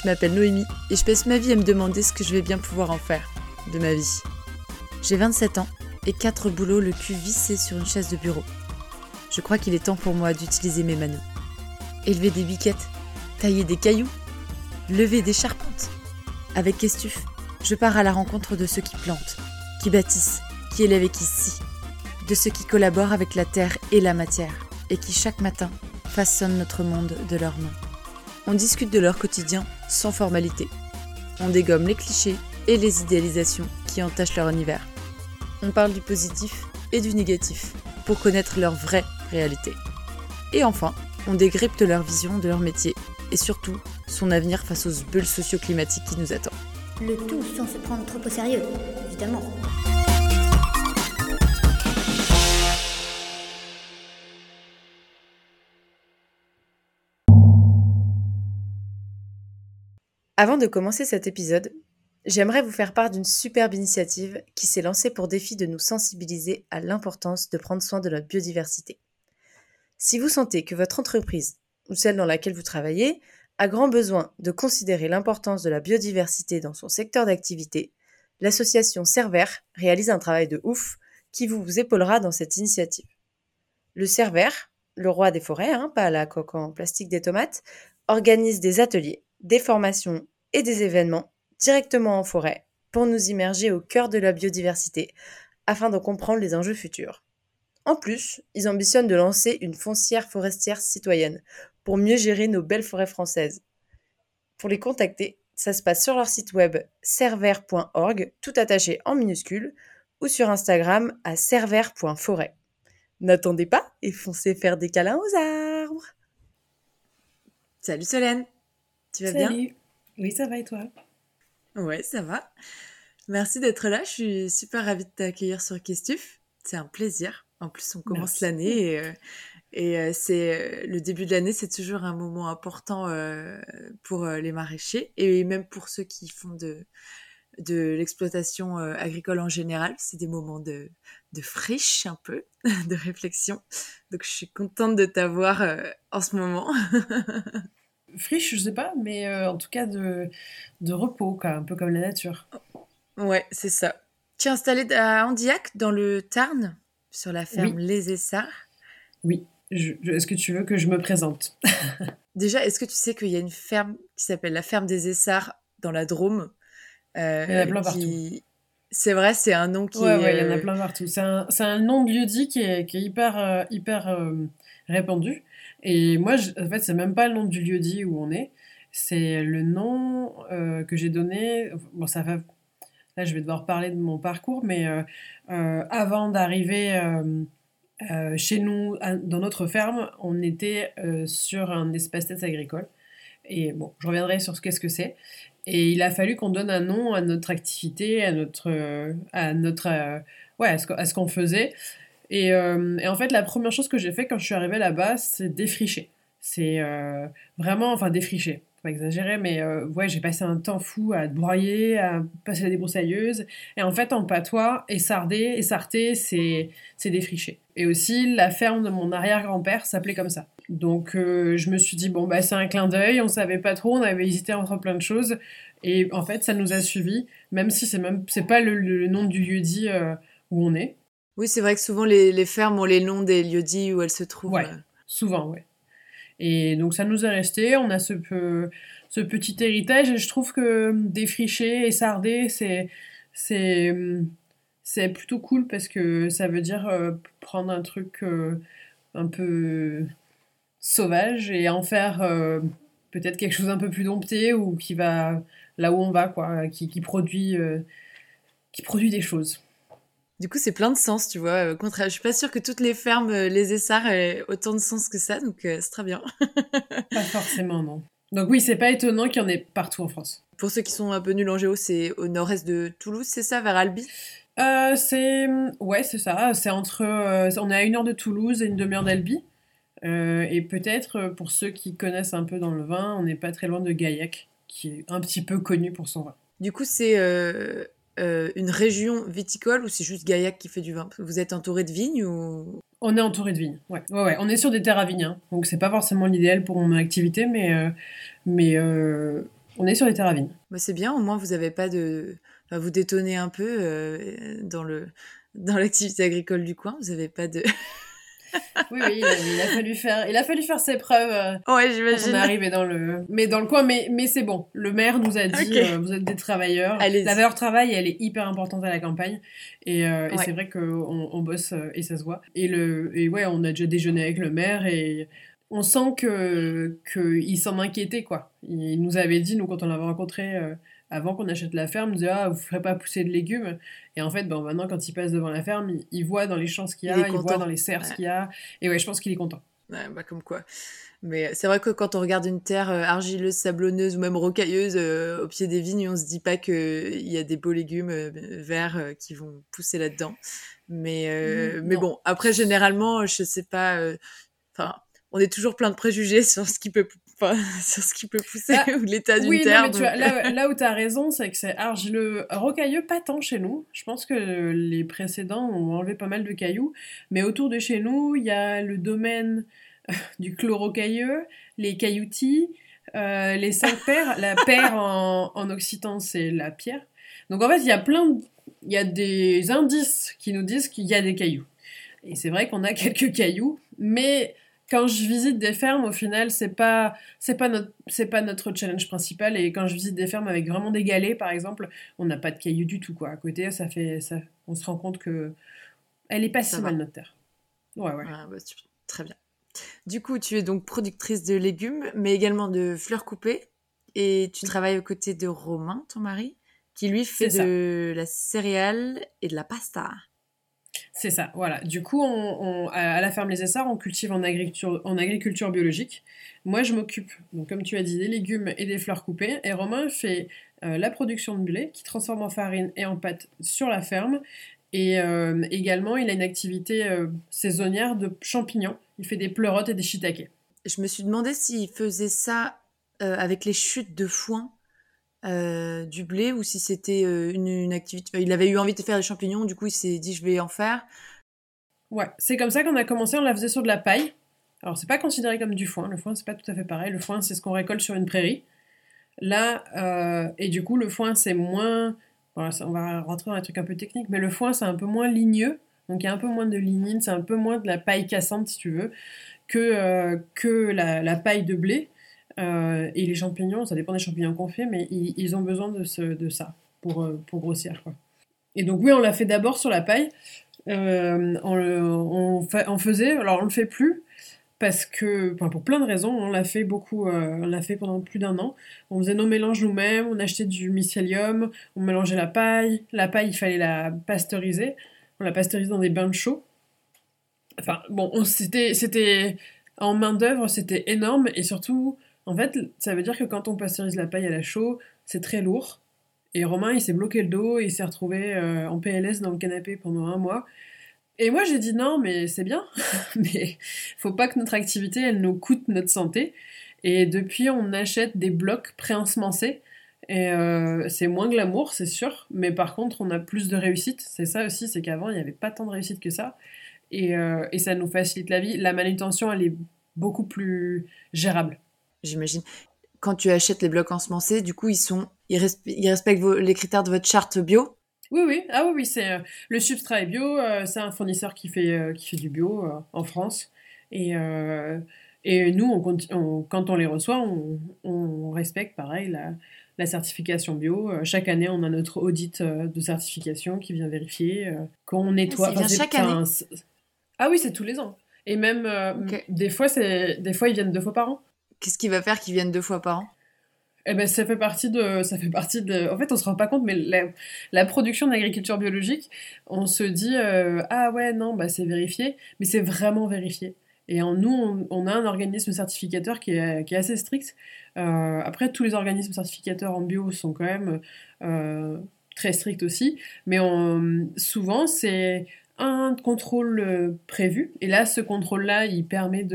Je m'appelle Noémie et je passe ma vie à me demander ce que je vais bien pouvoir en faire de ma vie. J'ai 27 ans et 4 boulots le cul vissé sur une chaise de bureau. Je crois qu'il est temps pour moi d'utiliser mes manos. Élever des biquettes, tailler des cailloux, lever des charpentes. Avec Kestuf, je pars à la rencontre de ceux qui plantent, qui bâtissent, qui élèvent et qui scient, de ceux qui collaborent avec la terre et la matière, et qui chaque matin façonnent notre monde de leurs mains. On discute de leur quotidien sans formalité. On dégomme les clichés et les idéalisations qui entachent leur univers. On parle du positif et du négatif pour connaître leur vraie réalité. Et enfin, on décrypte leur vision de leur métier et surtout son avenir face aux bulles socio-climatiques qui nous attendent. Le tout sans se prendre trop au sérieux, évidemment. Avant de commencer cet épisode, j'aimerais vous faire part d'une superbe initiative qui s'est lancée pour défi de nous sensibiliser à l'importance de prendre soin de notre biodiversité. Si vous sentez que votre entreprise ou celle dans laquelle vous travaillez a grand besoin de considérer l'importance de la biodiversité dans son secteur d'activité, l'association Cerver réalise un travail de ouf qui vous épaulera dans cette initiative. Le Cerver, le roi des forêts, hein, pas la coque en plastique des tomates, organise des ateliers, des formations et des événements directement en forêt pour nous immerger au cœur de la biodiversité afin de comprendre les enjeux futurs. En plus, ils ambitionnent de lancer une foncière forestière citoyenne pour mieux gérer nos belles forêts françaises. Pour les contacter, ça se passe sur leur site web server.org, tout attaché en minuscules, ou sur Instagram à server.forêt. N'attendez pas et foncez faire des câlins aux arbres. Salut Solène, tu vas bien? Oui, ça va et toi? Ouais, ça va. Merci d'être là. Je suis super ravie de t'accueillir sur Kestuf. C'est un plaisir. En plus, on commence l'année et, euh, et euh, c'est euh, le début de l'année, c'est toujours un moment important pour les maraîchers et même pour ceux qui font de de l'exploitation agricole en général. C'est des moments de, de friche un peu, de réflexion. Donc je suis contente de t'avoir en ce moment. friche, je sais pas, mais en tout cas de, de repos, quoi, un peu comme la nature. Ouais, c'est ça. Tu es installée à Andillac, dans le Tarn, sur la ferme Les Essarts? Oui. Est-ce que tu veux que je me présente? Déjà, est-ce que tu sais qu'il y a une ferme qui s'appelle la ferme des Essarts dans la Drôme euh, Il y en a plein partout. C'est vrai, c'est un nom qui ouais, est... il y en a plein partout. C'est un, un, nom de lieu-dit qui est, qui est hyper, euh, hyper euh, répandu. Et moi, en fait, c'est même pas le nom du lieu-dit où on est. C'est le nom que j'ai donné. Bon, ça va Là, je vais devoir parler de mon parcours, mais euh, euh, avant d'arriver euh, chez nous, dans notre ferme, on était sur un espace tête agricole. Et bon, je reviendrai sur ce qu'est-ce que c'est. Et il a fallu qu'on donne un nom à notre activité, à notre, à notre, ouais, à ce qu'on faisait. Et, et, en fait, la première chose que j'ai fait quand je suis arrivée là-bas, c'est défricher. C'est vraiment, enfin défricher pas exagérer, mais euh, ouais, j'ai passé un temps fou à broyer, à passer la débroussailleuse. Et en fait, en patois, essarder, essarter, c'est, c'est défricher. Et aussi, la ferme de mon arrière-grand-père s'appelait comme ça. Donc, euh, je me suis dit, bon, bah, c'est un clin d'œil, on savait pas trop, on avait hésité entre plein de choses. Et en fait, ça nous a suivis, même si c'est même, c'est pas le, nom du lieu-dit euh, où on est. Oui, c'est vrai que souvent les, fermes ont les noms des lieux-dits où elles se trouvent. Souvent, ouais. Et donc ça nous est resté, on a ce, ce petit héritage et je trouve que défricher et sarder, c'est, c'est, plutôt cool parce que ça veut dire euh, prendre un truc euh, un peu sauvage et en faire euh, peut-être quelque chose un peu plus dompté ou qui va là où on va, quoi, qui produit, qui produit des choses. Du coup, c'est plein de sens, tu vois. Au contraire, je suis pas sûre que toutes les fermes, euh, les essarts, aient autant de sens que ça, donc euh, c'est très bien. pas forcément, non. Donc oui, c'est pas étonnant qu'il y en ait partout en France. Pour ceux qui sont un peu nuls en géo, c'est au nord-est de Toulouse, c'est ça, vers Albi? Euh, C'est ouais, c'est ça. C'est entre, on est à une heure de Toulouse et une demi-heure d'Albi. et peut-être pour ceux qui connaissent un peu dans le vin, on n'est pas très loin de Gaillac, qui est un petit peu connu pour son vin. Du coup, c'est euh, une région viticole ou c'est juste Gaillac qui fait du vin? Vous êtes entouré de vignes ou? On est entouré de vignes, ouais. ouais, ouais. On est sur des terres à vignes, hein. donc c'est pas forcément l'idéal pour mon activité, mais, euh, mais euh, on est sur des terres à vignes. Bah, c'est bien, au moins vous avez pas de... Enfin, vous détonnez un peu dans le dans l'activité agricole du coin, vous avez pas de... oui, oui, il a, il a, fallu faire, il a fallu faire ses preuves. Euh, ouais, j'imagine. on est arrivé dans le, mais dans le coin, mais, mais c'est bon. Le maire nous a dit, Ok. euh, vous êtes des travailleurs. Allez-y. La valeur travail, elle est hyper importante à la campagne, et, euh, et c'est vrai qu'on on bosse et ça se voit. Et le, et ouais, on a déjà déjeuné avec le maire et on sent que qu'il s'en inquiétait quoi. Il nous avait dit, nous quand on l'avait rencontré. euh, avant qu'on achète la ferme, disait ah vous ferez pas pousser de légumes et en fait bon maintenant quand il passe devant la ferme il, il voit dans les champs ce qu'il y a, Il voit dans les serres ce qu'il y a et ouais je pense qu'il est content. Ouais, bah, comme quoi. Mais c'est vrai que quand on regarde une terre euh, argileuse, sablonneuse ou même rocailleuse euh, au pied des vignes, on se dit pas qu'il y a des beaux légumes euh, verts euh, qui vont pousser là-dedans. Mais, euh, mais bon, après, généralement, je sais pas. euh, Enfin, on est toujours plein de préjugés sur ce qui peut, sur ce qui peut pousser Ah, ou l'état d'une Oui, non, terre. tu vois, là, là où tu as raison, c'est que c'est argileux. Rocailleux, pas tant chez nous. Je pense que les précédents ont enlevé pas mal de cailloux. Mais autour de chez nous, il y a le domaine du chlorocailleux, les cailloutis, euh, les cinq paires. La paire en, en occitan, c'est la pierre. Donc en fait, il y a plein de- Il y a des indices qui nous disent qu'il y a des cailloux. Et c'est vrai qu'on a quelques cailloux, mais quand je visite des fermes, au final, c'est pas c'est pas notre c'est pas notre challenge principal et quand je visite des fermes avec vraiment des galets par exemple on n'a pas de cailloux du tout quoi à côté ça fait ça on se rend compte que elle est pas Ça si va. mal notre terre ouais ouais Ah, bah. Très bien. Du coup, tu es donc productrice de légumes, mais également de fleurs coupées. Et tu travailles aux côtés de Romain, ton mari, qui lui fait ça. de la céréale et de la pasta. C'est ça voilà. Du coup on, à la ferme les Essarts on cultive en agriculture en agriculture biologique. Moi je m'occupe donc comme tu as dit des légumes et des fleurs coupées. Et Romain fait euh, la production de blé qui transforme en farine et en pâte sur la ferme. Et euh, également il a une activité euh, saisonnière de champignons. Il fait des pleurotes et des shiitake. Je me suis demandé s'il faisait ça avec les chutes de foin euh, du blé ou si c'était euh, une, activité. il avait eu envie de faire des champignons, du coup il s'est dit je vais en faire. Ouais, c'est comme ça qu'on a commencé, on la faisait sur de la paille. Alors, c'est pas considéré comme du foin, le foin, c'est pas tout à fait pareil. Le foin, c'est ce qu'on récolte sur une prairie. Là, euh, et du coup, le foin, c'est moins. On va rentrer dans des trucs un peu techniques, mais le foin, c'est un peu moins ligneux. Donc, il y a un peu moins de lignine, c'est un peu moins de la paille cassante, si tu veux, que, que la paille de blé. Euh, et les champignons, ça dépend des champignons qu'on fait, mais ils, ont besoin de, ce, de ça pour, euh, pour grossir. Quoi. Et donc, oui, on l'a fait d'abord sur la paille. Euh, on, le- on, fa- on faisait, alors on le fait plus parce que, pour plein de raisons, on l'a fait beaucoup, on l'a fait pendant plus d'un an. On faisait nos mélanges nous-mêmes, on achetait du mycélium, on mélangeait la paille. La paille, il fallait la pasteuriser. On la pasteurisait dans des bains de chaux. Enfin, bon, on- c'était, c'était en main d'œuvre, c'était énorme et surtout, en fait, ça veut dire que quand on pasteurise la paille à la chaux, c'est très lourd. Et Romain, il s'est bloqué le dos et il s'est retrouvé euh, en PLS dans le canapé pendant un mois. Et moi, j'ai dit non, mais c'est bien, mais faut pas que notre activité, elle nous coûte notre santé. Et depuis, on achète des blocs préensemencés. Et euh, c'est moins glamour, c'est sûr, mais par contre, on a plus de réussite. C'est ça aussi, c'est qu'avant, il n'y avait pas tant de réussite que ça. Et, euh, et ça nous facilite la vie. La manutention, elle est beaucoup plus gérable. J'imagine. Quand tu achètes les blocs ensemencés, du coup ils sont, ils, respe- ils respectent vos- les critères de votre charte bio? Oui, oui, ah oui, oui, c'est euh, le substrat est bio, euh, c'est un fournisseur qui fait, euh, qui fait du bio en France. Et, et nous, on, quand on les reçoit, on, on respecte pareil la, la certification bio. Chaque année, on a notre audit de certification qui vient vérifier qu'on nettoie. il vient c'est- chaque enfin, année Ah oui, c'est tous les ans. Et même, des, fois, c'est, des fois, ils viennent deux fois par an. Qu'est-ce qui va faire qu'ils viennent deux fois par an? Eh ben, ça fait partie de, ça fait partie de. En fait, on se rend pas compte, mais la, production d'agriculture biologique, on se dit euh, ah ouais non bah c'est vérifié, mais c'est vraiment vérifié. Et en nous, on, a un organisme certificateur qui est, assez strict. Euh, après, tous les organismes certificateurs en bio sont quand même euh, très stricts aussi, mais souvent c'est un contrôle euh, prévu. Et là, ce contrôle-là, il permet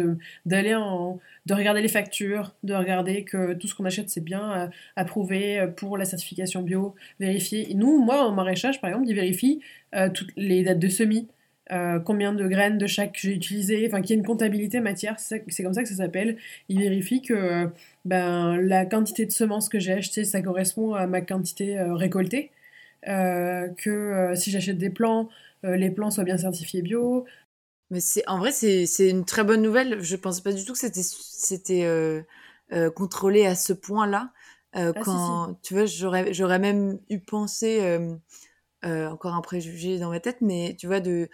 d'aller en, de regarder les factures, de regarder que tout ce qu'on achète, c'est bien euh, approuvé euh, pour la certification bio, vérifier. nous, moi, en maraîchage, par exemple, il vérifie toutes les dates de semis, combien de graines de chaque j'ai utilisé, enfin, qu'il y ait une comptabilité matière, c'est, comme ça que ça s'appelle. Il vérifie que ben, la quantité de semences que j'ai achetées, ça correspond à ma quantité récoltée. que si j'achète des plants, les plants soient bien certifiés bio. Mais c'est en vrai, c'est une très bonne nouvelle. Je pensais pas du tout que c'était euh, euh, contrôlé à ce point-là. Ah, quand tu vois, j'aurais j'aurais même eu pensé encore un préjugé dans ma tête, mais tu vois de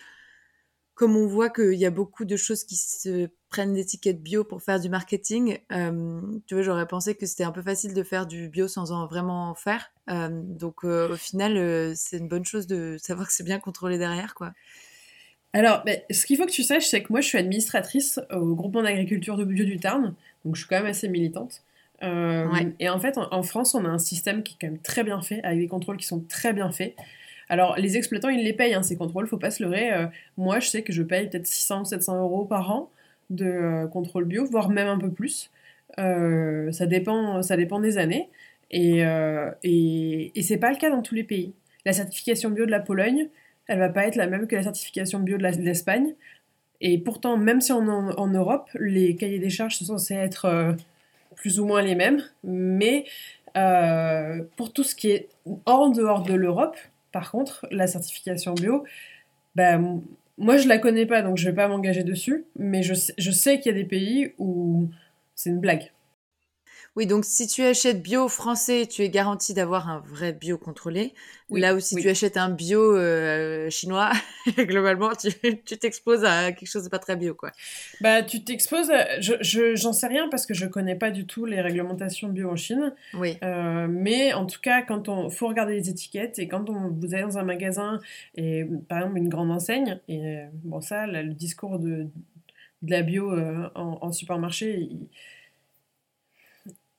comme on voit qu'il y a beaucoup de choses qui se prennent d'étiquettes bio pour faire du marketing, tu vois, j'aurais pensé que c'était un peu facile de faire du bio sans en vraiment faire. donc au final, c'est une bonne chose de savoir que c'est bien contrôlé derrière, quoi. Alors, ce qu'il faut que tu saches, c'est que moi, je suis administratrice au groupement d'agriculture de bio du Tarn, donc je suis quand même assez militante. Et en fait, en, France, on a un système qui est quand même très bien fait, avec des contrôles qui sont très bien faits. Alors, les exploitants, ils les payent, hein, ces contrôles, faut pas se leurrer. Euh, moi, je sais que je paye peut-être 600 ou 700 euros par an de euh, contrôle bio, voire même un peu plus. Euh, ça, dépend, ça dépend des années. Et, et, et c'est pas le cas dans tous les pays. La certification bio de la Pologne, elle va pas être la même que la certification bio de l'Espagne. Et pourtant, même si on en, en Europe, les cahiers des charges sont censés être plus ou moins les mêmes, mais pour tout ce qui est hors dehors de l'Europe, par contre, la certification bio, ben, moi je la connais pas, donc je vais pas m'engager dessus, mais je je sais qu'il y a des pays où c'est une blague. Oui, donc si tu achètes bio français, tu es garanti d'avoir un vrai bio contrôlé. Là où si tu achètes un bio euh, chinois, globalement, tu t'exposes à quelque chose de pas très bio, quoi. Bah, tu t'exposes. Je j'en sais rien parce que je connais pas du tout les réglementations bio en Chine. Oui. Euh, mais en tout cas, quand on faut regarder les étiquettes et quand on vous allez dans un magasin et par exemple une grande enseigne et bon ça, le discours de de la bio euh, en, en, supermarché. Il,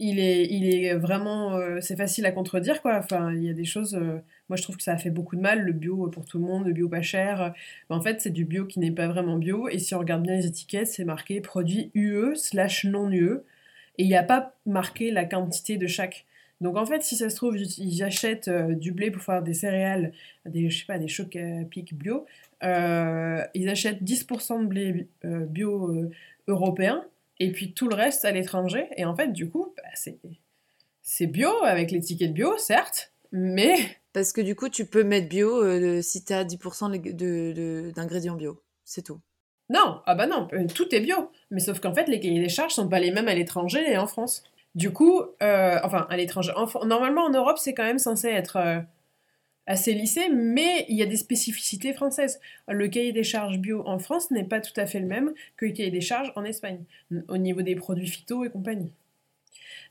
il est, il est vraiment. Euh, c'est facile à contredire, quoi. Enfin, il y a des choses. Euh, moi, je trouve que ça a fait beaucoup de mal, le bio pour tout le monde, le bio pas cher. en fait, c'est du bio qui n'est pas vraiment bio. Et si on regarde bien les étiquettes, c'est marqué produit UE slash non UE. Et il n'y a pas marqué la quantité de chaque. Donc en fait, si ça se trouve, ils achètent euh, du blé pour faire des céréales, des, je sais pas, des chocs à pic bio. ils achètent 10% de blé bio européen et puis tout le reste à l'étranger. Et en fait, du coup, bah, c'est bio avec l'étiquette bio, certes, mais... Parce que du coup, tu peux mettre bio euh, si tu as 10% d'ingrédients bio. C'est tout. Non, ah bah non, euh, tout est bio. Mais sauf qu'en fait, les cahiers des charges sont pas les mêmes à l'étranger et en France. Du coup, euh, enfin, à l'étranger. Normalement, en Europe, c'est quand même censé être assez lissé, mais il y a des spécificités françaises. Le cahier des charges bio en France n'est pas tout à fait le même que le cahier des charges en Espagne, au niveau des produits phyto et compagnie.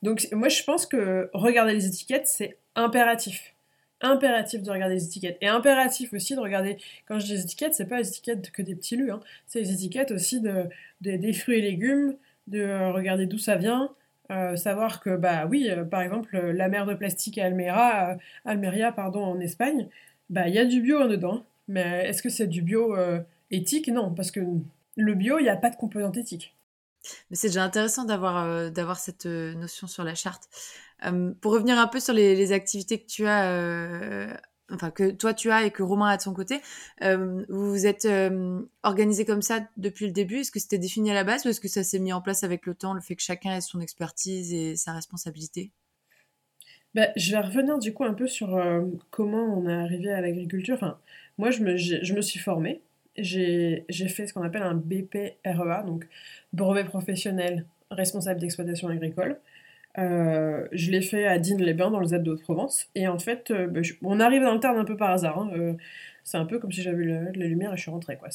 Donc moi je pense que regarder les étiquettes, c'est impératif. Impératif de regarder les étiquettes. Et impératif aussi de regarder, quand je dis les étiquettes, c'est pas les étiquettes que des petits lus, hein. c'est les étiquettes aussi de, des fruits et légumes, de euh, regarder d'où ça vient, euh, savoir que, bah oui, euh, par exemple, la mer de plastique à Almeria, euh, Almeria pardon, en Espagne, bah il y a du bio dedans. Mais est-ce que c'est du bio éthique? Non, parce que le bio, il n'y a pas de composante éthique. Mais c'est déjà intéressant d'avoir d'avoir cette notion sur la charte. pour revenir un peu sur les activités que tu as enfin que toi tu as et que Romain a de son côté, euh, vous vous êtes euh, organisé comme ça depuis le début? Est-ce que c'était défini à la base ou est-ce que ça s'est mis en place avec le temps, le fait que chacun ait son expertise et sa responsabilité? Bah, je vais revenir du coup un peu sur euh, comment on est arrivé à l'agriculture. Enfin, moi, je me, je me suis formée. J'ai fait ce qu'on appelle un BPREA, donc brevet professionnel responsable d'exploitation agricole. Euh, je l'ai fait à Digne-les-Bains dans le Z de Haute-Provence. Et en fait, euh, bah, on arrive dans le terme un peu par hasard. Hein. Euh, c'est un peu comme si j'avais eu la, lumière et je suis rentrée. Quoi.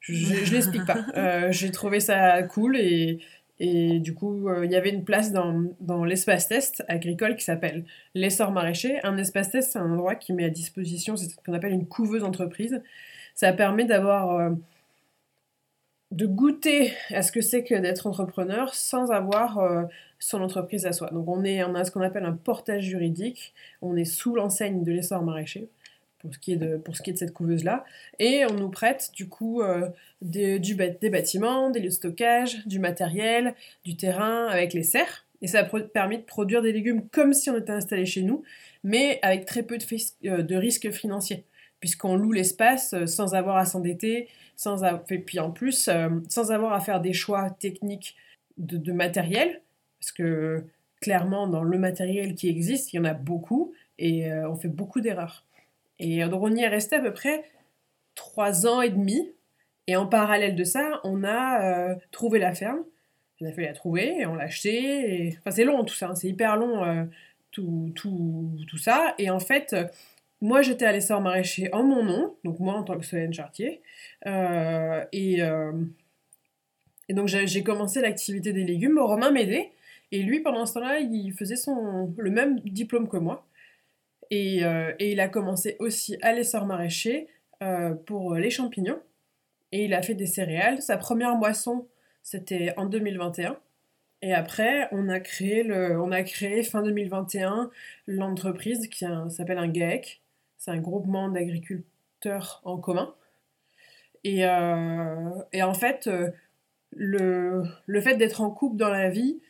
je, je, l'explique pas. j'ai trouvé ça cool et, et du coup, il y avait une place dans, dans l'espace test agricole qui s'appelle l'essor maraîcher. Un espace test, c'est un endroit qui met à disposition ce qu'on appelle une couveuse entreprise. Ça permet d'avoir de goûter à ce que c'est que d'être entrepreneur sans avoir euh, son entreprise à soi. Donc on, est, on a ce qu'on appelle un portage juridique, on est sous l'enseigne de l'essor maraîcher, pour ce qui est de, pour ce qui est de cette couveuse-là. Et on nous prête du coup euh, des, du, des bâtiments, des lieux de stockage, du matériel, du terrain avec les serres. Et ça a permis de produire des légumes comme si on était installé chez nous, mais avec très peu de, euh, de risques financiers, puisqu'on loue l'espace euh, sans avoir à s'endetter, sans et puis en plus, sans avoir à faire des choix techniques de, matériel, parce que clairement, dans le matériel qui existe, il y en a beaucoup, et on fait beaucoup d'erreurs. Et donc on y est resté à peu près trois ans et demi. Et en parallèle de ça, on a euh, trouvé la ferme. On a fait la trouver et on l'a acheté. Et... Enfin, c'est long tout ça, hein. c'est hyper long euh, tout, tout, tout, ça. Et en fait, moi j'étais à l'essor maraîcher en mon nom, donc moi en tant que Solène Chartier. Euh, et, et donc j'ai commencé l'activité des légumes. Romain m'aidait. Et lui, pendant ce temps-là, il faisait son, le même diplôme que moi. Euh, et, il a commencé aussi à l'essor maraîcher euh, pour les champignons. Et il a fait des céréales. Sa première moisson, c'était en 2021. Et après, on a créé, le, on a créé fin 2021 l'entreprise qui s'appelle un GAEC. C'est un groupement d'agriculteurs en commun. Et, euh, et en fait, le, le fait d'être en couple dans la vie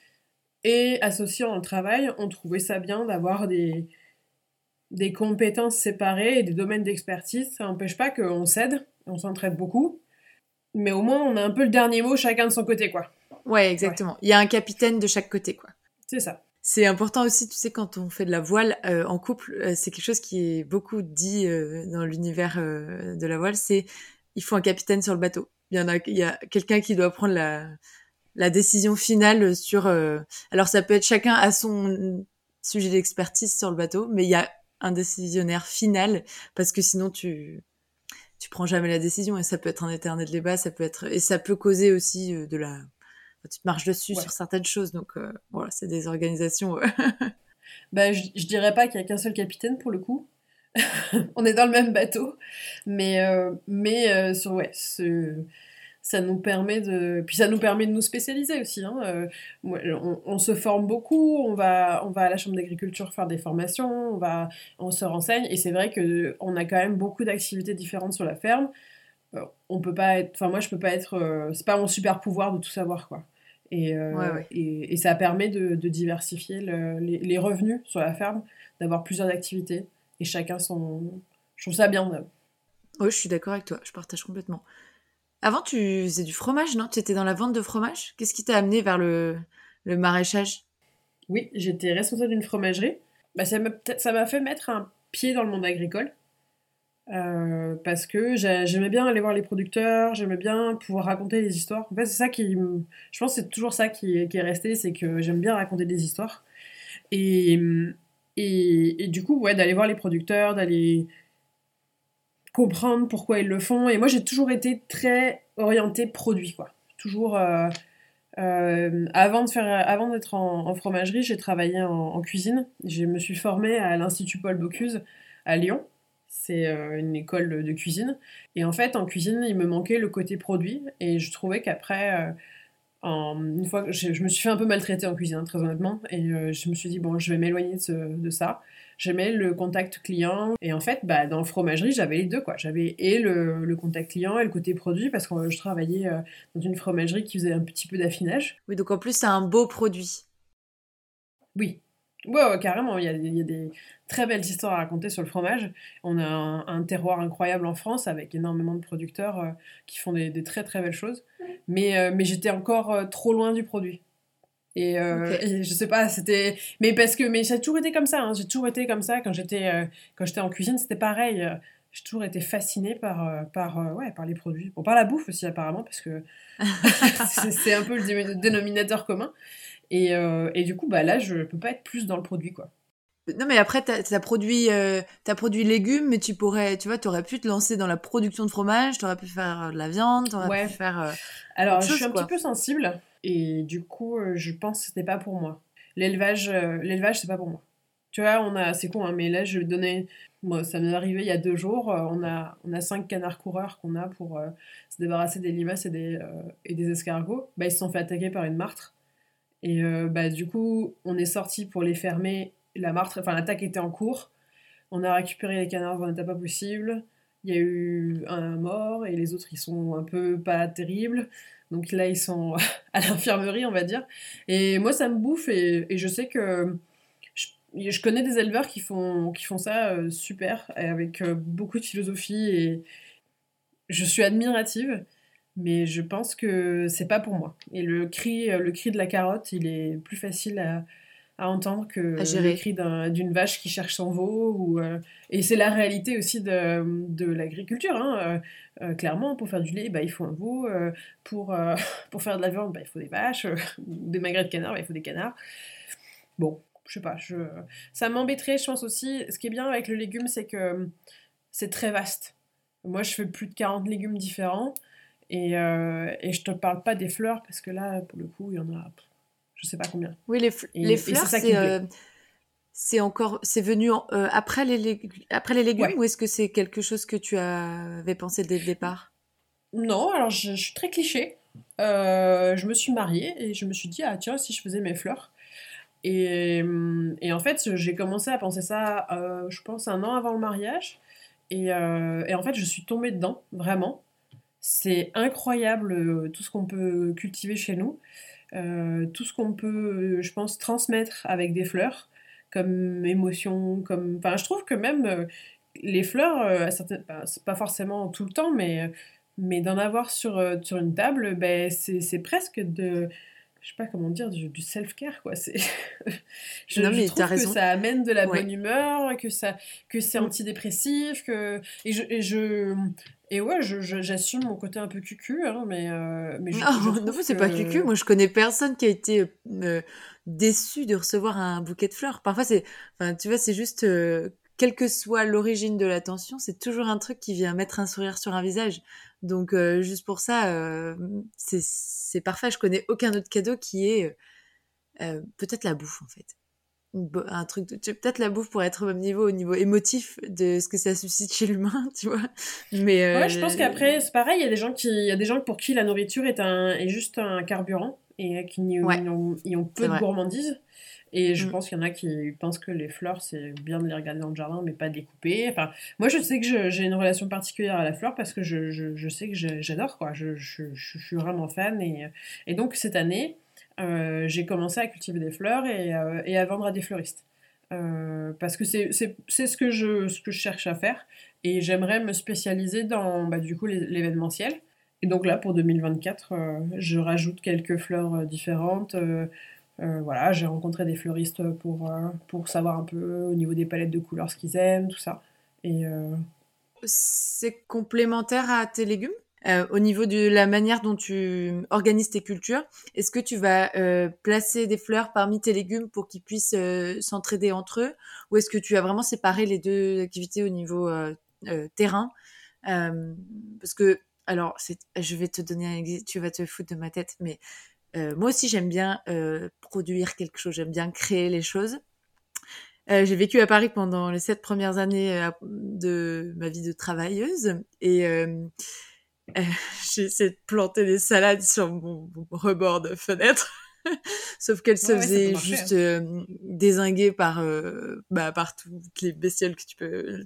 et associé dans le travail, on trouvait ça bien d'avoir des, des compétences séparées et des domaines d'expertise, ça n'empêche pas qu'on s'aide, on s'entraide beaucoup, mais au moins on a un peu le dernier mot chacun de son côté, quoi. Ouais, exactement. Il y a un capitaine de chaque côté, quoi. C'est ça. C'est important aussi, tu sais, quand on fait de la voile euh, en couple, euh, c'est quelque chose qui est beaucoup dit euh, dans l'univers de la voile, c'est il faut un capitaine sur le bateau. Il y en a, il y a quelqu'un qui doit prendre la, la décision finale sur. alors ça peut être chacun à son sujet d'expertise sur le bateau, mais il y a un décisionnaire final parce que sinon tu tu prends jamais la décision et ça peut être un éternel débat, ça peut être et ça peut causer aussi euh, de la tu te marches dessus sur certaines choses donc euh, voilà c'est des organisations. bah je, je, dirais pas qu'il y a qu'un seul capitaine pour le coup. On est dans le même bateau, mais euh, mais sur ouais ce ça nous permet de puis ça nous permet de nous spécialiser aussi hein. Euh, on, se forme beaucoup on va on va à la chambre d'agriculture faire des formations on va on se renseigne et c'est vrai que on a quand même beaucoup d'activités différentes sur la ferme euh, on peut pas être enfin moi je peux pas être euh, c'est pas mon super pouvoir de tout savoir quoi et, et, ça permet de, diversifier les, les, revenus sur la ferme d'avoir plusieurs activités. Et chacun son je trouve ça bien oui je suis d'accord avec toi. Je partage complètement. Avant, tu faisais du fromage, non? Tu étais dans la vente de fromage? Qu'est-ce qui t'a amené vers le, le maraîchage? Oui, j'étais responsable d'une fromagerie. Bah, ça m'a fait mettre un pied dans le monde agricole. Euh, parce que j'aimais bien aller voir les producteurs, j'aimais bien pouvoir raconter des histoires. En c'est ça qui. Je pense que c'est toujours ça qui, est resté, c'est que j'aime bien raconter des histoires. Et, du coup, ouais, d'aller voir les producteurs, d'aller comprendre pourquoi ils le font. Et moi, j'ai toujours été très orientée produit, quoi. Toujours. Euh, euh, avant de faire, avant d'être en, fromagerie, j'ai travaillé en, cuisine. Je me suis formée à l'Institut Paul Bocuse à Lyon. C'est euh, une école de cuisine. Et en fait, en cuisine, il me manquait le côté produit. Et je trouvais qu'après, une fois que je, me suis fait un peu maltraiter en cuisine, très honnêtement. Et je me suis dit, bon, je vais m'éloigner de, de, ça. J'aimais le contact client. Et en fait, bah, dans fromagerie, j'avais les deux. quoi. J'avais et le, le, contact client et le côté produit parce que je travaillais euh, dans une fromagerie qui faisait un petit peu d'affinage. Oui, donc en plus, c'est un beau produit. Oui. Ouais, carrément. Il y, a, il y, a, des très belles histoires à raconter sur le fromage. On a un, terroir incroyable en France avec énormément de producteurs euh, qui font des, des, très très belles choses. Mais, euh, mais j'étais encore trop loin du produit. Euh, et, je sais pas, c'était. Mais parce que. Mais ça a toujours été comme ça. Hein. J'ai toujours été comme ça. Quand j'étais euh, en cuisine, c'était pareil. Euh, j'ai toujours été fascinée par, par, ouais, par les produits. Bon, par la bouffe aussi, apparemment, parce que c'est un peu le dénominateur commun. Et, et, du coup, bah, là, je peux pas être plus dans le produit, quoi. Non, mais après, tu as, produit, as produit légumes, mais tu pourrais, tu vois, tu aurais pu te lancer dans la production de fromage, tu aurais pu faire de la viande, tu aurais pu faire. Alors, je suis un petit peu sensible. Et du coup, euh, je pense que c'était pas pour moi. L'élevage, euh, l'élevage, c'est pas pour moi. Tu vois, on a, c'est con, hein, mais là, je donner, moi, ça m'est arrivé il y a deux jours, euh, on a, on a cinq canards coureurs qu'on a pour se débarrasser des limaces et des, et des escargots. Bah, ils se sont fait attaquer par une martre. Et bah, du coup, on est sorti pour les fermer. La martre, enfin, l'attaque était en cours. On a récupéré les canards dans un état pas possible. Il y a eu un mort et les autres ils sont un peu pas terribles. Donc là ils sont à l'infirmerie on va dire. Et moi ça me bouffe et, et je sais que je, je, connais des éleveurs qui font, qui font ça euh, super avec euh, beaucoup de philosophie et je suis admirative. Mais je pense que c'est pas pour moi. Et le cri, le cri de la carotte, il est plus facile à, à entendre que le cri d'une vache qui cherche son veau. Ou, euh, et c'est la réalité aussi de, de l'agriculture. Hein. Euh, euh, clairement, pour faire du lait, bah, il faut un veau. pour, pour faire de la viande, bah, il faut des vaches. des magrets de canards, bah, il faut des canards. Bon, je sais pas. Je... Ça m'embêterait, je pense aussi. Ce qui est bien avec le légume, c'est que c'est très vaste. Moi, je fais plus de 40 légumes différents. Et, et je te parle pas des fleurs, parce que là, pour le coup, il y en a je sais pas combien. Oui, les, les fleurs, c'est euh, encore, c'est venu euh, après les après les légumes ou est-ce que c'est quelque chose que tu avais pensé dès le départ? Non, alors je, suis très cliché. Euh, je me suis mariée et je me suis dit ah tiens si je faisais mes fleurs. Et, et en fait j'ai commencé à penser ça, je pense un an avant le mariage. Et, et en fait je suis tombée dedans vraiment. C'est incroyable tout ce qu'on peut cultiver chez nous. Euh, tout ce qu'on peut, je pense, transmettre avec des fleurs, comme émotion, comme... Enfin, je trouve que même euh, les fleurs, euh, c'est pas forcément tout le temps, mais, mais d'en avoir sur, sur une table, ben, c'est presque de je sais pas comment dire, du, self-care, quoi. C'est, je, non, mais je trouve que ça amène de la bonne humeur, que ça, que c'est mm. antidépressif, que et je, et je, et ouais, j'assume mon côté un peu cucu, hein, mais, euh, mais je, non, c'est pas cucu. Moi, je connais personne qui a été euh, déçu de recevoir un bouquet de fleurs. Parfois, c'est, enfin, tu vois, c'est juste, euh, quelle que soit l'origine de l'attention, c'est toujours un truc qui vient mettre un sourire sur un visage. Donc, juste pour ça, c'est parfait. Je connais aucun autre cadeau qui est peut-être la bouffe, en fait. Un truc peut-être la bouffe pourrait être au même niveau au niveau émotif de ce que ça suscite chez l'humain tu vois. Mais ouais je pense euh, qu'après c'est pareil il y a des gens qui il y a des gens pour qui la nourriture est un est juste un carburant et qui ont, ils ont peu de gourmandise et je mm. pense qu'il y en a qui pensent que les fleurs, c'est bien de les regarder dans le jardin, mais pas de les couper. Enfin, moi, je sais que j'ai une relation particulière à la fleur parce que je, je, je sais que j'adore, quoi. Je, je, suis vraiment fan. Et, et donc, cette année, euh, j'ai commencé à cultiver des fleurs et, euh, et à vendre à des fleuristes. Euh, parce que c'est ce, que je, ce que je cherche à faire et j'aimerais me spécialiser dans bah, du coup l'événementiel. Et donc là, pour 2024, je rajoute quelques fleurs différentes. voilà, j'ai rencontré des fleuristes pour, pour savoir un peu au niveau des palettes de couleurs ce qu'ils aiment, tout ça. Et c'est complémentaire à tes légumes euh, au niveau de la manière dont tu organises tes cultures, est-ce que tu vas euh, placer des fleurs parmi tes légumes pour qu'ils puissent euh, s'entraider entre eux? Ou est-ce que tu as vraiment séparé les deux activités au niveau terrain? Parce que, alors, je vais te donner un tu vas te foutre de ma tête, mais moi aussi j'aime bien produire quelque chose, j'aime bien créer les choses. j'ai vécu à Paris pendant les sept premières années de ma vie de travailleuse et euh, j'ai essayé de planter des salades sur mon, rebord de fenêtre. Sauf qu'elle se faisait juste euh, désinguer par, euh, bah, par toutes les bestioles que tu peux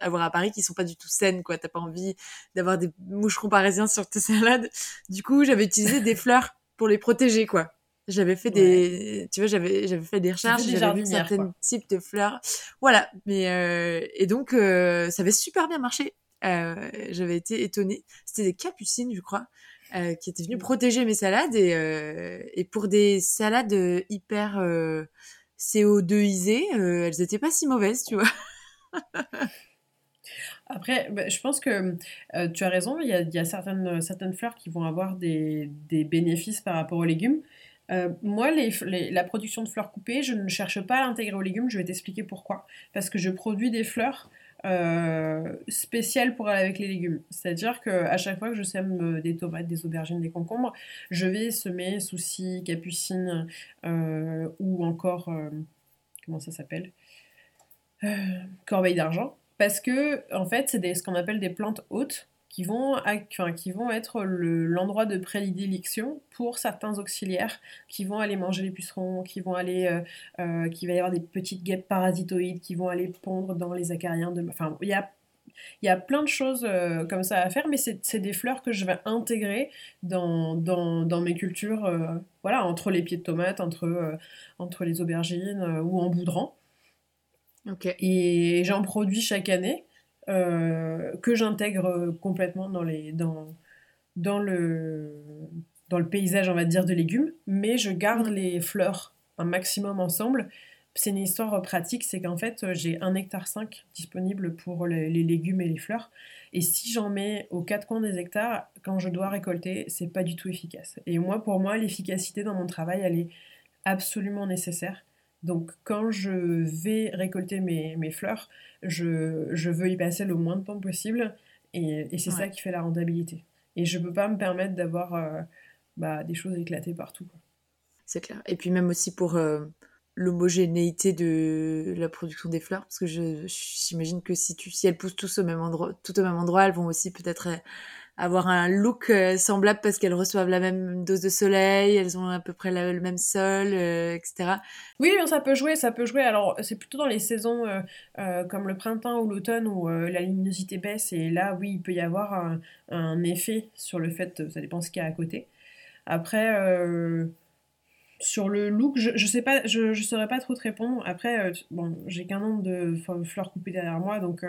avoir à Paris qui sont pas du tout saines, quoi. T'as pas envie d'avoir des moucherons parisiens sur tes salades. Du coup, j'avais utilisé des fleurs pour les protéger, quoi. J'avais fait des, tu vois, j'avais, j'avais fait des recherches, j'avais vu certains types de fleurs. Voilà. Mais, et donc, ça avait super bien marché. Euh, j'avais été étonnée. C'était des capucines, je crois, euh, qui étaient venues mmh. protéger mes salades. Et, euh, pour des salades hyper CO2isées, elles étaient pas si mauvaises, tu vois. Après, bah, je pense que tu as raison, il y a, certaines, certaines fleurs qui vont avoir des, des bénéfices par rapport aux légumes. moi, la production de fleurs coupées, je ne cherche pas à l'intégrer aux légumes, je vais t'expliquer pourquoi. Parce que je produis des fleurs euh, spécial pour aller avec les légumes. C'est-à-dire qu'à chaque fois que je sème euh, des tomates, des aubergines, des concombres, je vais semer soucis, capucines euh, ou encore, comment ça s'appelle Corbeille d'argent. Parce que, en fait, c'est ce qu'on appelle des plantes hautes. Qui vont, qui vont être l'endroit de prédilection pour certains auxiliaires qui vont aller manger les pucerons, qui vont aller, euh, euh, qui va y avoir des petites guêpes parasitoïdes qui vont aller pondre dans les acariens. De, enfin, il y a il y a plein de choses euh, comme ça à faire, mais c'est des fleurs que je vais intégrer dans, dans, dans mes cultures, voilà, entre les pieds de tomates, entre, entre les aubergines ou en boudrant. Et j'en produis chaque année. Euh, que j'intègre complètement dans, les, dans, dans, le, dans le paysage, on va dire, de légumes, mais je garde les fleurs un maximum ensemble. C'est une histoire pratique, c'est qu'en fait, j'ai un hectare 5 disponible pour les, légumes et les fleurs. Et si j'en mets aux quatre coins des hectares, quand je dois récolter, c'est pas du tout efficace. Et moi, pour moi, l'efficacité dans mon travail, elle est absolument nécessaire. Donc quand je vais récolter mes, mes fleurs, je, je, veux y passer le moins de temps possible et, et c'est ça qui fait la rentabilité. Et je ne peux pas me permettre d'avoir euh, bah, des choses éclatées partout. C'est clair. Et puis même aussi pour euh, l'homogénéité de la production des fleurs, parce que j'imagine que si, tu, si elles poussent tous au même endroit, tout au même endroit, elles vont aussi peut-être avoir un look euh, semblable parce qu'elles reçoivent la même dose de soleil, elles ont à peu près le même sol, euh, etc. Oui, ça peut jouer, ça peut jouer. Alors, c'est plutôt dans les saisons euh, comme le printemps ou l'automne où la luminosité baisse et là, oui, il peut y avoir un, effet sur le fait, ça dépend ce qu'il y a à côté. Après, sur le look, je, je sais pas, je, je saurais pas trop te répondre. Après, bon, j'ai qu'un nombre de fleurs coupées derrière moi, donc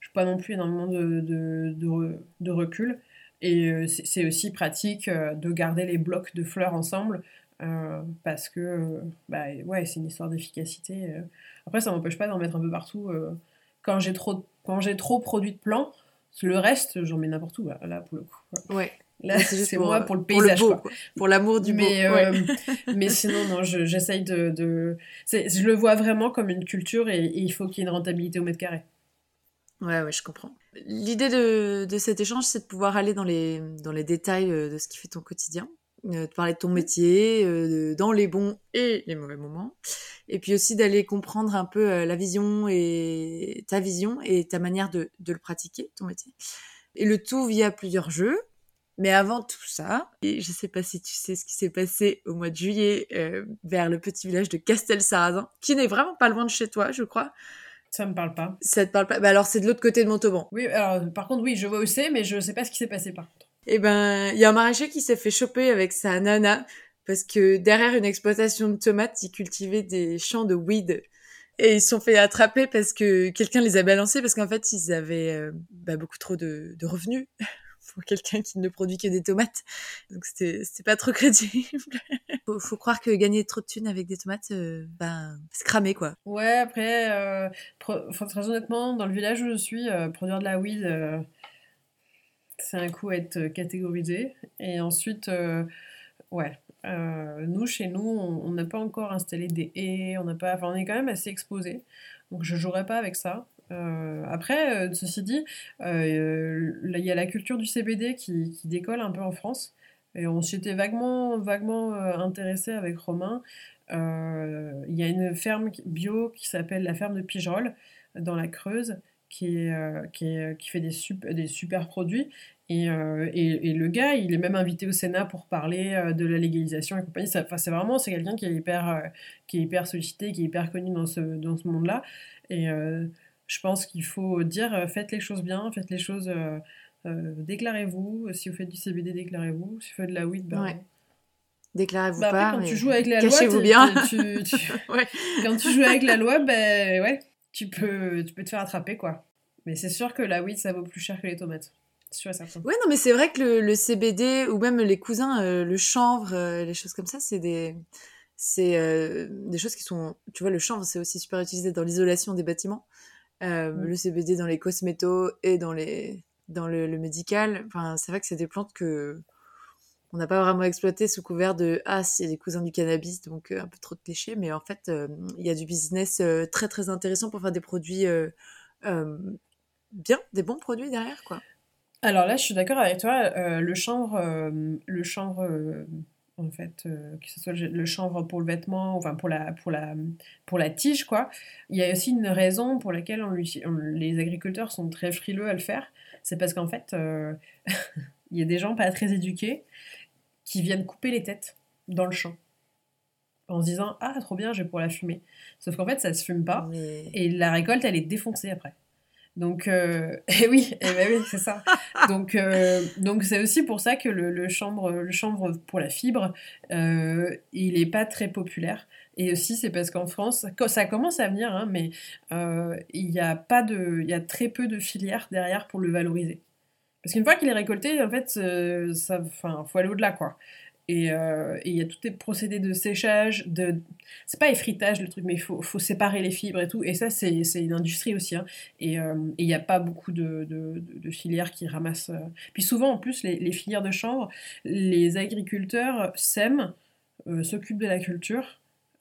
je n'ai pas non plus énormément de, de, de, recul. Et euh, c'est aussi pratique euh, de garder les blocs de fleurs ensemble euh, parce que bah, ouais, c'est une histoire d'efficacité. Après, ça m'empêche pas d'en mettre un peu partout. quand j'ai trop, quand j'ai trop produit de plants, le reste, j'en mets n'importe où, là, pour le coup. Ouais. Là, c'est moi pour le paysage. Pour, pour l'amour du mais, mais sinon, non, j'essaye de. de... Je le vois vraiment comme une culture et il faut qu'il y ait une rentabilité au mètre carré. Ouais, ouais, je comprends. L'idée de, de, cet échange, c'est de pouvoir aller dans les, dans les détails euh, de ce qui fait ton quotidien, euh, de parler de ton métier, euh, dans les bons et les mauvais moments, et puis aussi d'aller comprendre un peu la vision et ta vision et ta manière de, de le pratiquer, ton métier. Et le tout via plusieurs jeux. Mais avant tout ça, et je sais pas si tu sais ce qui s'est passé au mois de juillet vers le petit village de Castel-Sarrazin, qui n'est vraiment pas loin de chez toi, je crois. Ça me parle pas. Ça te parle pas? Bah alors c'est de l'autre côté de Montauban. Oui, alors par contre oui, je vois où c'est, mais je sais pas ce qui s'est passé par contre. Eh ben, il y a un maraîcher qui s'est fait choper avec sa nana parce que derrière une exploitation de tomates, ils cultivaient des champs de weed. Et ils se sont fait attraper parce que quelqu'un les a balancés parce qu'en fait, ils avaient euh, bah, beaucoup trop de, de revenus pour quelqu'un qui ne produit que des tomates. Donc c'était pas trop crédible. faut, faut croire que gagner trop de thunes avec des tomates, euh, ben, c'est cramé quoi. Ouais, après, euh, très honnêtement, dans le village où je suis, euh, produire de la weed, euh, c'est un coup à être catégorisé. Et ensuite, ouais, nous, chez nous, on n'a pas encore installé des haies, on n'a pas, enfin, on est quand même assez exposé. Donc je jouerai pas avec ça. Euh, après, euh, ceci dit, euh, il y a la culture du CBD qui, décolle un peu en France. Et on s'y était vaguement, vaguement intéressé avec Romain. Il y a une ferme bio qui s'appelle la ferme de Pigerolles dans la Creuse qui, fait des, super produits. Et, le gars, il est même invité au Sénat pour parler de la légalisation et compagnie. C'est vraiment, quelqu'un qui, est hyper, qui est hyper sollicité, qui est hyper connu dans ce, dans ce monde-là. Et je pense qu'il faut dire euh, faites les choses bien, faites les choses. Euh, euh, déclarez-vous. Si vous faites du CBD, déclarez-vous. Si vous faites de la weed, ben, Déclarez-vous bah, pas. Quand tu joues avec la loi, bien. quand tu joues avec la loi, ben ouais, tu peux, tu peux te faire attraper quoi. Mais c'est sûr que la weed, ça vaut plus cher que les tomates. Sûr certain. Ouais, non, mais c'est vrai que le, le, CBD ou même les cousins, le chanvre, les choses comme ça, c'est des, c'est des choses qui sont, tu vois, le chanvre, c'est aussi super utilisé dans l'isolation des bâtiments. Euh, le CBD dans les cosmétos et dans, les, dans le, médical. Enfin, c'est vrai que c'est des plantes que on n'a pas vraiment exploité sous couvert de ah c'est des cousins du cannabis donc euh, un peu trop de clichés mais en fait euh, il y a du business très très intéressant pour faire des produits bien des bons produits derrière quoi alors là je suis d'accord avec toi le chanvre le chanvre en fait, euh, que ce soit le, chanvre pour le vêtement, enfin pour la, pour, la, pour la tige, quoi. Il y a aussi une raison pour laquelle on lui- on- les agriculteurs sont très frileux à le faire. C'est parce qu'en fait, euh, il y a des gens pas très éduqués qui viennent couper les têtes dans le champ en se disant Ah, trop bien, je vais pour la fumer. Sauf qu'en fait, ça se fume pas. Mais... Et la récolte, elle est défoncée après. Donc, euh, oui, eh ben oui, c'est ça. Donc, euh, donc c'est aussi pour ça que le, le chanvre pour la fibre, euh, il n'est pas très populaire. Et aussi, c'est parce qu'en France, ça- commence à venir, hein, mais il y a pas de, il y a très peu de filières derrière pour le valoriser. Parce qu'une fois qu'il est récolté, en fait, ça, enfin, faut aller au-delà, quoi. Et euh, et il y a tous les procédés de séchage, de... c'est pas effritage le truc, mais il faut, faut séparer les fibres et tout. Et ça, c'est c'est une industrie aussi. hein. Et euh, il n'y a pas beaucoup de, de, filières qui ramassent. euh. Puis souvent, en plus, les, les filières de chanvre, les agriculteurs sèment, euh, s'occupent de la culture,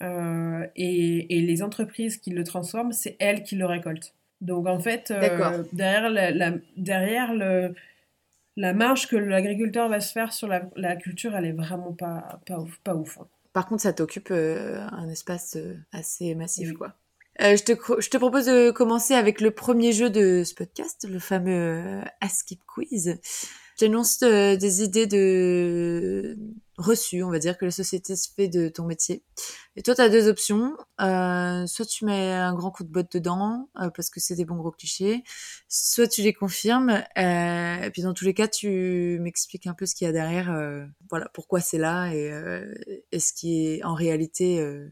euh, et, et les entreprises qui le transforment, c'est elles qui le récoltent. Donc en fait, euh, derrière, la, la- derrière le, la marge que l'agriculteur va se faire sur la, la culture, elle est vraiment pas, pas ouf. Pas ouf hein. Par contre, ça t'occupe euh, un espace euh, assez massif, Oui. quoi. Euh, je, te, je te propose de commencer avec le premier jeu de ce podcast, le fameux Ask It Quiz. J'annonce des idées de reçues, on va dire, que la société se fait de ton métier. Et toi, tu as deux options. Euh, soit tu mets un grand coup de botte dedans, euh, parce que c'est des bons gros clichés, soit tu les confirmes. euh, et puis dans tous les cas, tu m'expliques un peu ce qu'il y a derrière, euh, voilà, pourquoi c'est là et, euh, et ce qui est en réalité euh,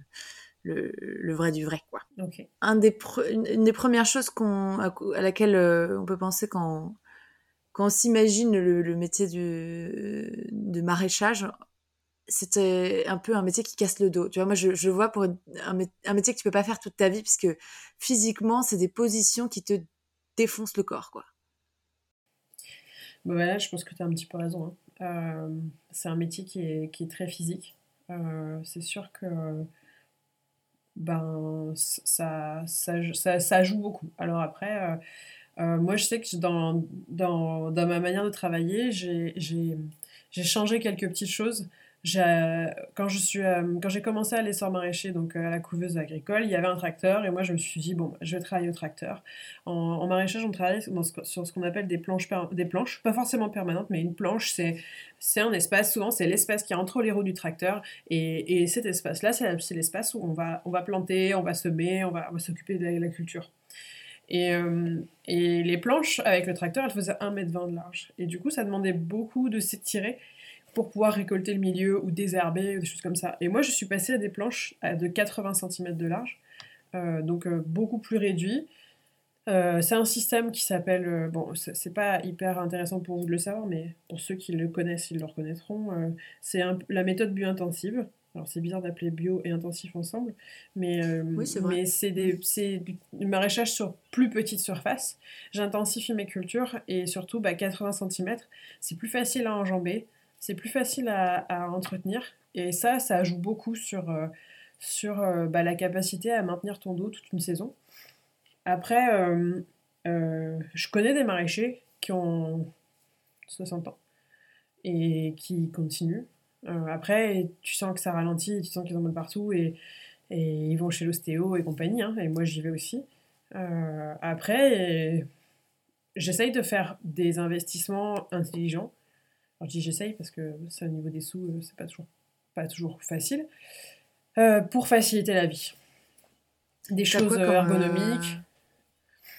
le, le vrai du vrai, quoi Ok. un des pre- une des premières choses qu'on, à, laquelle on peut penser quand, quand on s'imagine le, le métier du, de maraîchage, c'était un peu un métier qui casse le dos. Tu vois, moi, je, je vois pour un, mé- un métier que tu peux pas faire toute ta vie, puisque physiquement, c'est des positions qui te défoncent le corps, quoi. Bah voilà, je pense que tu as un petit peu raison. hein. Euh, c'est un métier qui est, qui est très physique. Euh, c'est sûr que ben, ça, ça, ça, joue beaucoup. Alors après, euh, euh, moi je sais que dans, dans, dans ma manière de travailler, j'ai changé quelques petites choses. J'ai- Quand je suis, euh, quand j'ai commencé à l'essor maraîcher, donc euh, à la couveuse agricole, il y avait un tracteur et moi je me suis dit, bon, je vais travailler au tracteur. En, maraîchage, on travaille sur ce qu'on appelle des planches, des planches, pas forcément permanentes, mais une planche, c'est c'est un espace, souvent c'est l'espace qui est entre les roues du tracteur, et, et cet espace-là, c'est l'espace où on va, on va planter, on va semer, on va, on va s'occuper de la, culture. Et, euh, et les planches avec le tracteur, elles faisaient 1m20 de large. Et du coup, ça demandait beaucoup de s'étirer pour pouvoir récolter le milieu ou désherber des choses comme ça. Et moi, je suis passée à des planches de 80 cm de large, euh, donc euh, beaucoup plus réduit. Euh, c'est un système qui s'appelle. bon, c'est pas hyper intéressant pour vous de le savoir, mais pour ceux qui le connaissent, ils le reconnaîtront. c'est la méthode bio-intensive. Alors, c'est bizarre d'appeler bio et intensif ensemble, mais, euh, Oui, c'est du maraîchage sur plus petite surface. J'intensifie mes cultures et surtout bah, 80 cm, c'est plus facile à enjamber, c'est plus facile à, entretenir. Et ça, ça joue beaucoup sur, euh, sur euh, bah, la capacité à maintenir ton dos toute une saison. Après, euh, je connais des maraîchers qui ont 60 ans et qui continuent. Après, tu sens que ça ralentit, tu sens qu'ils en mettent partout et, et ils vont chez l'ostéo et compagnie, hein, et moi j'y vais aussi. Après, j'essaye de faire des investissements intelligents. Alors je dis j'essaye parce que c'est au niveau des sous, euh, c'est pas toujours, pas toujours facile. Euh, pour faciliter la vie. Des choses quoi ergonomiques.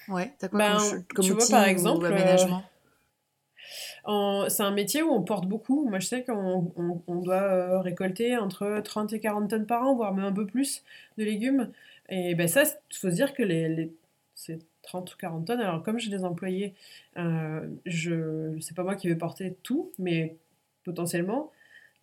euh, Ouais, t'as quoi Ben, comme, comme tu vois, par exemple, euh, aménagement? C'est un métier où on porte beaucoup. Moi, je sais qu'on on- on doit récolter entre 30 et 40 tonnes par an, voire même un peu plus de légumes. Et ben ça, il faut se dire que les, les- c'est 30 ou 40 tonnes. Alors, comme j'ai des employés, euh, c'est pas moi qui vais porter tout, mais potentiellement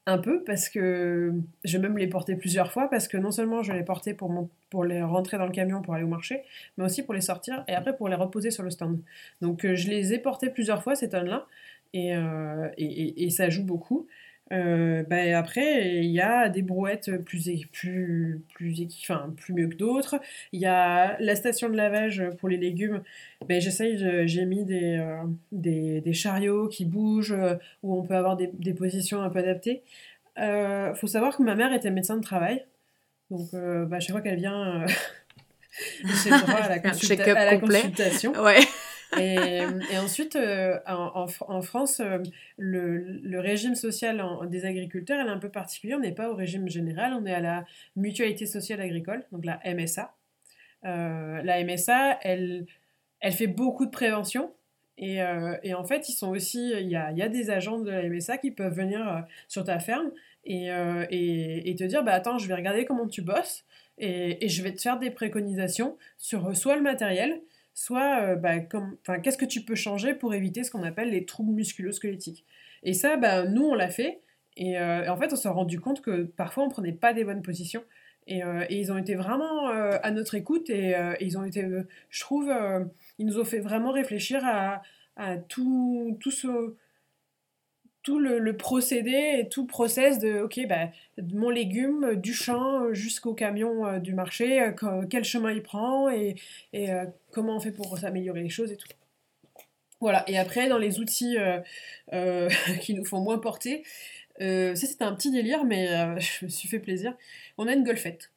un peu parce que je vais même les porter plusieurs fois parce que non seulement je les porter pour, pour les rentrer dans le camion pour aller au marché, mais aussi pour les sortir et après pour les reposer sur le stand. Donc euh, je les ai portés plusieurs fois ces tonnes-là et, euh, et ça joue beaucoup. Euh, ben, après, il y a des brouettes plus, plus, plus, enfin, plus mieux que d'autres. Il y a la station de lavage pour les légumes. Ben, j'essaye, j'ai mis des, euh, des, des chariots qui bougent, euh, où on peut avoir des, des positions un peu adaptées. euh, faut savoir que ma mère était médecin de travail. Donc, bah, chaque fois qu'elle vient, j'ai droit à la, à la consultation. Ouais. Et, ensuite, euh, en, en Fr- en France, euh, le, régime social des agriculteurs elle est un peu particulier. On n'est pas au régime général, on est à la mutualité sociale agricole, donc la MSA. Euh, la MSA, elle, elle fait beaucoup de prévention. Et, en fait, ils sont aussi, il y a, des agents de la MSA qui peuvent venir sur ta ferme et, te dire, bah attends, je vais regarder comment tu bosses et, et je vais te faire des préconisations sur soit le matériel, soit euh, bah, comme, qu'est-ce que tu peux changer pour éviter ce qu'on appelle les troubles musculo-squelettiques. Et ça, bah, nous, on l'a fait. Et, euh, et en fait, on s'est rendu compte que parfois, on prenait pas des bonnes positions. Et, euh, et ils ont été vraiment à notre écoute et, ils ont été, je trouve, ils nous ont fait vraiment réfléchir à, à tout, tout ce tout le, le procédé et tout le process de ok bah, mon légume euh, du champ jusqu'au camion euh, du marché euh, que- quel chemin il prend et, et euh, comment on fait pour s'améliorer les choses et tout voilà et après dans les outils euh, euh, qui nous font moins porter euh, ça c'était un petit délire mais euh, je me suis fait plaisir on a une golfette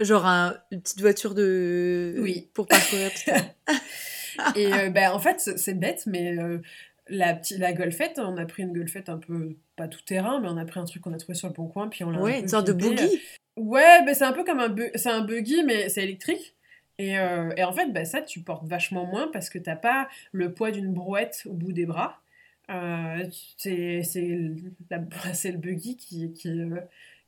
Genre un- une petite voiture de. Oui. Pour parcourir tout. Et euh, ben, en fait, c'est c'est bête, mais euh, la, petite, la golfette, on a pris une golfette un peu, pas tout terrain, mais on a pris un truc qu'on a trouvé sur le bon coin, puis on l'a un Ouais, peu une sorte de pimpé. boogie. Ouais, ben, c'est un peu comme un, c'est un buggy, mais c'est électrique. Et, euh, et en fait, ben, ça, tu portes vachement moins parce que t'as pas le poids d'une brouette au bout des bras. Euh, c'est le buggy qui, qui, euh,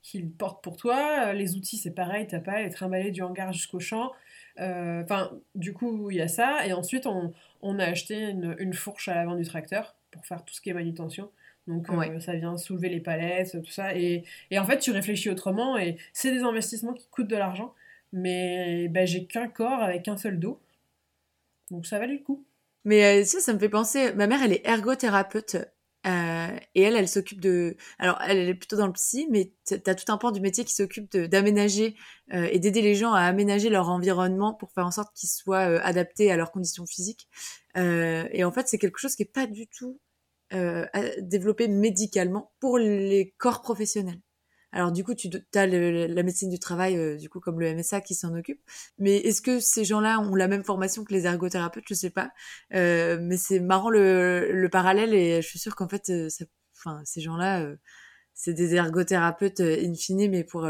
qui le porte pour toi. Euh, Les outils, c'est pareil, t'as pas à les trimballer du hangar jusqu'au champ. Euh, Enfin, du coup, il y a ça. Et ensuite, on, on a acheté une, une fourche à l'avant du tracteur pour faire tout ce qui est manutention. Donc, euh, ça vient soulever les palettes, tout ça. Et, et en fait, tu réfléchis autrement. Et c'est des investissements qui coûtent de l'argent. Mais ben, j'ai qu'un corps avec un seul dos. Donc, ça valait le coup. Mais euh, ça, ça me fait penser. Ma mère, elle est ergothérapeute. Euh, et elle, elle s'occupe de. Alors, elle, est plutôt dans le psy, mais t- t'as tout un pan du métier qui s'occupe d'aménager euh, et d'aider les gens à aménager leur environnement pour faire en sorte qu'ils soient euh, adaptés à leurs conditions physiques. Euh, et en fait, c'est quelque chose qui est pas du tout euh, développé médicalement pour les corps professionnels. Alors du coup, tu as la médecine du travail, euh, du coup comme le MSA qui s'en occupe. Mais est-ce que ces gens-là ont la même formation que les ergothérapeutes? Je sais pas. Euh, mais c'est marrant le, le parallèle et je suis sûre qu'en fait, euh, enfin, ces gens-là, euh, c'est des ergothérapeutes in fine, mais pour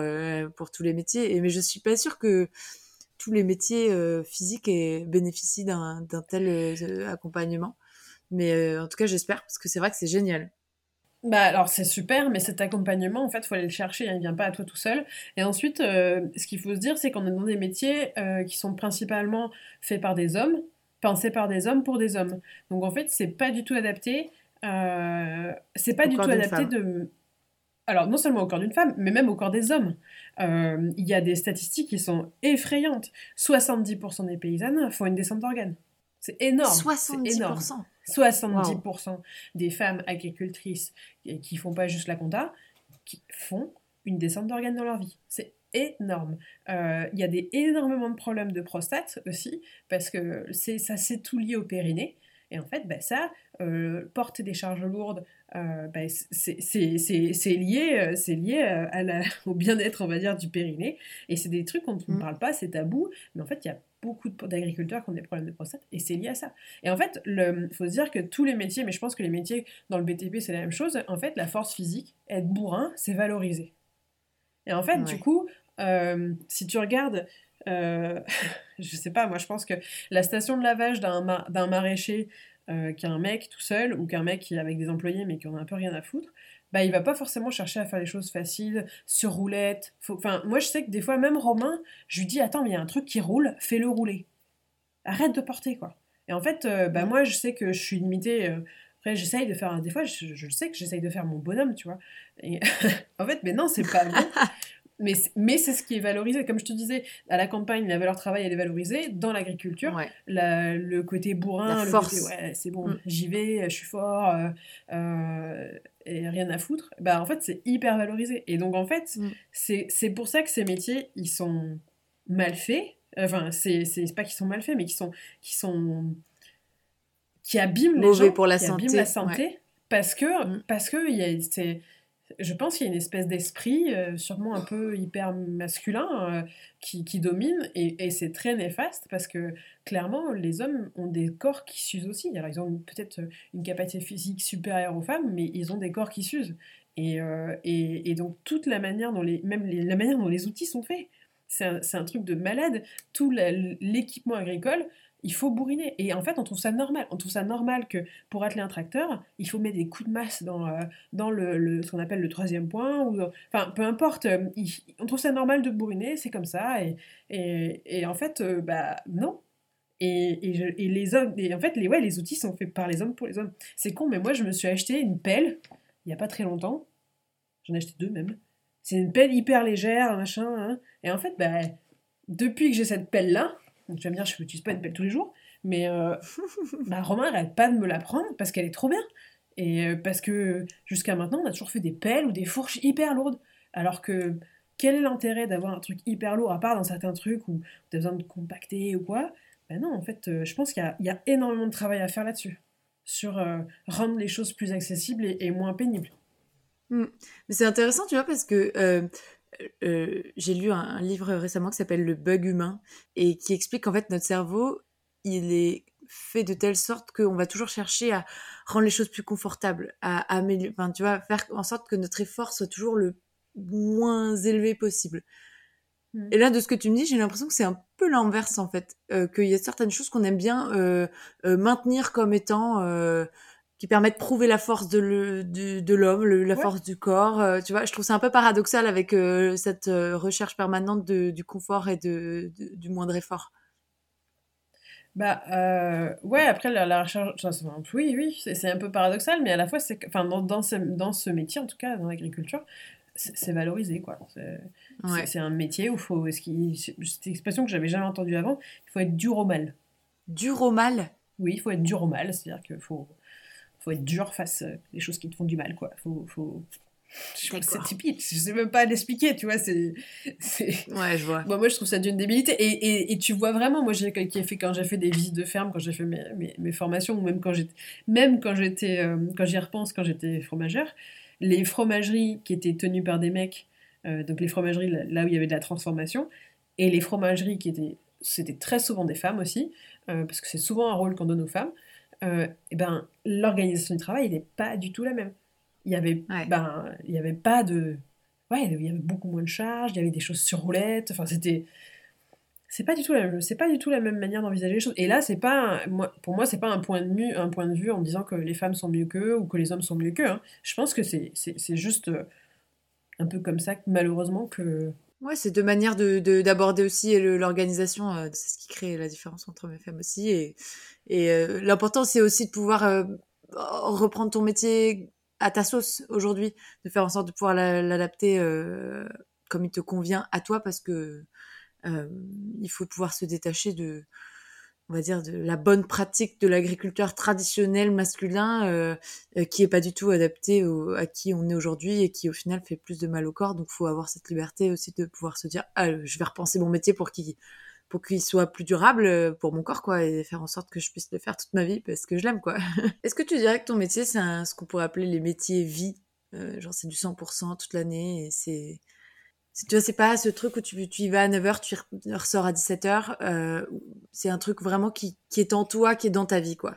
pour tous les métiers. Et mais je suis pas sûre que tous les métiers physiques bénéficient d'un tel accompagnement. Mais en tout cas, j'espère parce que c'est vrai que c'est génial. Bah alors c'est super, mais cet accompagnement, en fait, faut aller le chercher, hein, il vient pas à toi tout seul. Et ensuite, euh, ce qu'il faut se dire, c'est qu'on est dans des métiers euh, qui sont principalement faits par des hommes, pensés par des hommes pour des hommes. Donc en fait, c'est pas du tout adapté. euh, c'est pas Au du tout adapté femme. de. Alors non seulement au corps d'une femme, mais même au corps des hommes. Euh, Il y a des statistiques qui sont effrayantes. 70% des paysannes font une descente d'organes. C'est énorme. c'est énorme. 70%. 70% des femmes agricultrices qui font pas juste la compta, qui font une descente d'organes dans leur vie. C'est énorme. Euh, Il y a des, énormément de problèmes de prostate aussi, parce que c'est, ça c'est tout lié au périnée. Et en fait, bah, ça, euh, porter des charges lourdes, euh, bah, c'est, c'est, c'est, c'est lié, c'est lié à la- au bien-être, on va dire, du périnée. Et c'est des trucs dont on ne Mm. parle pas, c'est tabou. Mais en fait, il y a beaucoup d'agriculteurs qui ont des problèmes de prostate, et c'est lié à ça. Et en fait, il faut se dire que tous les métiers, mais je pense que les métiers dans le BTP, c'est la même chose, en fait, la force physique, être bourrin, c'est valorisé. Et en fait, du coup, euh, si tu regardes, euh, je sais pas, moi je pense que la station de lavage d'un ma- maraîcher euh, qui a un mec tout seul, ou qu'un mec qui est avec des employés mais qui en a un peu rien à foutre, bah il va pas forcément chercher à faire les choses faciles, sur roulette. Faut... Enfin, moi je sais que des fois, même Romain, je lui dis Attends, mais il y a un truc qui roule, fais-le rouler. Arrête de porter, quoi. Et en fait, euh, bah, moi je sais que je suis limitée. euh, après, j'essaye de faire. Des fois, je, je sais que j'essaye de faire mon bonhomme, tu vois. Et en fait, mais non, c'est pas bon. Mais, c'est- mais c'est ce qui est valorisé. Comme je te disais, à la campagne, la valeur travail, elle est valorisée. Dans l'agriculture, Ouais. la- le côté bourrin, La le force. côté ouais, c'est bon, Mm. j'y vais, je suis fort, euh, et rien à foutre, bah en fait, c'est hyper valorisé. Et donc, en fait, Mm. c'est pour ça que ces métiers, ils sont mal faits. Enfin, c'est pas qu'ils sont mal faits, mais qui sont. Qui sont qui abîment les Mauvais gens, pour la qui abîment santé, la santé parce que Mm. parce que il y a- c'est je pense qu'il y a une espèce d'esprit, euh, sûrement un peu hyper masculin, euh, qui, qui, domine, et, c'est très néfaste parce que clairement, les hommes ont des corps qui s'usent aussi. Alors, ils ont peut-être une capacité physique supérieure aux femmes, mais ils ont des corps qui s'usent. Et, euh, et, donc, toute la manière dont les, même la manière dont les outils sont faits, c'est un, truc de malade. Tout l'équipement agricole, il faut bourriner. Et en fait, on trouve ça normal. On trouve ça normal que pour atteler un tracteur, il faut mettre des coups de masse dans, euh, dans le, ce qu'on appelle le troisième point. Ou, enfin, peu importe. Euh, on trouve ça normal de bourriner, c'est comme ça. Et, et, en fait, euh, bah non. Et, et, les hommes, en fait, les, ouais, les outils sont faits par les hommes pour les hommes. C'est con, mais moi, je me suis acheté une pelle il n'y a pas très longtemps. J'en ai acheté deux même. C'est une pelle hyper légère, machin. Hein. Et en fait, bah, depuis que j'ai cette pelle-là, tu vas me dire, je n'utilise pas une pelle tous les jours, mais euh, bah, Romain n'arrête pas de me la prendre parce qu'elle est trop bien. Et euh, parce que jusqu'à maintenant, on a toujours fait des pelles ou des fourches hyper lourdes. Alors que quel est l'intérêt d'avoir un truc hyper lourd, à part dans certains trucs où tu as besoin de compacter ou quoi? Ben non, en fait, euh, je pense qu'il y, y, a énormément de travail à faire là-dessus. Sur euh, rendre les choses plus accessibles et, et moins pénibles. Mmh. Mais c'est intéressant, tu vois, parce que euh, euh, j'ai lu un, un, livre récemment qui s'appelle Le bug humain et qui explique qu'en fait notre cerveau, il est fait de telle sorte qu'on va toujours chercher à rendre les choses plus confortables, à améliorer, enfin, tu vois, faire en sorte que notre effort soit toujours le moins élevé possible. Mmh. Et là, de ce que tu me dis, j'ai l'impression que c'est un peu l'inverse en fait, euh, qu'il y a certaines choses qu'on aime bien euh, maintenir comme étant qui permet de prouver la force de l'homme, de, de la ouais. force du corps. Euh, tu vois, je trouve ça un peu paradoxal avec euh, cette euh, recherche permanente de, du confort et de, de, du moindre effort. Bah ouais, après la, la recherche, oui, oui, c'est un peu paradoxal, mais à la fois, c'est, enfin, dans, dans, ce, dans ce métier, en tout cas, dans l'agriculture, c'est valorisé, quoi. C'est ouais. un métier où il faut, est-ce qu'il, c'est une expression que j'avais jamais entendue avant, il faut être dur au mal. Dur au mal? Oui, il faut être dur au mal, c'est-à-dire qu'il faut faut être dur face aux choses qui te font du mal, quoi. Faut, faut... C'est typique, je sais même pas l'expliquer, tu vois, c'est... Ouais, je vois. Bon, moi, je trouve ça d'une débilité, et, et, et, tu vois vraiment, moi, j'ai fait quand j'ai fait des visites de ferme, quand j'ai fait mes, mes, mes, formations, ou même quand j'étais... Même quand j'étais... Euh, quand j'y repense, quand j'étais fromagère, les fromageries qui étaient tenues par des mecs, euh, donc les fromageries là où il y avait de la transformation, et les fromageries qui étaient... C'était très souvent des femmes aussi, euh, parce que c'est souvent un rôle qu'on donne aux femmes, euh, et eh ben, l'organisation du travail n'est pas du tout la même. Il y avait, ouais. ben, il y avait pas de. Ouais, il y avait beaucoup moins de charges, il y avait des choses sur roulette, enfin, c'était. C'est pas du tout la même, c'est pas du tout la même manière d'envisager les choses. Et là, c'est pas, moi, pour moi, c'est pas un point de vue, un point de vue en disant que les femmes sont mieux qu'eux ou que les hommes sont mieux qu'eux. Hein. Je pense que c'est, c'est, c'est juste euh, un peu comme ça, malheureusement, que Ouais, c'est deux manières de, de, d'aborder aussi l'organisation. Euh, c'est ce qui crée la différence entre et femmes aussi. Et, et euh, l'important, c'est aussi de pouvoir euh, reprendre ton métier à ta sauce aujourd'hui, de faire en sorte de pouvoir l'adapter euh, comme il te convient à toi, parce que euh, il faut pouvoir se détacher de, on va dire, de la bonne pratique de l'agriculteur traditionnel masculin euh, euh, qui est pas du tout adapté au, à qui on est aujourd'hui et qui au final fait plus de mal au corps. Donc, faut avoir cette liberté aussi de pouvoir se dire, ah, je vais repenser mon métier pour qu'il pour qu'il soit plus durable euh, pour mon corps, quoi, et faire en sorte que je puisse le faire toute ma vie parce que je l'aime, quoi. Est-ce que tu dirais que ton métier, c'est ce qu'on pourrait appeler les métiers vie? Euh, Genre, c'est du 100% toute l'année et c'est tu vois, c'est pas ce truc où tu, tu y vas à 9h, tu ressors à 17h. Euh, c'est un truc vraiment qui, qui, est en toi, qui est dans ta vie, quoi.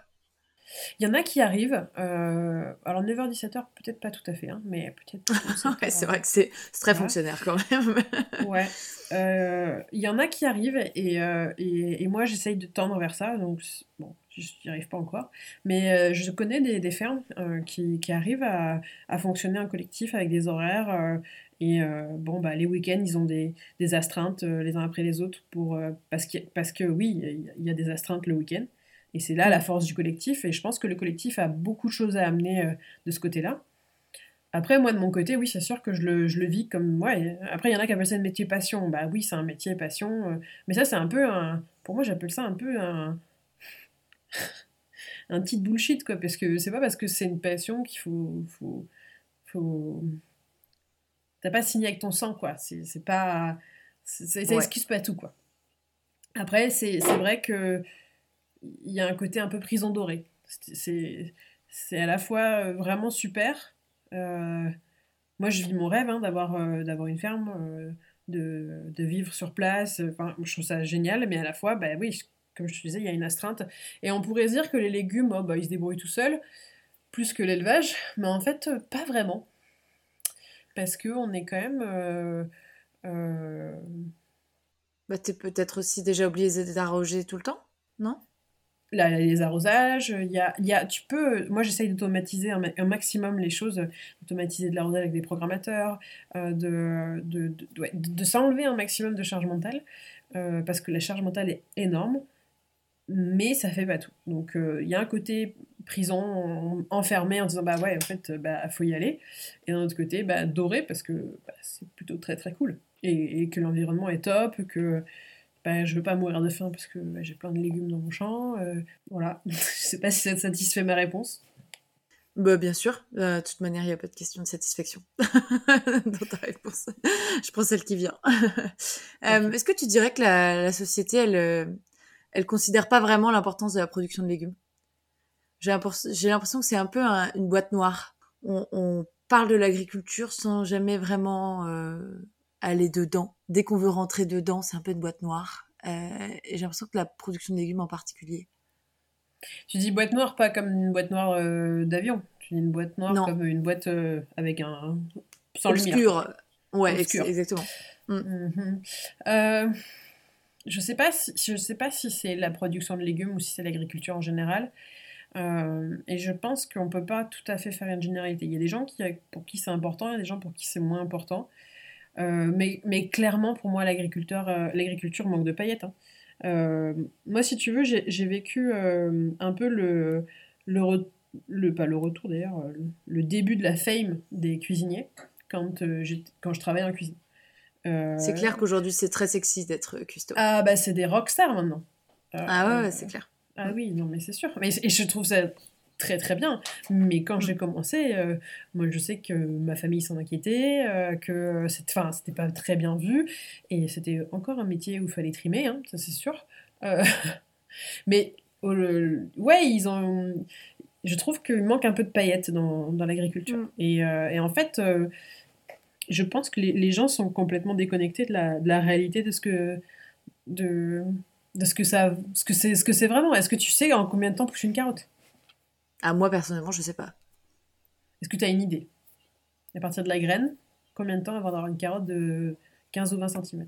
Il y en a qui arrivent. Euh, alors 9h, 17h, peut-être pas tout à fait, hein, mais peut-être. ouais, c'est vrai que c'est très fonctionnaire quand même. ouais. Euh, il y en a qui arrivent et, euh, et, et moi j'essaye de tendre vers ça. Donc, bon, n'y arrive pas encore. Mais euh, je connais des, des fermes euh, qui, qui, arrivent à, à, fonctionner en collectif avec des horaires. Euh, et bon, bah, les week-ends, ils ont des, des astreintes les uns après les autres pour, parce, que, parce que oui, il y a des astreintes le week-end. Et c'est là la force du collectif. Et je pense que le collectif a beaucoup de choses à amener de ce côté-là. Après, moi, de mon côté, oui, c'est sûr que je le, je le, vis comme. Ouais. Après, il y en a qui appellent ça un métier passion. Bah oui, c'est un métier passion. mais ça, c'est un peu un. Pour moi, j'appelle ça un peu un un petit bullshit, quoi, parce que c'est pas parce que c'est une passion qu'il faut, faut, faut... T'as pas signé avec ton sang, quoi. C'est pas... Ça ouais. excuse pas tout, quoi. Après, c'est vrai que il y a un côté un peu prison dorée. C'est à la fois vraiment super, euh, moi, je vis mon rêve hein, d'avoir d'avoir une ferme, de, de, vivre sur place. Enfin, je trouve ça génial, mais à la fois, bah oui, comme je te disais, il y a une astreinte. Et on pourrait dire que les légumes, oh, bah, ils se débrouillent tout seuls, plus que l'élevage, mais en fait, pas vraiment. Parce qu'on est quand même. Euh, euh... Bah, t'es peut-être aussi déjà obligé d'arroser tout le temps, non? Là, les arrosages, il y a, y a, tu peux, moi j'essaye d'automatiser un, maximum les choses, d'automatiser de l'arrosage avec des programmateurs, euh, de, de, de, de s'enlever un maximum de charge mentale, euh, parce que la charge mentale est énorme mais ça fait pas tout. Donc il euh, y a un côté prison enfermé en disant bah ouais en fait bah faut y aller et d'un autre côté bah doré parce que bah, c'est plutôt très très cool et, que l'environnement est top que bah, je veux pas mourir de faim parce que bah, j'ai plein de légumes dans mon champ euh, voilà je sais pas si ça te satisfait ma réponse bah, bien sûr, euh, de toute manière, il n'y a pas de question de satisfaction dans ta réponse. Je prends celle qui vient. Est-ce que tu dirais que la, la société, elle, elle considère pas vraiment l'importance de la production de légumes. J'ai l'impression que c'est un peu une boîte noire. On, parle de l'agriculture sans jamais vraiment euh, aller dedans. Dès qu'on veut rentrer dedans, c'est un peu une boîte noire. Euh, et j'ai l'impression que la production de légumes en particulier. Tu dis boîte noire, pas comme une boîte noire euh, d'avion. Tu dis une boîte noire comme une boîte avec un sans lumière. Ouais, exactement. Mm. Mm-hmm. Je sais pas si, je sais pas si c'est la production de légumes ou si c'est l'agriculture en général. Euh, et je pense qu'on peut pas tout à fait faire une généralité. Il y a des gens qui, pour qui c'est important, il y a des gens pour qui c'est moins important. Euh, mais, mais, clairement, pour moi, euh, l'agriculture manque de paillettes. Hein. moi, si tu veux, j'ai vécu un peu le, le, le, pas le retour d'ailleurs, le début de la fame des cuisiniers quand, quand je travaillais en cuisine. C'est clair qu'aujourd'hui, c'est très sexy d'être custo. Ah, bah, c'est des rockstars maintenant. ah, ouais, c'est clair. Ah oui, non, mais c'est sûr. Mais, et je trouve ça très très bien. Mais quand j'ai mm. commencé, euh, moi je sais que ma famille s'en inquiétait, euh, que c'était pas très bien vu. Et c'était encore un métier où il fallait trimer, hein, ça c'est sûr. Euh, mais oh, ouais, ils ont. Je trouve qu'il manque un peu de paillettes dans, dans l'agriculture. Mm. Et, et, en fait je pense que les, gens sont complètement déconnectés de la, de la, réalité de ce que de, de ce que ça ce que c'est ce que c'est vraiment. Est-ce que tu sais en combien de temps pousse une carotte? Ah moi personnellement, je sais pas. Est-ce que tu as une idée? À partir de la graine, combien de temps avant d'avoir une carotte de 15 ou 20 cm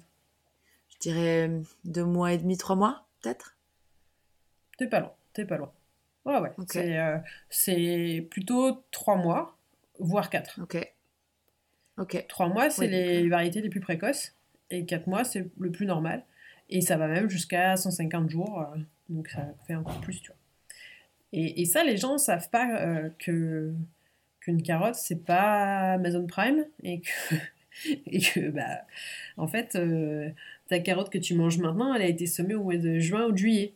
Je dirais deux mois et demi, trois mois, peut-être? T'es pas loin, t'es pas loin. Ouais, ouais. Euh, c'est plutôt trois mois, voire quatre. Ok. Ok. Trois mois, c'est les variétés les plus précoces. Et quatre mois, c'est le plus normal. Et ça va même jusqu'à 150 jours. Euh, donc ça fait encore plus, tu vois. Et, et ça, les gens ne savent pas euh, que qu'une carotte, c'est pas Amazon Prime. Et que, et que bah, en fait, euh, ta carotte que tu manges maintenant, elle a été semée au mois de juin ou de juillet.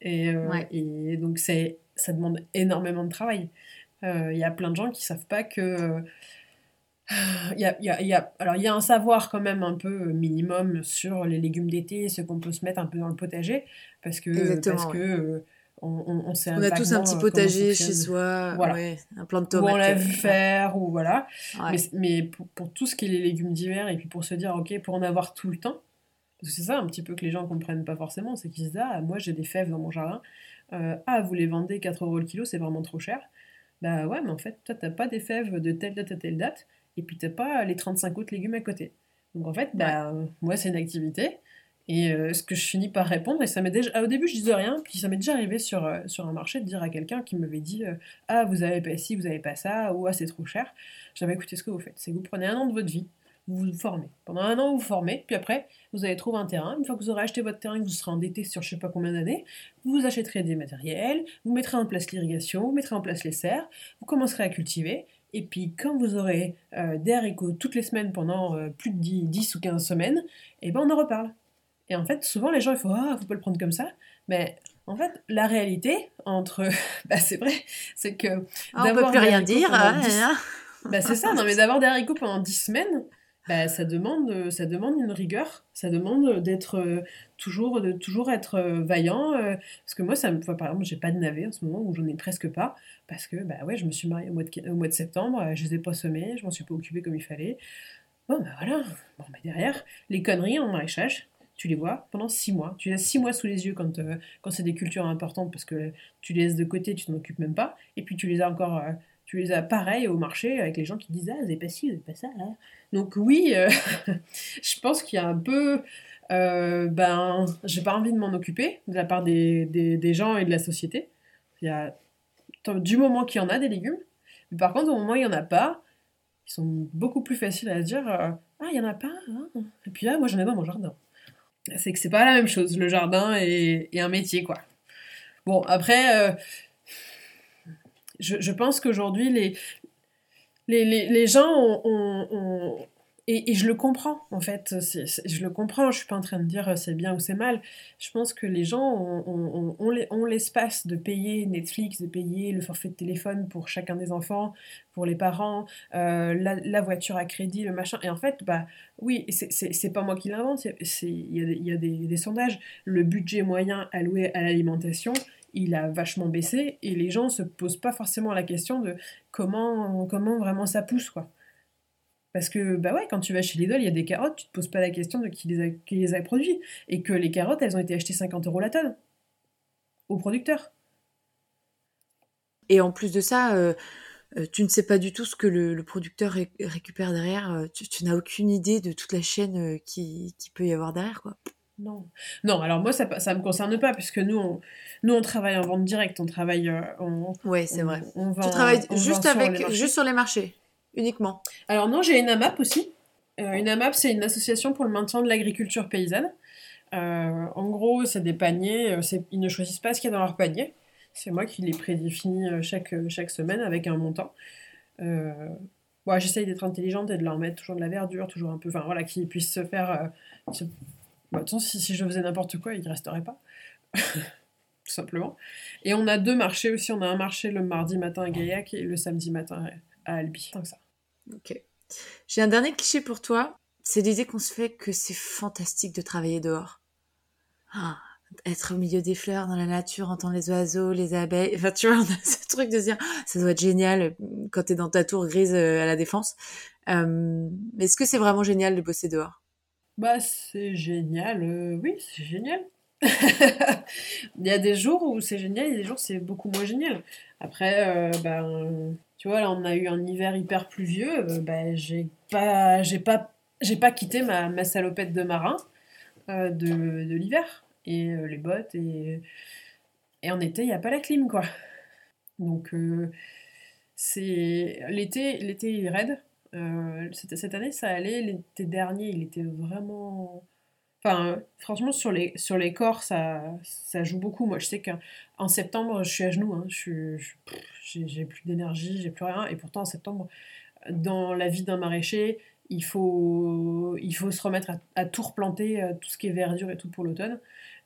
Et, et donc, ça demande énormément de travail. Il y a plein de gens qui savent pas que il y a, y a, y a, alors, il y a un savoir quand même un peu euh, minimum sur les légumes d'été, ce qu'on peut se mettre un peu dans le potager, parce que, parce que euh, on, on, on, sait on a tous un petit euh, potager chez soi, voilà. ouais, un plant de tomates. Ou on l'a vu faire, ou voilà. Mais, mais pour, pour, tout ce qui est les légumes d'hiver, et puis pour se dire, ok, pour en avoir tout le temps, parce que c'est ça un petit peu que les gens comprennent pas forcément, c'est qu'ils se disent, ah, moi j'ai des fèves dans mon jardin, ah, vous les vendez 4 euros le kilo, c'est vraiment trop cher. Bah ouais, mais en fait, toi, t'as pas des fèves de telle date à telle date, et puis t'as pas les 35 autres légumes à côté. Donc en fait, bah, moi c'est une activité, et euh, ce que je finis par répondre, et ça m'est déjà, au début je disais rien, puis ça m'est déjà arrivé sur, euh, sur un marché de dire à quelqu'un qui m'avait dit euh, Ah, vous avez pas ci, vous avez pas ça, ou Ah, c'est trop cher. J'avais écouté ce que vous faites, c'est que vous prenez un an de votre vie, vous vous formez. Pendant un an, vous vous formez, puis après, vous allez trouver un terrain. Une fois que vous aurez acheté votre terrain, que vous serez endetté sur je sais pas combien d'années, vous achèterez des matériels, vous mettrez en place l'irrigation, vous mettrez en place les serres, vous commencerez à cultiver, et puis quand vous aurez euh, des haricots toutes les semaines pendant euh, plus de 10, ou 15 semaines, et eh ben on en reparle. Et en fait, souvent les gens ils font Ah, faut pas le prendre comme ça. Mais en fait, la réalité entre. bah, c'est vrai, c'est que. Ah, on peut plus rien dire. Hein, bah, c'est ça, non, mais d'avoir des haricots pendant 10 semaines, bah, ça demande, ça demande une rigueur, ça demande d'être toujours, de toujours être vaillant. parce que moi, ça par exemple, j'ai pas de navet en ce moment, où j'en ai presque pas, parce que bah ouais, je me suis mariée au mois de, au mois de septembre, je les ai pas semés, je m'en suis pas occupée comme il fallait. Bon, bah voilà. Bon, bah derrière, les conneries en maraîchage, tu les vois pendant six mois. Tu les as six mois sous les yeux quand, quand c'est des cultures importantes parce que tu les laisses de côté, tu t'en occupes même pas. Et puis tu les as encore tu les as pareil au marché avec les gens qui disent Ah, vous n'avez pas ci, vous n'avez pas ça. Là. Donc, oui, euh, je pense qu'il y a un peu. Euh, ben, j'ai pas envie de m'en occuper de la part des, gens et de la société. Il y a du moment qu'il y en a des légumes. Mais par contre, au moment où il n'y en a pas, ils sont beaucoup plus faciles à dire euh, Ah, il n'y en a pas hein. Et puis là, moi, j'en ai dans mon jardin. C'est que c'est pas la même chose, le jardin et, un métier, quoi. Bon, après, euh, je, pense qu'aujourd'hui, les, les, les, gens ont, et, je le comprends, en fait. je le comprends, je suis pas en train de dire euh, c'est bien ou c'est mal. Je pense que les gens ont, l'espace de payer Netflix, de payer le forfait de téléphone pour chacun des enfants, pour les parents, euh, la, voiture à crédit, le machin. Et en fait, bah oui, c'est pas moi qui l'invente, il y a, y a des sondages. Le budget moyen alloué à l'alimentation, il a vachement baissé et les gens se posent pas forcément la question de comment, comment vraiment ça pousse, quoi. Parce que, bah ouais, quand tu vas chez Lidl, il y a des carottes, tu te poses pas la question de qui les a, qui produits. Et que les carottes, elles ont été achetées 50 euros la tonne. Au producteur. Et en plus de ça, euh, euh, tu ne sais pas du tout ce que le, producteur récupère derrière. Euh, tu, n'as aucune idée de toute la chaîne qui, qui peut y avoir derrière, quoi. Non. Non, alors moi, ça ne me concerne pas, puisque nous on, nous, on travaille en vente directe, on travaille... Euh, oui, c'est vrai. tu travailles juste, avec, juste sur les marchés, uniquement. Alors non, j'ai une AMAP aussi. Euh, une AMAP, c'est une association pour le maintien de l'agriculture paysanne. Euh, en gros, c'est des paniers, ils ne choisissent pas ce qu'il y a dans leur panier. C'est moi qui les prédéfinis chaque, chaque semaine avec un montant. Bon, J'essaye d'être intelligente et de leur mettre toujours de la verdure, toujours un peu... Enfin voilà, qu'ils puissent se faire... Bah, de toute façon, si, je faisais n'importe quoi, il ne resterait pas. Tout simplement. Et on a deux marchés aussi. On a un marché le mardi matin à Gaillac et le samedi matin à Albi. Tant ça. Ok. J'ai un dernier cliché pour toi. C'est l'idée qu'on se fait que c'est fantastique de travailler dehors. Ah, être au milieu des fleurs, dans la nature, entendre les oiseaux, les abeilles. Enfin, tu vois, on a ce truc de se dire, ça doit être génial quand t'es dans ta tour grise euh, à la défense. Euh, Est-ce que c'est vraiment génial de bosser dehors? Bah, c'est génial, euh, oui, c'est génial. Il y a des jours où c'est génial, il y a des jours où c'est beaucoup moins génial. Après, euh, ben, tu vois, là, on a eu un hiver hyper pluvieux, euh, ben, j'ai pas, pas, pas quitté ma, salopette de marin de, l'hiver. Et les bottes, et, et en été, il n'y a pas la clim, quoi. Donc, c'est l'été, l'été, est raide. Euh, cette année, ça allait. L'été dernier, il était vraiment. Enfin, franchement, sur les, sur les corps, ça, ça joue beaucoup. Moi, je sais qu'en septembre, je suis à genoux. Hein. Je, j'ai plus d'énergie, j'ai plus rien. Et pourtant, en septembre, dans la vie d'un maraîcher, il faut, il faut se remettre à, à, tout replanter, euh, tout ce qui est verdure et tout pour l'automne.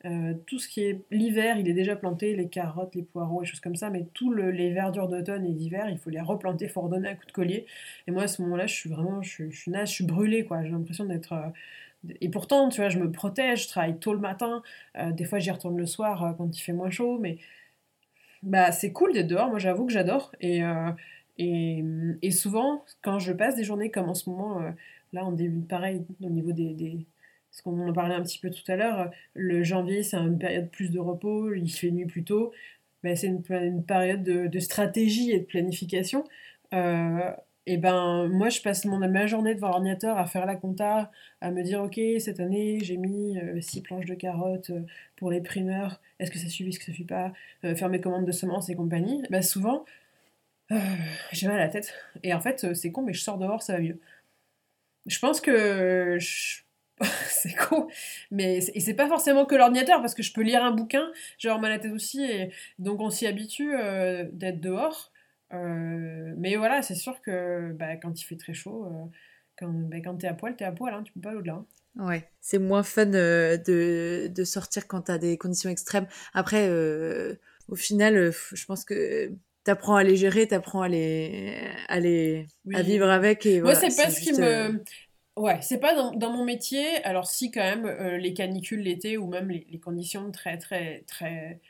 Euh, tout ce qui est l'hiver, il est déjà planté, les carottes, les poireaux, et choses comme ça, mais tous les verdures d'automne et d'hiver, il faut les replanter, il faut redonner un coup de collier. Et moi, à ce moment-là, je suis vraiment, je, je suis naze, je suis brûlée, quoi. J'ai l'impression d'être. Euh, et pourtant, tu vois, je me protège, je travaille tôt le matin, euh, des fois j'y retourne le soir quand il fait moins chaud, mais bah, c'est cool d'être dehors, moi j'avoue que j'adore. Et, et, souvent, quand je passe des journées comme en ce moment, là on débute pareil au niveau des parce qu'on en parlait un petit peu tout à l'heure, le janvier c'est une période plus de repos, il fait nuit plus tôt, ben, c'est une, période de, stratégie et de planification. Euh, et ben moi je passe mon, ma journée devant l'ordinateur à faire la compta, à me dire ok cette année j'ai mis 6 euh, planches de carottes euh, pour les primeurs, est-ce que ça suffit, est-ce que ça suffit pas, faire mes commandes de semences et compagnie. Ben, souvent j'ai mal à la tête. Et en fait c'est con mais je sors dehors ça va mieux. Je pense que c'est con. Mais et c'est pas forcément que l'ordinateur, parce que je peux lire un bouquin, j'ai mal à la tête aussi, et donc on s'y habitue euh, d'être dehors. Euh, mais voilà, c'est sûr que bah, quand il fait très chaud, euh, quand, bah, quand t'es à poil, t'es à poil, hein, tu peux pas aller au-delà. Hein. Ouais, c'est moins fun de, de, sortir quand t'as des conditions extrêmes. Après, au final, je pense que t'apprends à les gérer, t'apprends à les, à les, à vivre avec. Et Moi, c'est pas ce qui me Ouais, c'est pas dans, mon métier. Alors si quand même euh, les canicules l'été ou même les, conditions très très très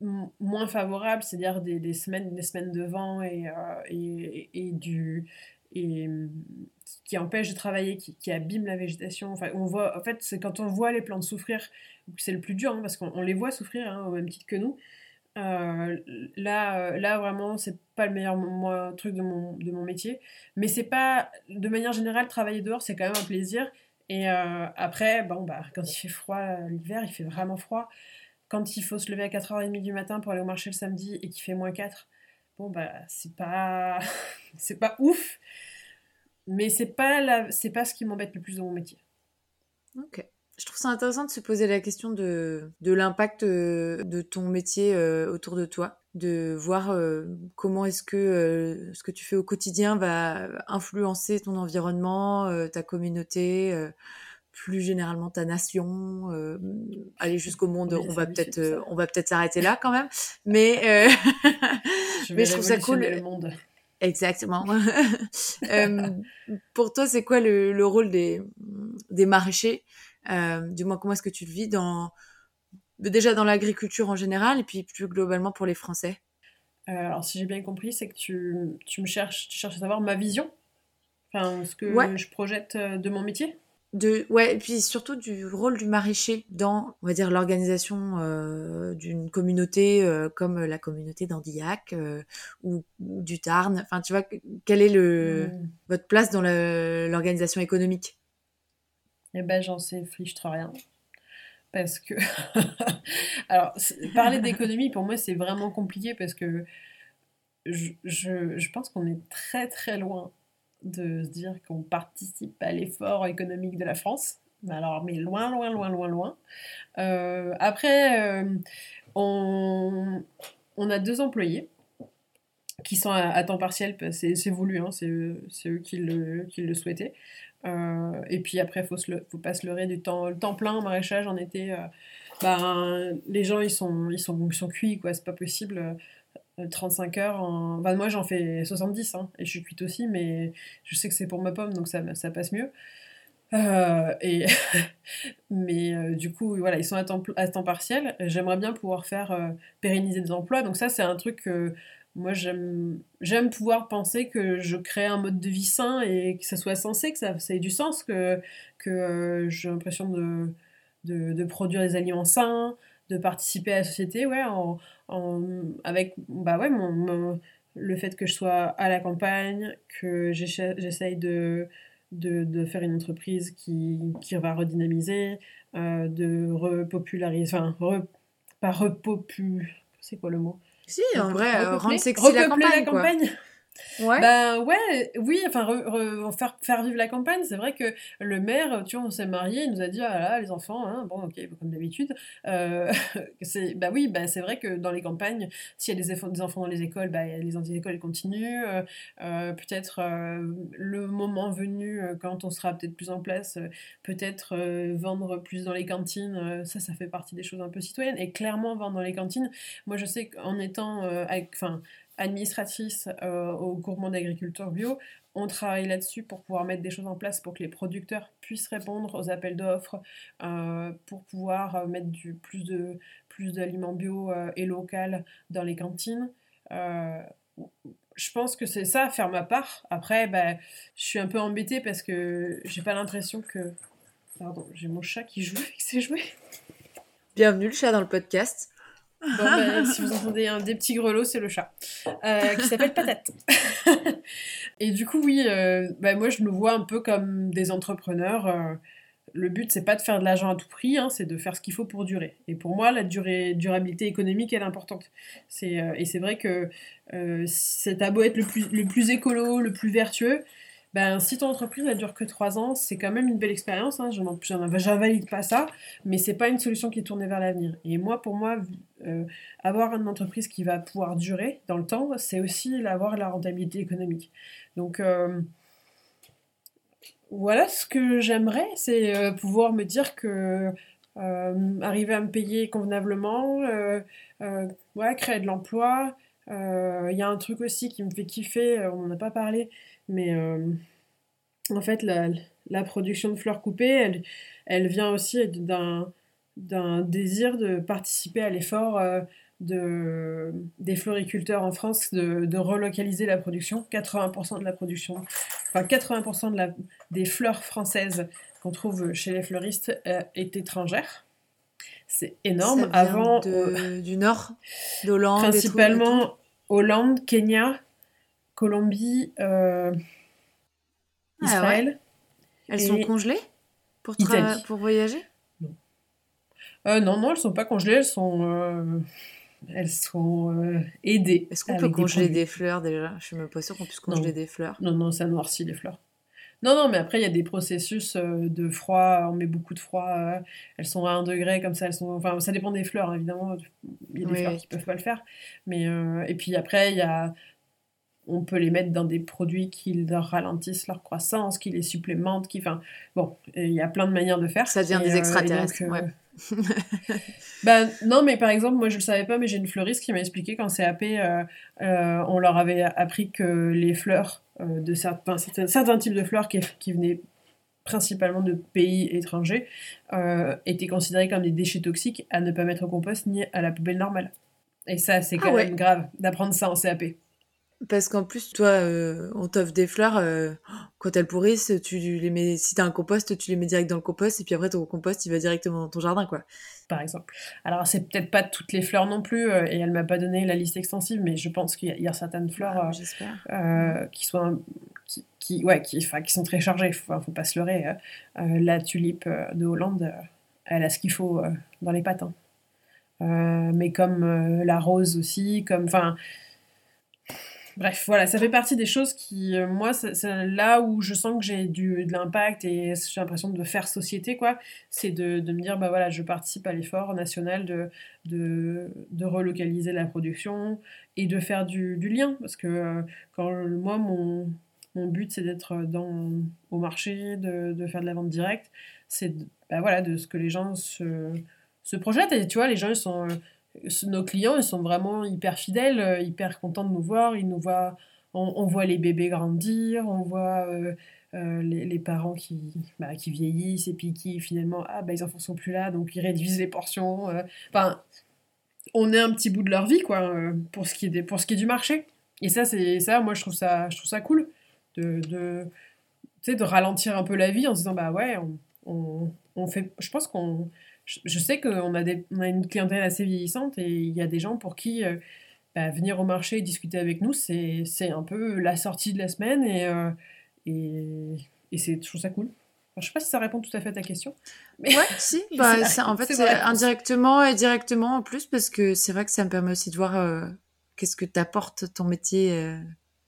moins favorables, c'est-à-dire des, des semaines des semaines de vent et, euh, et, et du et hum, qui empêchent de travailler, qui, qui abîment la végétation. Enfin, on voit en fait c'est quand on voit les plantes souffrir c'est le plus dur hein, parce qu'on on les voit souffrir hein, au même titre que nous. Euh, là, euh, là vraiment, c'est pas le meilleur truc de mon, de mon métier. Mais c'est pas, de manière générale, travailler dehors, c'est quand même un plaisir. Et euh, après, bon, bah, quand il fait froid l'hiver, il fait vraiment froid. Quand il faut se lever à 4h30 du matin pour aller au marché le samedi et qu'il fait moins 4, bon, bah, c'est pas, c'est pas ouf. Mais c'est pas, la, c'est pas ce qui m'embête le plus dans mon métier. Ok. Je trouve ça intéressant de se poser la question de, de l'impact euh, de ton métier euh, autour de toi, de voir euh, comment est-ce que euh, ce que tu fais au quotidien va influencer ton environnement, euh, ta communauté, euh, plus généralement ta nation, euh, aller jusqu'au monde. On va peut-être euh, on va peut-être s'arrêter là quand même, mais euh, Je mais je trouve ça cool. le monde. Exactement. Pour toi, c'est quoi le, le rôle des, des maraîchers? Euh, Du moins, comment est-ce que tu le vis dans, déjà dans l'agriculture en général et puis plus globalement pour les Français? Euh, alors, si j'ai bien compris, c'est que tu, tu me cherches, tu cherches à savoir ma vision, enfin, ce que Ouais. je projette euh, de mon métier. de, ouais, et puis surtout du rôle du maraîcher dans, on va dire, l'organisation euh, d'une communauté euh, comme la communauté d'Andillac euh, ou, ou du Tarn. Enfin, tu vois, quelle est le, Hmm. votre place dans l'organisation économique? Eh ben, j'en sais fichtre rien. Parce que. Alors, parler d'économie, pour moi, c'est vraiment compliqué parce que je, pense qu'on est très très loin de se dire qu'on participe à l'effort économique de la France. Alors, mais loin, loin, loin, loin, loin. Euh, après, euh, on, a deux employés qui sont à, temps partiel, c'est voulu, hein, c'est eux, qui le souhaitaient. Euh, et puis après, faut, se le- faut pas se leurrer du temps, le temps plein maraîchage en été. euh, ben, les gens, ils sont, ils sont, ils sont cuits, quoi, c'est pas possible. euh, 35 heures, en... ben, moi j'en fais 70, hein, et je suis cuite aussi, mais je sais que c'est pour ma pomme, donc ça, ça passe mieux. Euh, et mais euh, du coup, voilà, ils sont à temps, à temps partiel. J'aimerais bien pouvoir faire euh, pérenniser des emplois. Donc ça, c'est un truc que moi j'aime pouvoir penser que je crée un mode de vie sain et que ça soit sensé, que ça, ait du sens, que, que euh, j'ai l'impression de, de, produire des aliments sains, de participer à la société, ouais, en, avec bah ouais, le fait que je sois à la campagne, que j'essaye de, de, de faire une entreprise qui, qui va redynamiser, euh, de repopulariser, enfin, re- pas repopu, c'est quoi le mot? Si, en vrai, euh, rendre sexy la campagne. Ouais. Ben ouais, oui, enfin, re- re- faire, faire vivre la campagne, c'est vrai que le maire, tu vois, on s'est marié, il nous a dit, ah là, les enfants, hein, bon, ok, comme d'habitude. Euh, c'est, bah oui, bah c'est vrai que dans les campagnes, s'il y a des, enfants- dans les écoles, bah, les anti-écoles elles continuent. Euh, euh, peut-être euh, le moment venu, quand on sera peut-être plus en place, peut-être vendre plus dans les cantines, ça, ça fait partie des choses un peu citoyennes. Et clairement, vendre dans les cantines, moi je sais qu'en étant, avec- enfin, administratrice euh, au groupement d'agriculteurs bio, on travaille là-dessus pour pouvoir mettre des choses en place pour que les producteurs puissent répondre aux appels d'offres, euh, pour pouvoir euh, mettre du, plus de plus d'aliments bio euh, et local dans les cantines. Je pense que c'est ça, faire ma part. Après, bah, je suis un peu embêtée parce que j'ai pas l'impression que... Pardon, j'ai mon chat qui joue avec ses jouets. Bienvenue le chat dans le podcast. Bah, si vous entendez un des petits grelots, c'est le chat, euh, qui s'appelle Patate. et du coup, oui, euh, bah, moi, je me vois un peu comme des entrepreneurs. euh, le but, c'est pas de faire de l'argent à tout prix, hein, c'est de faire ce qu'il faut pour durer. Et pour moi, la durée, durabilité économique, elle est importante. C'est, et c'est vrai que c'est à beau être le plus, le plus écolo, le plus vertueux, ben, si ton entreprise ne dure que 3 ans, c'est quand même une belle expérience. Hein, j'invalide pas ça, mais c'est pas une solution qui est tournée vers l'avenir. Et moi, pour moi, euh, avoir une entreprise qui va pouvoir durer dans le temps, c'est aussi avoir la rentabilité économique. Donc, euh, voilà ce que j'aimerais, c'est euh, pouvoir me dire que arriver à me payer convenablement, ouais, créer de l'emploi. Il y a un truc aussi qui me fait kiffer, on n'en a pas parlé, mais euh, en fait, la, la production de fleurs coupées, elle, elle vient aussi d'un d'un désir de participer à l'effort euh, de, des floriculteurs en France de, de, relocaliser la production. 80% de la production, enfin 80% de la, des fleurs françaises qu'on trouve chez les fleuristes euh, est étrangère. C'est énorme. Avant, de, du nord, d'Hollande. Principalement Hollande, Kenya, Colombie, euh, ah Israël. Elles sont congelées pour, pour voyager? Non. Euh, non, non, elles sont pas congelées, elles sont, euh, elles sont euh, aidées. Est-ce qu'on peut congeler des, fleurs déjà? Je suis même pas sûre qu'on puisse congeler des fleurs. Non, non, ça noircit les fleurs. Non, non, mais après, il y a des processus de froid, on met beaucoup de froid, elles sont à 1 degré, comme ça, elles sont... Enfin, ça dépend des fleurs, évidemment, il y a des fleurs qui peuvent pas le faire. Mais, et puis après, il y a on peut les mettre dans des produits qui leur ralentissent leur croissance, qui les supplémentent, qui, enfin, bon, il y a plein de manières de faire. Ça devient des euh, extraterrestres, ouais. ben non, mais par exemple, moi je le savais pas, mais j'ai une fleuriste qui m'a expliqué qu'en CAP, euh, euh, on leur avait appris que les fleurs de certains, certains, types de fleurs qui, qui, venaient principalement de pays étrangers étaient considérés comme des déchets toxiques à ne pas mettre au compost ni à la poubelle normale. Et ça, c'est ah quand même grave d'apprendre ça en CAP. Parce qu'en plus, toi, euh, on t'offre des fleurs, euh, quand elles pourrissent, tu les mets, si t'as un compost, tu les mets direct dans le compost, et puis après, ton compost, il va directement dans ton jardin, quoi. Par exemple. Alors, c'est peut-être pas toutes les fleurs non plus, euh, et elle m'a pas donné la liste extensive, mais je pense qu'il y, a certaines fleurs ah, qui sont, qui, ouais, qui, qui sont très chargées, faut, faut pas se leurrer. la tulipe de Hollande, elle a ce qu'il faut dans les patins. Hein. mais comme la rose aussi, comme, enfin, Bref, voilà, ça fait partie des choses qui, euh, moi, c'est là où je sens que j'ai de l'impact et j'ai l'impression de faire société, quoi. C'est de, de, me dire, bah voilà, je participe à l'effort national de, de, de, relocaliser la production et de faire du, du lien. Parce que euh, quand moi, mon, mon but, c'est d'être au marché, de, de, faire de la vente directe, c'est bah voilà, de ce que les gens se, se projettent. Et tu vois, les gens, ils sont nos clients, ils sont vraiment hyper fidèles, euh, hyper contents de nous voir. Ils nous voient, on, voit les bébés grandir, on voit euh, euh, les, parents qui, bah, qui vieillissent et puis qui finalement, ah bah, les enfants sont plus là, donc ils réduisent les portions. Enfin, on est un petit bout de leur vie, quoi, pour, ce qui est pour ce qui est du marché. Et ça, c'est ça, moi, je trouve ça, je trouve ça cool de, de, de ralentir un peu la vie en se disant, bah ouais, on, on fait, je pense qu'on je, sais qu'on a, on a une clientèle assez vieillissante et il y a des gens pour qui euh, bah, venir au marché et discuter avec nous, c'est un peu la sortie de la semaine et, euh, et, et c'est, je trouve ça cool. Je je sais pas si ça répond tout à fait à ta question. Mais... Ouais, si. Bah, en fait, c'est indirectement et directement en plus, parce que c'est vrai que ça me permet aussi de voir euh, qu'est-ce que t'apporte ton métier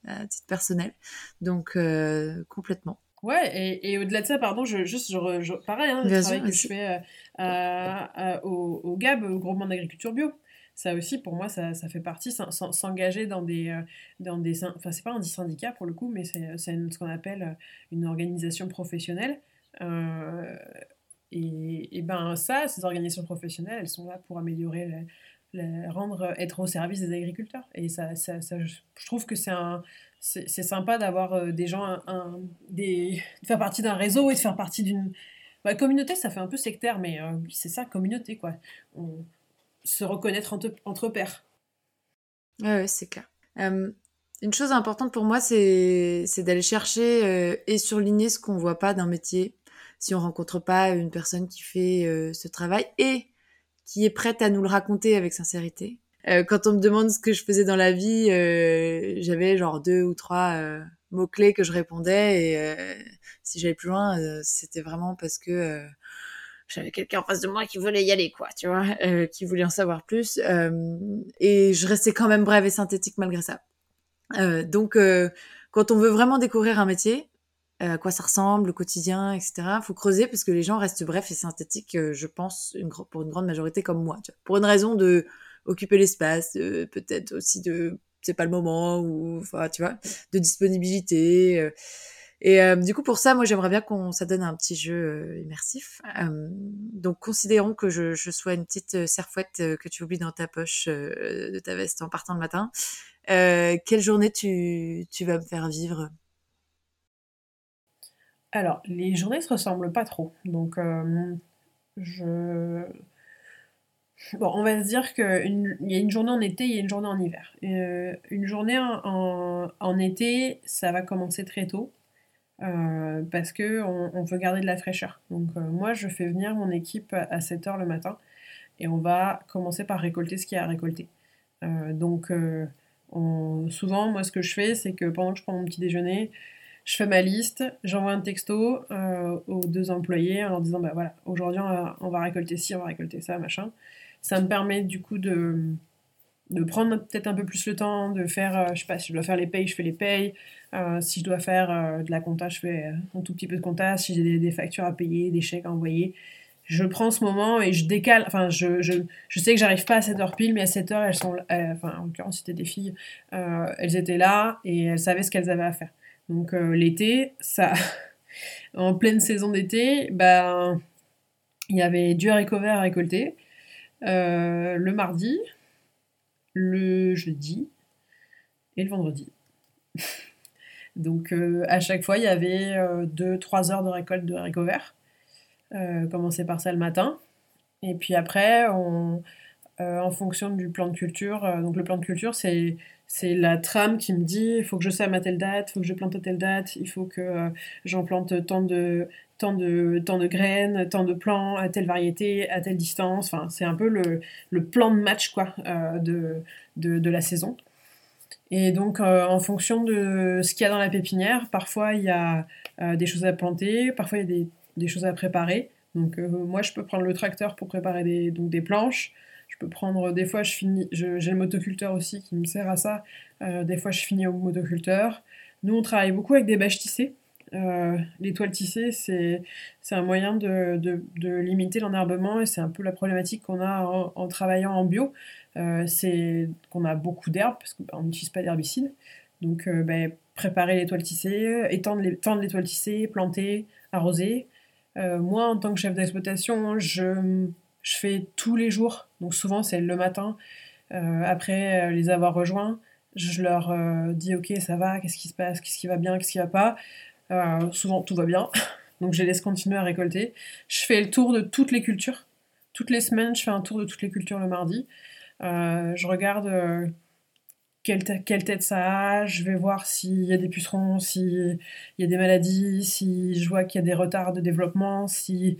à titre personnel. Donc, complètement. Ouais, et, et au-delà de ça, pardon, je, juste, je, pareil, hein, le travail que je fais euh, au, au, GAB, au Groupement d'agriculture bio. Ça aussi, pour moi, ça, ça fait partie, s'engager dans des... Euh, dans des enfin, c'est pas un syndicat pour le coup, mais c'est ce qu'on appelle une organisation professionnelle. Euh, et, et, ben ça, ces organisations professionnelles, elles sont là pour améliorer, rendre, être au service des agriculteurs. Et ça, ça, je trouve que c'est un c'est sympa d'avoir euh, des gens, un, des, de faire partie d'un réseau et de faire partie d'une bah, communauté. Ça fait un peu sectaire, mais euh, c'est ça, communauté, quoi. On, se reconnaître entre, entre pairs. Ouais, c'est clair. Euh, une chose importante pour moi, c'est d'aller chercher et surligner ce qu'on voit pas d'un métier. Si on rencontre pas une personne qui fait ce travail et qui est prête à nous le raconter avec sincérité. Euh, quand on me demande ce que je faisais dans la vie, euh, j'avais genre deux ou trois euh, mots-clés que je répondais. Et si j'allais plus loin, c'était vraiment parce que j'avais quelqu'un en face de moi qui voulait y aller, quoi, tu vois, qui voulait en savoir plus. et je restais quand même brève et synthétique malgré ça. donc, quand on veut vraiment découvrir un métier, à quoi ça ressemble, le quotidien, etc. Faut creuser parce que les gens restent brefs et synthétiques, je pense, une, pour une grande majorité comme moi. Tu vois. Pour une raison de occuper l'espace, euh, peut-être aussi de c'est pas le moment ou enfin tu vois de disponibilité euh. et euh, du coup pour ça moi j'aimerais bien qu'on ça donne un petit jeu immersif donc considérons que je, je, sois une petite serfouette que tu oublies dans ta poche de ta veste en partant le matin quelle journée tu, tu vas me faire vivre? Alors, les journées se ressemblent pas trop. Donc, euh. Bon, on va se dire qu'il y a une journée en été, il y a une journée en hiver. Euh, une journée en, en, été, ça va commencer très tôt. Euh, parce que on, veut garder de la fraîcheur. Donc moi, je fais venir mon équipe à 7h le matin et on va commencer par récolter ce qu'il y a à récolter. donc souvent, moi, ce que je fais, c'est que pendant que je prends mon petit déjeuner, je fais ma liste, j'envoie un texto euh, aux deux employés en leur disant bah voilà, aujourd'hui on, va, récolter ci, on va récolter ça, machin. Ça me permet du coup de, de prendre peut-être un peu plus le temps, de faire, euh, je sais pas, si je dois faire les payes, je fais les payes. Euh, si je dois faire de la compta, je fais un tout petit peu de compta. Si j'ai des, des, factures à payer, des chèques à envoyer, je prends ce moment et je décale. Enfin, je, je, je sais que j'arrive pas à 7 heures pile, mais à 7 heures, elles sont. enfin, en l'occurrence, c'était des filles. elles étaient là et elles savaient ce qu'elles avaient à faire. Donc euh, l'été, ça, en pleine saison d'été, ben il y avait du haricot à récolter euh, le mardi, le jeudi et le vendredi. Donc euh, à chaque fois, il y avait 2-3 heures de récolte de haricots verts. commencer par ça le matin. Et puis après, en fonction du plan de culture, donc le plan de culture, c'est c'est la trame qui me dit il faut que je sème à telle date, il faut que je plante à telle date, il faut que euh, j'en plante tant de, tant, de, tant de graines, tant de plants, à telle variété, à telle distance. Enfin, c'est un peu le, le, plan de match quoi, euh, de, de, de, la saison. Et donc, euh, en fonction de ce qu'il y a dans la pépinière, parfois il y a des choses à planter, parfois il y a des, des choses à préparer. Donc, moi, je peux prendre le tracteur pour préparer des, donc des planches. Je peux prendre, des fois, je finis, j'ai le motoculteur aussi qui me sert à ça. Euh, des fois, je finis au motoculteur. Nous, on travaille beaucoup avec des bâches tissées. Euh, les toiles tissées, c'est un moyen de, de, de limiter l'enherbement et c'est un peu la problématique qu'on a en, travaillant en bio. Euh, c'est qu'on a beaucoup d'herbes parce qu'on bah, n'utilise pas d'herbicides. Donc, ben, préparer les toiles tissées, étendre les, tendre les toiles tissées, planter, arroser. moi, en tant que chef d'exploitation, je je fais tous les jours. Donc souvent c'est le matin. Euh, après euh, les avoir rejoints, je leur euh, dis ok ça va, qu'est-ce qui se passe, qu'est-ce qui va bien, qu'est-ce qui va pas. souvent tout va bien. Donc je les laisse continuer à récolter. Je fais le tour de toutes les cultures. Toutes les semaines, je fais un tour de toutes les cultures le mardi. je regarde quelle, quelle, tête ça a, je vais voir s'il y a des pucerons, s'il y a des maladies, si je vois qu'il y a des retards de développement, si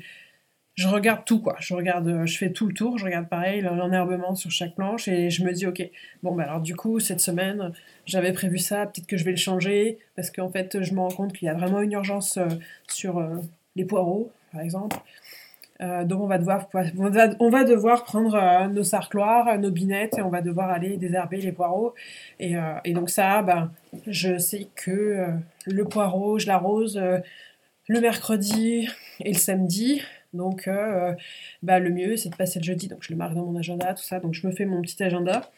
je regarde tout quoi. Je regarde, euh, je fais tout le tour, je regarde pareil l'enherbement sur chaque planche et je me dis ok, bon bah alors du coup cette semaine j'avais prévu ça, peut-être que je vais le changer parce qu'en fait je me rends compte qu'il y a vraiment une urgence euh, sur euh, les poireaux par exemple. donc on va devoir, on va, devoir prendre nos sarcloirs, nos binettes et on va devoir aller désherber les poireaux. Et, et donc ça, ben, je sais que le poireau, je l'arrose le mercredi et le samedi. Donc, euh, bah, le mieux, c'est de passer le jeudi. Donc, je le marque dans mon agenda, tout ça. Donc, je me fais mon petit agenda.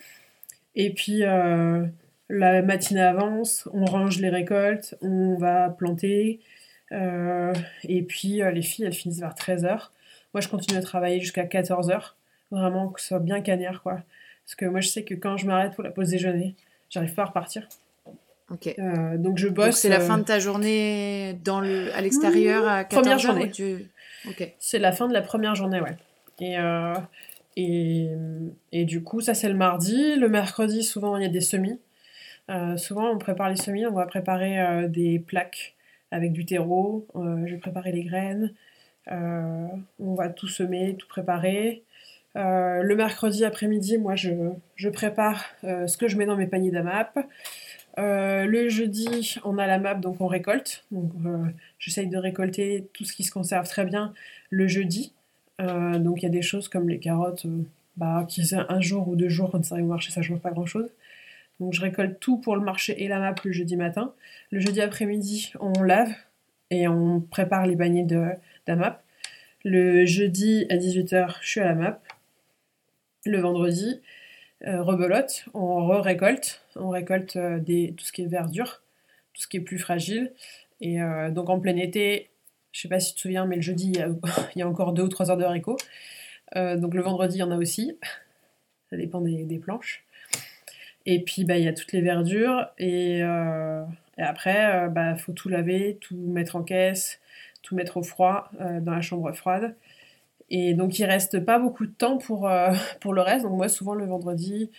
Et puis, euh, la matinée avance, on range les récoltes, on va planter. Euh, et puis, les filles, elles finissent vers 13h. Moi, je continue à travailler jusqu'à 14h. Vraiment, que ce soit bien cagnard, quoi. Parce que moi, je sais que quand je m'arrête pour la pause déjeuner, j'arrive pas à repartir. Ok. donc je bosse. c'est la fin de ta journée dans le, à l'extérieur à 14h Première journée. C'est la fin de la première journée, ouais. Et, euh, et, et, du coup, ça c'est le mardi. Le mercredi, souvent, il y a des semis. Euh, souvent, on prépare les semis, on va préparer euh, des plaques avec du terreau. je vais préparer les graines. on va tout semer, tout préparer. le mercredi après-midi, moi, je, je prépare ce que je mets dans mes paniers d'AMAP. Euh, le jeudi, on a la map, donc on récolte. Donc, euh, j'essaye de récolter tout ce qui se conserve très bien le jeudi. Euh, donc, il y a des choses comme les carottes, bah, qui un jour ou deux jours quand ça arrive au marché, ça change pas grand chose. Donc, je récolte tout pour le marché et la map le jeudi matin. Le jeudi après-midi, on lave et on prépare les paniers de, la map. Le jeudi à 18h, je suis à la map. Le vendredi, euh, rebelote, on re-récolte, on récolte euh, des, tout ce qui est verdure, tout ce qui est plus fragile. Et euh, donc en plein été, je sais pas si tu te souviens, mais le jeudi, il y a, encore deux ou trois heures de haricots. donc le vendredi, il y en a aussi. Ça dépend des, planches. Et puis bah, il y a toutes les verdures. Et, Et après, il bah, faut tout laver, tout mettre en caisse, tout mettre au froid, dans la chambre froide. Et donc, il reste pas beaucoup de temps pour, pour le reste. Donc, moi, souvent, le vendredi,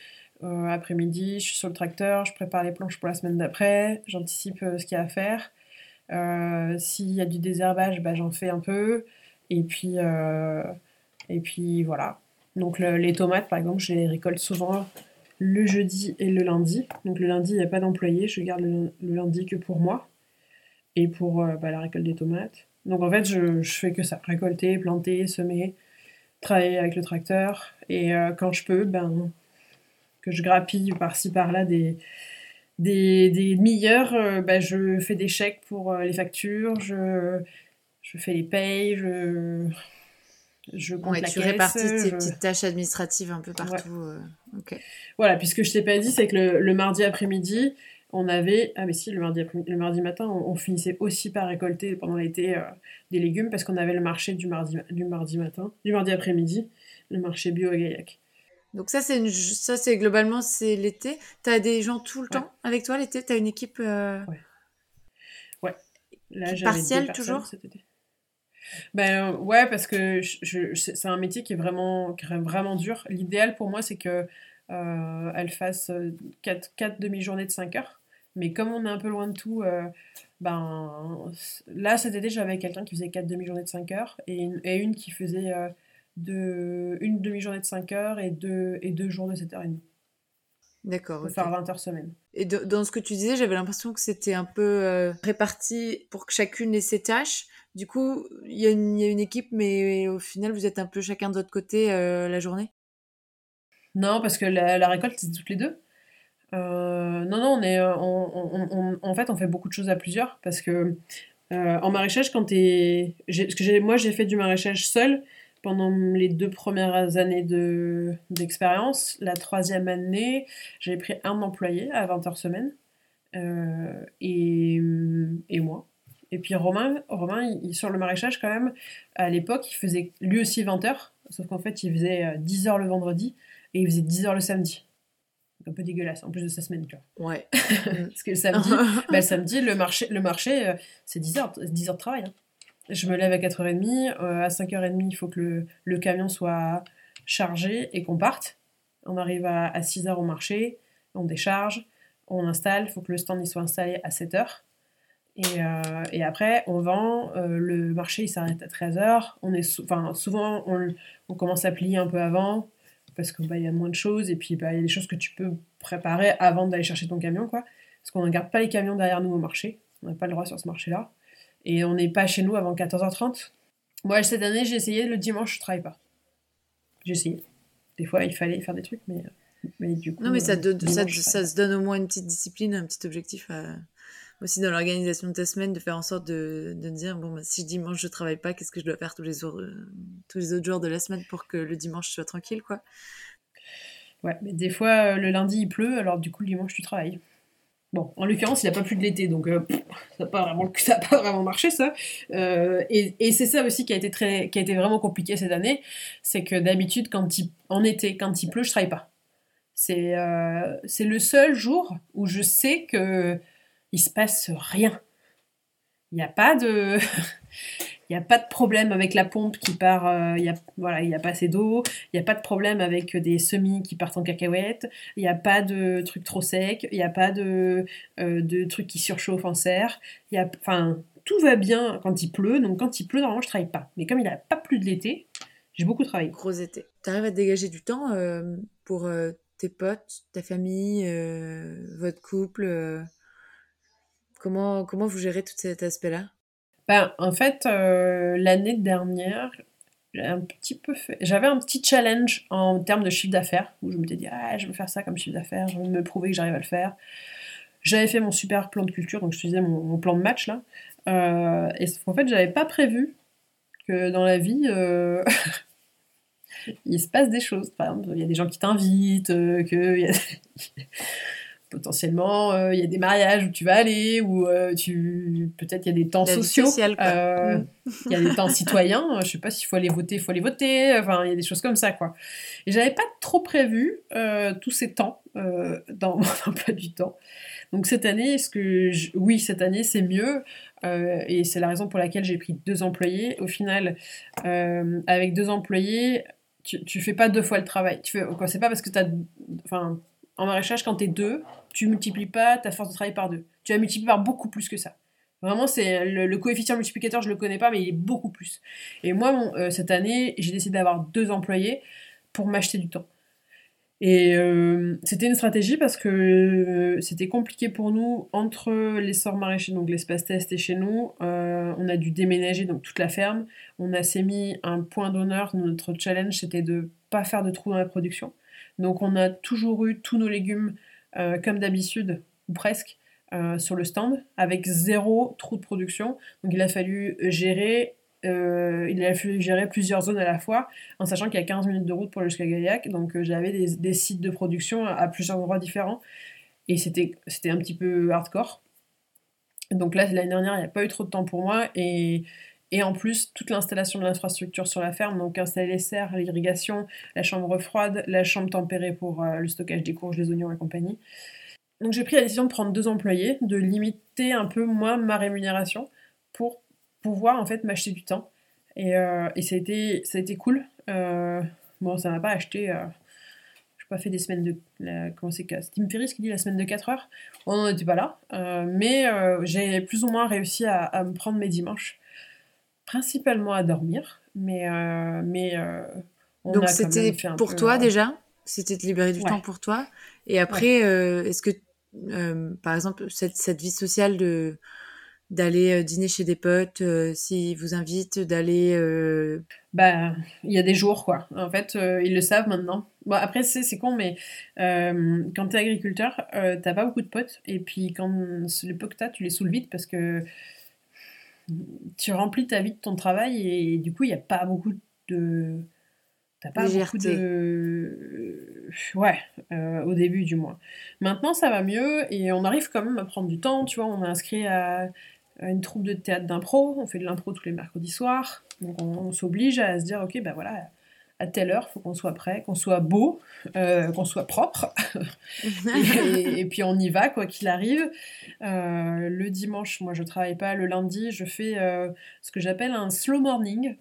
après-midi, je suis sur le tracteur, je prépare les planches pour la semaine d'après, j'anticipe ce qu'il y a à faire. S'il y a du désherbage, bah, j'en fais un peu. Et puis, et puis voilà. Donc les tomates, par exemple, je les récolte souvent le jeudi et le lundi. Donc le lundi, il n'y a pas d'employé, je garde le, lundi que pour moi et pour euh, bah, la récolte des tomates. Donc en fait, je, je, fais que ça, récolter, planter, semer, travailler avec le tracteur. Et euh, quand je peux, ben, que je grappille par-ci par-là des, des, des meilleurs, euh, ben, je fais des chèques pour les factures, je, je fais les payes, je je compte tu répartis tes petites tâches administratives un peu partout. Euh, voilà, puisque je t'ai pas dit, c'est que le, mardi après-midi, on avait. Ah, mais si, le mardi, le mardi matin, on, finissait aussi par récolter pendant l'été euh, des légumes parce qu'on avait le marché du mardi, du mardi matin, du mardi après-midi, le marché bio à Gaillac. Donc, ça, c'est, ça, c'est globalement, c'est l'été. Tu as des gens tout le temps avec toi l'été? Tu as une équipe. Euh... Ouais. Ouais. Là, partielle toujours? cet été. Ben ouais, parce que je, c'est un métier qui est vraiment, vraiment dur. L'idéal pour moi, c'est que euh, elle fasse 4, 4 demi-journées de 5 heures. Mais comme on est un peu loin de tout, euh, ben là cet été j'avais quelqu'un qui faisait 4 demi-journées de 5 heures et une, et une qui faisait euh, de, une demi-journée de 5 heures et deux, et deux jours de 7h30. D'accord. Pour faire 20 heures semaine. Et dans ce que tu disais, j'avais l'impression que c'était un peu réparti pour que chacune ait ses tâches. Du coup, il y, a une équipe, mais au final, vous êtes un peu chacun de votre côté euh, la journée? Non, parce que la, récolte, c'est toutes les deux. Euh, non, non, on est, en fait, on fait beaucoup de choses à plusieurs parce que euh, en maraîchage, quand t'es, que moi, j'ai fait du maraîchage seul pendant les deux premières années de d'expérience. La troisième année, j'avais pris un employé à 20 heures semaine et, et moi. Et puis Romain, Romain il, sur le maraîchage, quand même, à l'époque, il faisait lui aussi 20 heures, sauf qu'en fait, il faisait 10 euh, heures le vendredi et il faisait 10 heures le samedi. Un peu dégueulasse, en plus de sa semaine, tu vois. Ouais. Parce que le samedi, bah, le, samedi le marché, le marché euh, c'est 10 heures, 10 heures de travail. Hein. Je me lève à 4h30, euh, à 5h30, il faut que le, le camion soit chargé et qu'on parte. On arrive à, à 6h au marché, on décharge, on installe, il faut que le stand y soit installé à 7h. Et, euh, et, après, on vend, euh, le marché il s'arrête à 13h. On est enfin, souvent, on, on, commence à plier un peu avant parce qu'il bah, y a moins de choses et puis bah, il y a des choses que tu peux préparer avant d'aller chercher ton camion. Quoi. Parce qu'on ne garde pas les camions derrière nous au marché. On n'a pas le droit sur ce marché-là. Et on n'est pas chez nous avant 14h30. Moi, cette année, j'ai essayé le dimanche, je ne travaille pas. J'ai essayé. Des fois, il fallait faire des trucs, mais, mais du coup. Non, mais ça, euh, ça, ça, se donne au moins une petite discipline, un petit objectif à aussi dans l'organisation de ta semaine, de faire en sorte de, de dire bon, bah, si dimanche je travaille pas, qu'est-ce que je dois faire tous les, jours, euh, tous les autres jours de la semaine pour que le dimanche soit tranquille, quoi? Ouais, mais des fois, euh, le lundi il pleut, alors du coup, le dimanche tu travailles. Bon, en l'occurrence, il n'a pas plu de l'été, donc euh, ça n'a pas, vraiment, pas vraiment marché, ça. et, et c'est ça aussi qui a, été très, qui a été vraiment compliqué cette année, c'est que d'habitude, quand il, en été, quand il pleut, je travaille pas. C'est c'est le seul jour où je sais que il se passe rien. Il n'y a pas de. Il a pas de problème avec la pompe qui part, euh, il y a, voilà, il n'y a pas assez d'eau, il n'y a pas de problème avec des semis qui partent en cacahuète, il n'y a pas de trucs trop secs, il n'y a pas de, euh, de trucs qui surchauffent en serre, y a, enfin, tout va bien quand il pleut, donc quand il pleut, normalement, je travaille pas. Mais comme il n'a pas plu de l'été, j'ai beaucoup travaillé. Gros été. Tu arrives à dégager du temps euh, pour tes potes, ta famille, votre couple Comment, comment vous gérez tout cet aspect-là? Ben, En fait, euh, l'année dernière, J'avais un petit challenge en termes de chiffre d'affaires, où je me dit, ah, je veux faire ça comme chiffre d'affaires, je veux me prouver que j'arrive à le faire. J'avais fait mon super plan de culture, donc je faisais mon, plan de match là. Euh, et en fait, j'avais pas prévu que dans la vie, euh, il se passe des choses. Par exemple, il y a des gens qui t'invitent, que potentiellement euh, il y a des mariages où tu vas aller ou euh, tu peut-être il y a des temps sociaux euh, mm. il y a des temps citoyens je sais pas s'il faut aller voter il faut aller voter enfin il y a des choses comme ça quoi. Et j'avais pas trop prévu tous ces temps dans mon emploi du temps. Donc cette année ce que oui cette année c'est mieux et c'est la raison pour laquelle j'ai pris deux employés. Au final avec deux employés tu, tu fais pas deux fois le travail. Tu fais quoi c'est pas parce que tu as enfin en maraîchage, quand tu es deux, tu multiplies pas ta force de travail par deux. Tu vas multiplier par beaucoup plus que ça. Vraiment, c'est le, coefficient multiplicateur, je le connais pas, mais il est beaucoup plus. Et moi, euh, cette année, j'ai décidé d'avoir deux employés pour m'acheter du temps. Et euh, c'était une stratégie parce que euh, c'était compliqué pour nous entre l'essor maraîcher, donc l'espace test et chez nous. on a dû déménager donc toute la ferme. On a s'est mis un point d'honneur. Notre challenge, c'était de pas faire de trous dans la production. Donc on a toujours eu tous nos légumes euh, comme d'habitude, ou presque, euh, sur le stand, avec zéro trou de production. Donc il a fallu gérer euh, il a fallu gérer plusieurs zones à la fois, en sachant qu'il y a 15 minutes de route pour aller jusqu'à Gaillac, donc j'avais des, sites de production à, plusieurs endroits différents, et c'était un petit peu hardcore. Donc là, l'année dernière, il n'y a pas eu trop de temps pour moi, et et en plus, toute l'installation de l'infrastructure sur la ferme, donc installer les serres, l'irrigation, la chambre froide, la chambre tempérée pour euh, le stockage des courges, des oignons et compagnie. Donc j'ai pris la décision de prendre deux employés, de limiter un peu moi ma rémunération pour pouvoir en fait m'acheter du temps. Et, euh, ça, a été, ça a été cool. Euh, bon, ça m'a pas acheté. je n'ai pas fait des semaines de. comment c'est Tim Ferriss qui dit la semaine de 4 heures. On n'en était pas là. mais j'ai plus ou moins réussi à me prendre mes dimanches principalement à dormir, mais, euh, mais euh, Donc c'était pour toi euh, déjà? C'était de libérer du temps pour toi? Et après, est-ce que, par exemple, cette, cette, vie sociale de d'aller dîner chez des potes, s'ils vous invitent, d'aller... Bah, il y a des jours, quoi. En fait, ils le savent maintenant. Bon, après, c'est con, mais quand tu es agriculteur, t'as pas beaucoup de potes. Et puis, quand les potes que t'as, tu les saoules vite parce que tu remplis ta vie de ton travail et, du coup, il n'y a pas beaucoup de. T'as pas beaucoup de. Ouais, euh, au début du mois. Maintenant, ça va mieux et on arrive quand même à prendre du temps. Tu vois, on est inscrit à, une troupe de théâtre d'impro. On fait de l'impro tous les mercredis soirs. Donc, on, s'oblige à se dire, ok, ben voilà, à telle heure, il faut qu'on soit prêt, qu'on soit beau, euh, qu'on soit propre. et, puis on y va, quoi qu'il arrive. Euh, le dimanche, moi je travaille pas. Le lundi, je fais euh, ce que j'appelle un slow morning.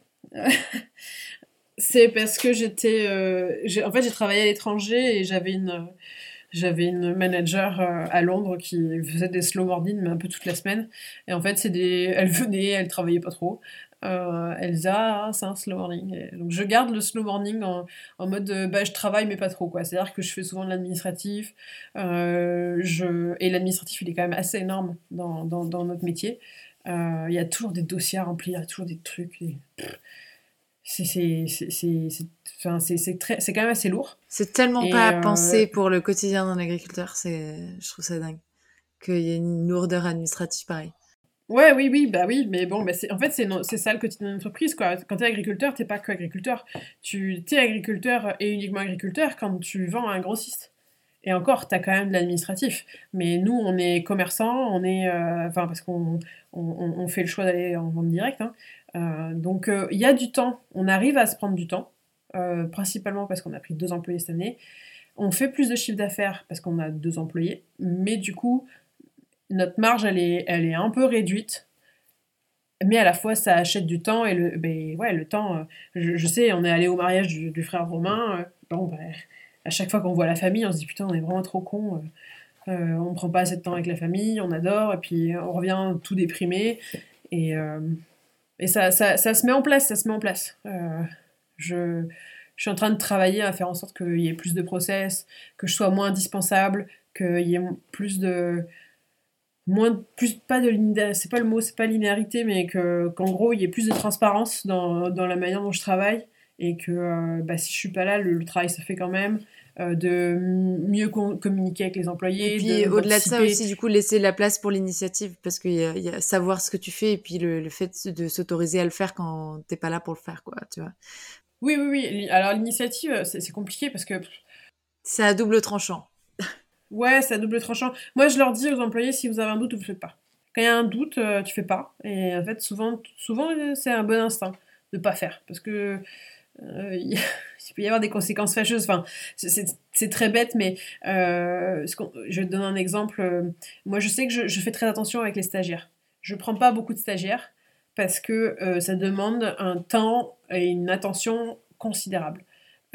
C'est parce que j'étais. en fait, j'ai travaillé à l'étranger et j'avais une. J'avais une manager à Londres qui faisait des slow morning, mais un peu toute la semaine. Et en fait, c'est des... elle venait, elle travaillait pas trop. Euh, Elsa, hein, c'est un slow morning. donc je garde le slow morning en, en mode bah, je travaille mais pas trop quoi. C'est-à-dire que je fais souvent de l'administratif. Euh, je... Et l'administratif il est quand même assez énorme dans, dans, dans notre métier. Euh, il y a toujours des dossiers à remplir, il y a toujours des trucs. C'est quand même assez lourd. C'est tellement pas à penser pour le quotidien d'un agriculteur, je trouve ça dingue. Qu'il y ait une lourdeur administrative pareille. Ouais, oui, oui, bah oui, mais bon, bah en fait, c'est ça le quotidien d'une entreprise, quoi. Quand t'es agriculteur, t'es pas que agriculteur. Tu es agriculteur et uniquement agriculteur quand tu vends à un grossiste. Et encore, t'as quand même de l'administratif. Mais nous, on est commerçants, on est. Euh, enfin, parce qu'on on, fait le choix d'aller en vente directe. Hein. Euh, donc, euh, il y a du temps. On arrive à se prendre du temps. principalement parce qu'on a pris deux employés cette année. On fait plus de chiffre d'affaires parce qu'on a deux employés. Mais du coup, notre marge, elle est, elle est un peu réduite. Mais à la fois, ça achète du temps. Et le, ben, ouais, le temps, euh, je, sais, on est allé au mariage du, frère Romain. Euh, bon, ben, à chaque fois qu'on voit la famille, on se dit putain, on est vraiment trop con. Euh, on prend pas assez de temps avec la famille, on adore. Et puis on revient tout déprimé. Et, et ça, ça, ça, se met en place, ça se met en place. je, je suis en train de travailler à faire en sorte qu'il y ait plus de process, que je sois moins indispensable, qu'il y ait plus de moins plus pas de c'est pas le mot c'est pas linéarité mais que qu'en gros il y ait plus de transparence dans, dans la manière dont je travaille et que euh, bah, si je suis pas là le, travail se fait quand même euh, de mieux communiquer avec les employés et puis au-delà de ça aussi du coup laisser la place pour l'initiative parce qu'il y, y, a savoir ce que tu fais et puis le, le fait de s'autoriser à le faire quand t'es pas là pour le faire quoi tu vois. Oui oui oui. Alors l'initiative c'est compliqué parce que c'est à double tranchant Ouais, c'est à double tranchant. Moi, je leur dis aux employés, si vous avez un doute, vous ne faites pas. Quand il y a un doute, euh, tu fais pas. Et en fait, souvent, souvent euh, c'est un bon instinct de pas faire. Parce que euh, il peut y avoir des conséquences fâcheuses. Enfin, c'est très bête, mais je vais te donner un exemple. Moi, je sais que je, fais très attention avec les stagiaires. Je prends pas beaucoup de stagiaires parce que ça demande un temps et une attention considérable.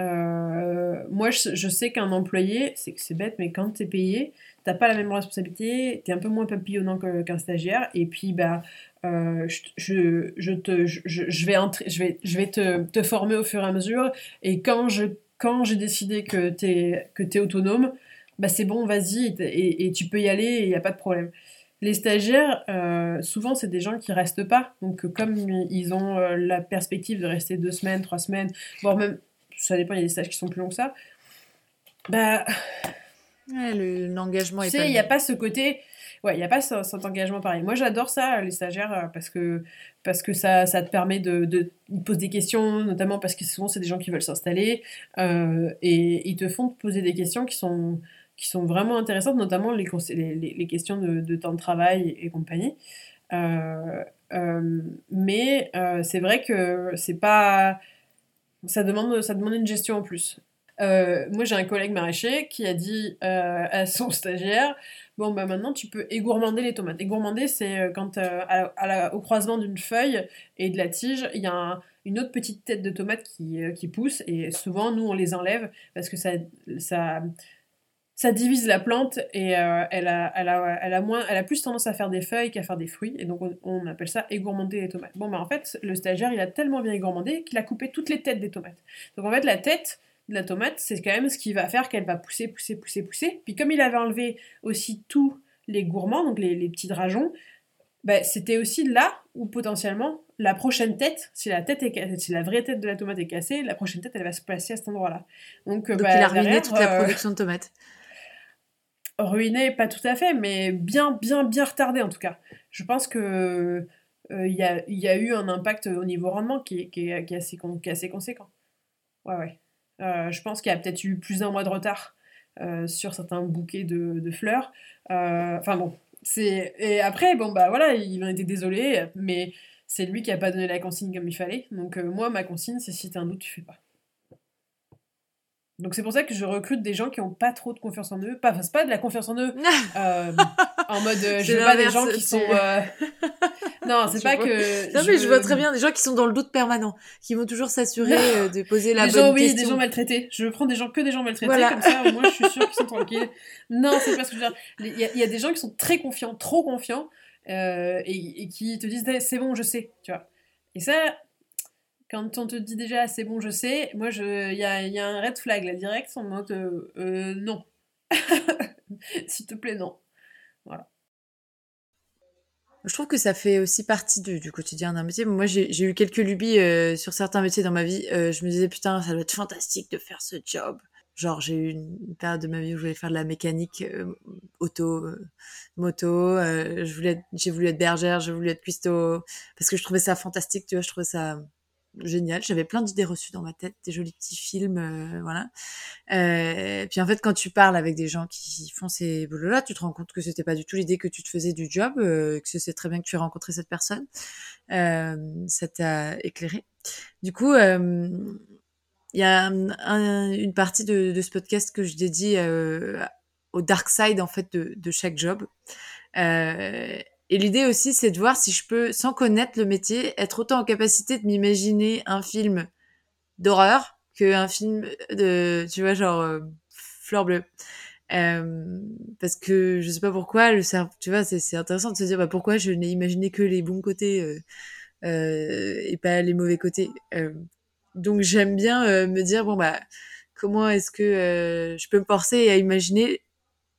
Euh, moi, je, sais qu'un employé, c'est bête, mais quand tu es payé, t'as pas la même responsabilité, tu es un peu moins papillonnant qu'un stagiaire, et puis bah, euh, je, je, te, je, je, vais, je vais, je vais te, te, former au fur et à mesure, et quand j'ai quand décidé que tu es, que es autonome, bah c'est bon, vas-y, et, et, tu peux y aller, il n'y a pas de problème. Les stagiaires, euh, souvent, c'est des gens qui restent pas. Donc, comme ils ont la perspective de rester deux semaines, trois semaines, voire même ça dépend, il y a des stages qui sont plus longs que ça. Bah. L'engagement est tu sais, il n'y a pas ce côté. Ouais, il n'y a pas cet engagement pareil. Moi, j'adore ça, les stagiaires, euh, parce que, parce que ça, ça te permet de, de. Ils te posent des questions, notamment parce que souvent, c'est des gens qui veulent s'installer. Euh, et ils te font te poser des questions qui sont, qui sont vraiment intéressantes, notamment les, les, les questions de, de, temps de travail et, compagnie. Euh, mais c'est vrai que c'est pas ça demande, ça demande une gestion en plus. Euh, moi, j'ai un collègue maraîcher qui a dit euh, à son stagiaire Bon, bah maintenant, tu peux égourmander les tomates. Égourmander, c'est euh, quand au croisement d'une feuille et de la tige, il y a une autre petite tête de tomate qui, qui, pousse. Et souvent, nous, on les enlève parce que ça, ça, ça divise la plante et euh, elle, a, elle, a, elle, a moins, elle a plus tendance à faire des feuilles qu'à faire des fruits. Et donc on, appelle ça égourmander les tomates. Bon, bah en fait, le stagiaire, il a tellement bien égourmandé qu'il a coupé toutes les têtes des tomates. Donc en fait, la tête de la tomate, c'est quand même ce qui va faire qu'elle va pousser, pousser, pousser, pousser. Puis comme il avait enlevé aussi tous les gourmands, donc les, les petits drageons, bah, c'était aussi là où potentiellement la prochaine tête, si la tête est si la vraie tête de la tomate est cassée, la prochaine tête elle va se placer à cet endroit-là. Donc, donc bah, il a ruiné toute la euh, production de tomates ruiné, pas tout à fait, mais bien, bien, bien retardé en tout cas. Je pense que euh, il y, a, y, a, eu un impact au niveau rendement qui, est, qui, est, assez, qui est assez conséquent. Ouais, ouais. Euh, je pense qu'il y a peut-être eu plus d'un mois de retard euh, sur certains bouquets de, de fleurs. Enfin bon, c'est et après bon bah voilà, il en était désolé, mais c'est lui qui a pas donné la consigne comme il fallait. Donc moi ma consigne c'est si t'as un doute tu fais pas. Donc c'est pour ça que je recrute des gens qui n'ont pas trop de confiance en eux. Pas, enfin, c'est pas de la confiance en eux. euh, en mode, euh, je veux pas des gens qui sont. Euh... non, c'est pas que. Non, mais je vois très bien des gens qui sont dans le doute permanent, qui vont toujours s'assurer euh, de poser la des bonne gens, oui, des gens maltraités. Je prends des gens que des gens maltraités, voilà. comme ça, moins je suis sûre qu'ils sont tranquilles. Non, c'est pas ce que je veux dire. Il y, a, il y a des gens qui sont très confiants, trop confiants, euh, et, et, qui te disent c'est bon, je sais, tu vois. Et ça, quand on te dit déjà c'est bon, je sais, moi il y a, un red flag là direct, en mode euh, euh non. S'il te plaît, non. Voilà. Je trouve que ça fait aussi partie du, quotidien d'un métier. Moi, j'ai eu quelques lubies euh, sur certains métiers dans ma vie. Euh, je me disais, putain, ça doit être fantastique de faire ce job. Genre, j'ai eu une période de ma vie où je voulais faire de la mécanique auto, moto. j'ai voulu être bergère, j'ai voulu être cuistot parce que je trouvais ça fantastique. Tu vois, je trouvais ça génial. J'avais plein d'idées reçues dans ma tête, des jolis petits films, euh, voilà. Euh, puis en fait, quand tu parles avec des gens qui font ces boulots-là, tu te rends compte que c'était pas du tout l'idée que tu te faisais du job, euh, que c'est très bien que tu aies rencontré cette personne. Euh, ça t'a éclairé. Du coup, euh, il y a un, une partie de, ce podcast que je dédie au dark side en fait de, de chaque job. Euh, et l'idée aussi, c'est de voir si je peux, sans connaître le métier, être autant en capacité de m'imaginer un film d'horreur qu'un film de, tu vois, genre euh, Fleur bleue. Euh, parce que je sais pas pourquoi, le cerveau, tu vois, c'est intéressant de se dire bah, pourquoi je n'ai imaginé que les bons côtés euh, euh et pas les mauvais côtés. Euh, donc j'aime bien me dire bon bah comment est-ce que je peux me forcer à imaginer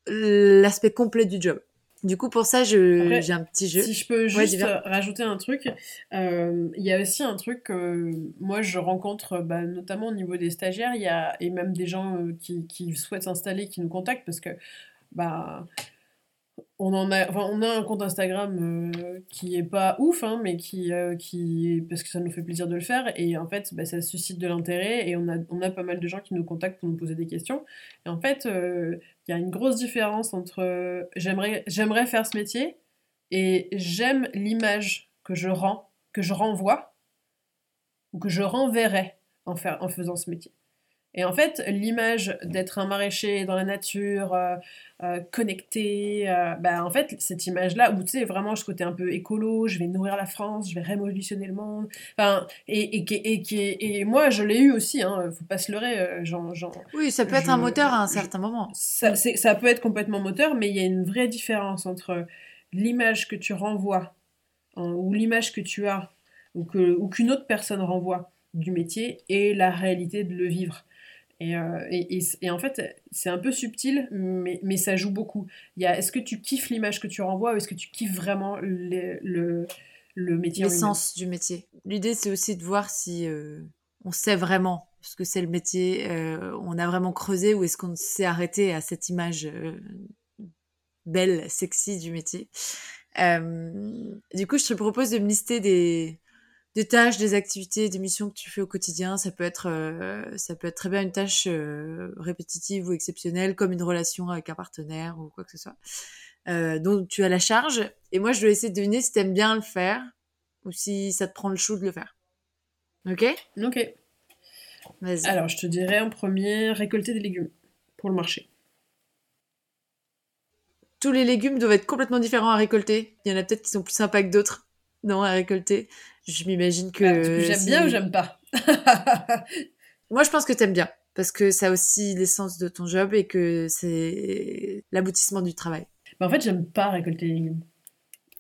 l'aspect complet du job. Du coup, pour ça, j'ai un petit jeu. Si je peux juste rajouter un truc, euh, il y a aussi un truc que moi je rencontre, bah, notamment au niveau des stagiaires, y a, et même des gens euh, qui, qui, souhaitent s'installer, qui nous contactent, parce que bah, on en a, enfin, on a un compte Instagram euh, qui est pas ouf, hein, mais qui, euh, qui, parce que ça nous fait plaisir de le faire. Et en fait, bah, ça suscite de l'intérêt et on a, on a pas mal de gens qui nous contactent pour nous poser des questions. Et en fait, euh, il y a une grosse différence entre j'aimerais, j'aimerais faire ce métier et j'aime l'image que je rends, que je renvoie ou que je renverrai en, faire, en faisant ce métier. Et en fait, l'image d'être un maraîcher dans la nature, euh, euh, connecté, euh, bah, en fait, cette image-là, où tu sais, vraiment ce côté un peu écolo, je vais nourrir la France, je vais révolutionner le monde, enfin, et, et, et, et, moi, je l'ai eu aussi, hein, faut pas se leurrer. Genre, oui, ça peut être un moteur à un certain moment. Ça, ça peut être complètement moteur, mais il y a une vraie différence entre l'image que tu renvoies, hein, ou l'image que tu as, ou qu'une ou autre personne renvoie du métier, et la réalité de le vivre. Euh, et, et, et, en fait, c'est un peu subtil, mais, mais ça joue beaucoup. Est-ce que tu kiffes l'image que tu renvoies ou est-ce que tu kiffes vraiment le, le, le métier L'essence du métier. L'idée, c'est aussi de voir si euh, on sait vraiment ce que c'est le métier, euh, on a vraiment creusé ou est-ce qu'on s'est arrêté à cette image belle, sexy du métier. du coup, je te propose de me lister des, des tâches, des activités, des missions que tu fais au quotidien. Ça peut être, euh, ça peut être très bien une tâche euh, répétitive ou exceptionnelle, comme une relation avec un partenaire ou quoi que ce soit, euh, dont tu as la charge. Et moi, je dois essayer de deviner si tu aimes bien le faire ou si ça te prend le chou de le faire. Ok? Ok. Vas-y. Alors, je te dirais en premier, récolter des légumes pour le marché. Tous les légumes doivent être complètement différents à récolter. Il y en a peut-être qui sont plus sympas que d'autres. Non, à récolter. Je m'imagine que. Bah, j'aime bien ou j'aime pas Moi, je pense que t'aimes bien. Parce que ça a aussi l'essence de ton job et que c'est l'aboutissement du travail. Mais en fait, j'aime pas récolter les légumes.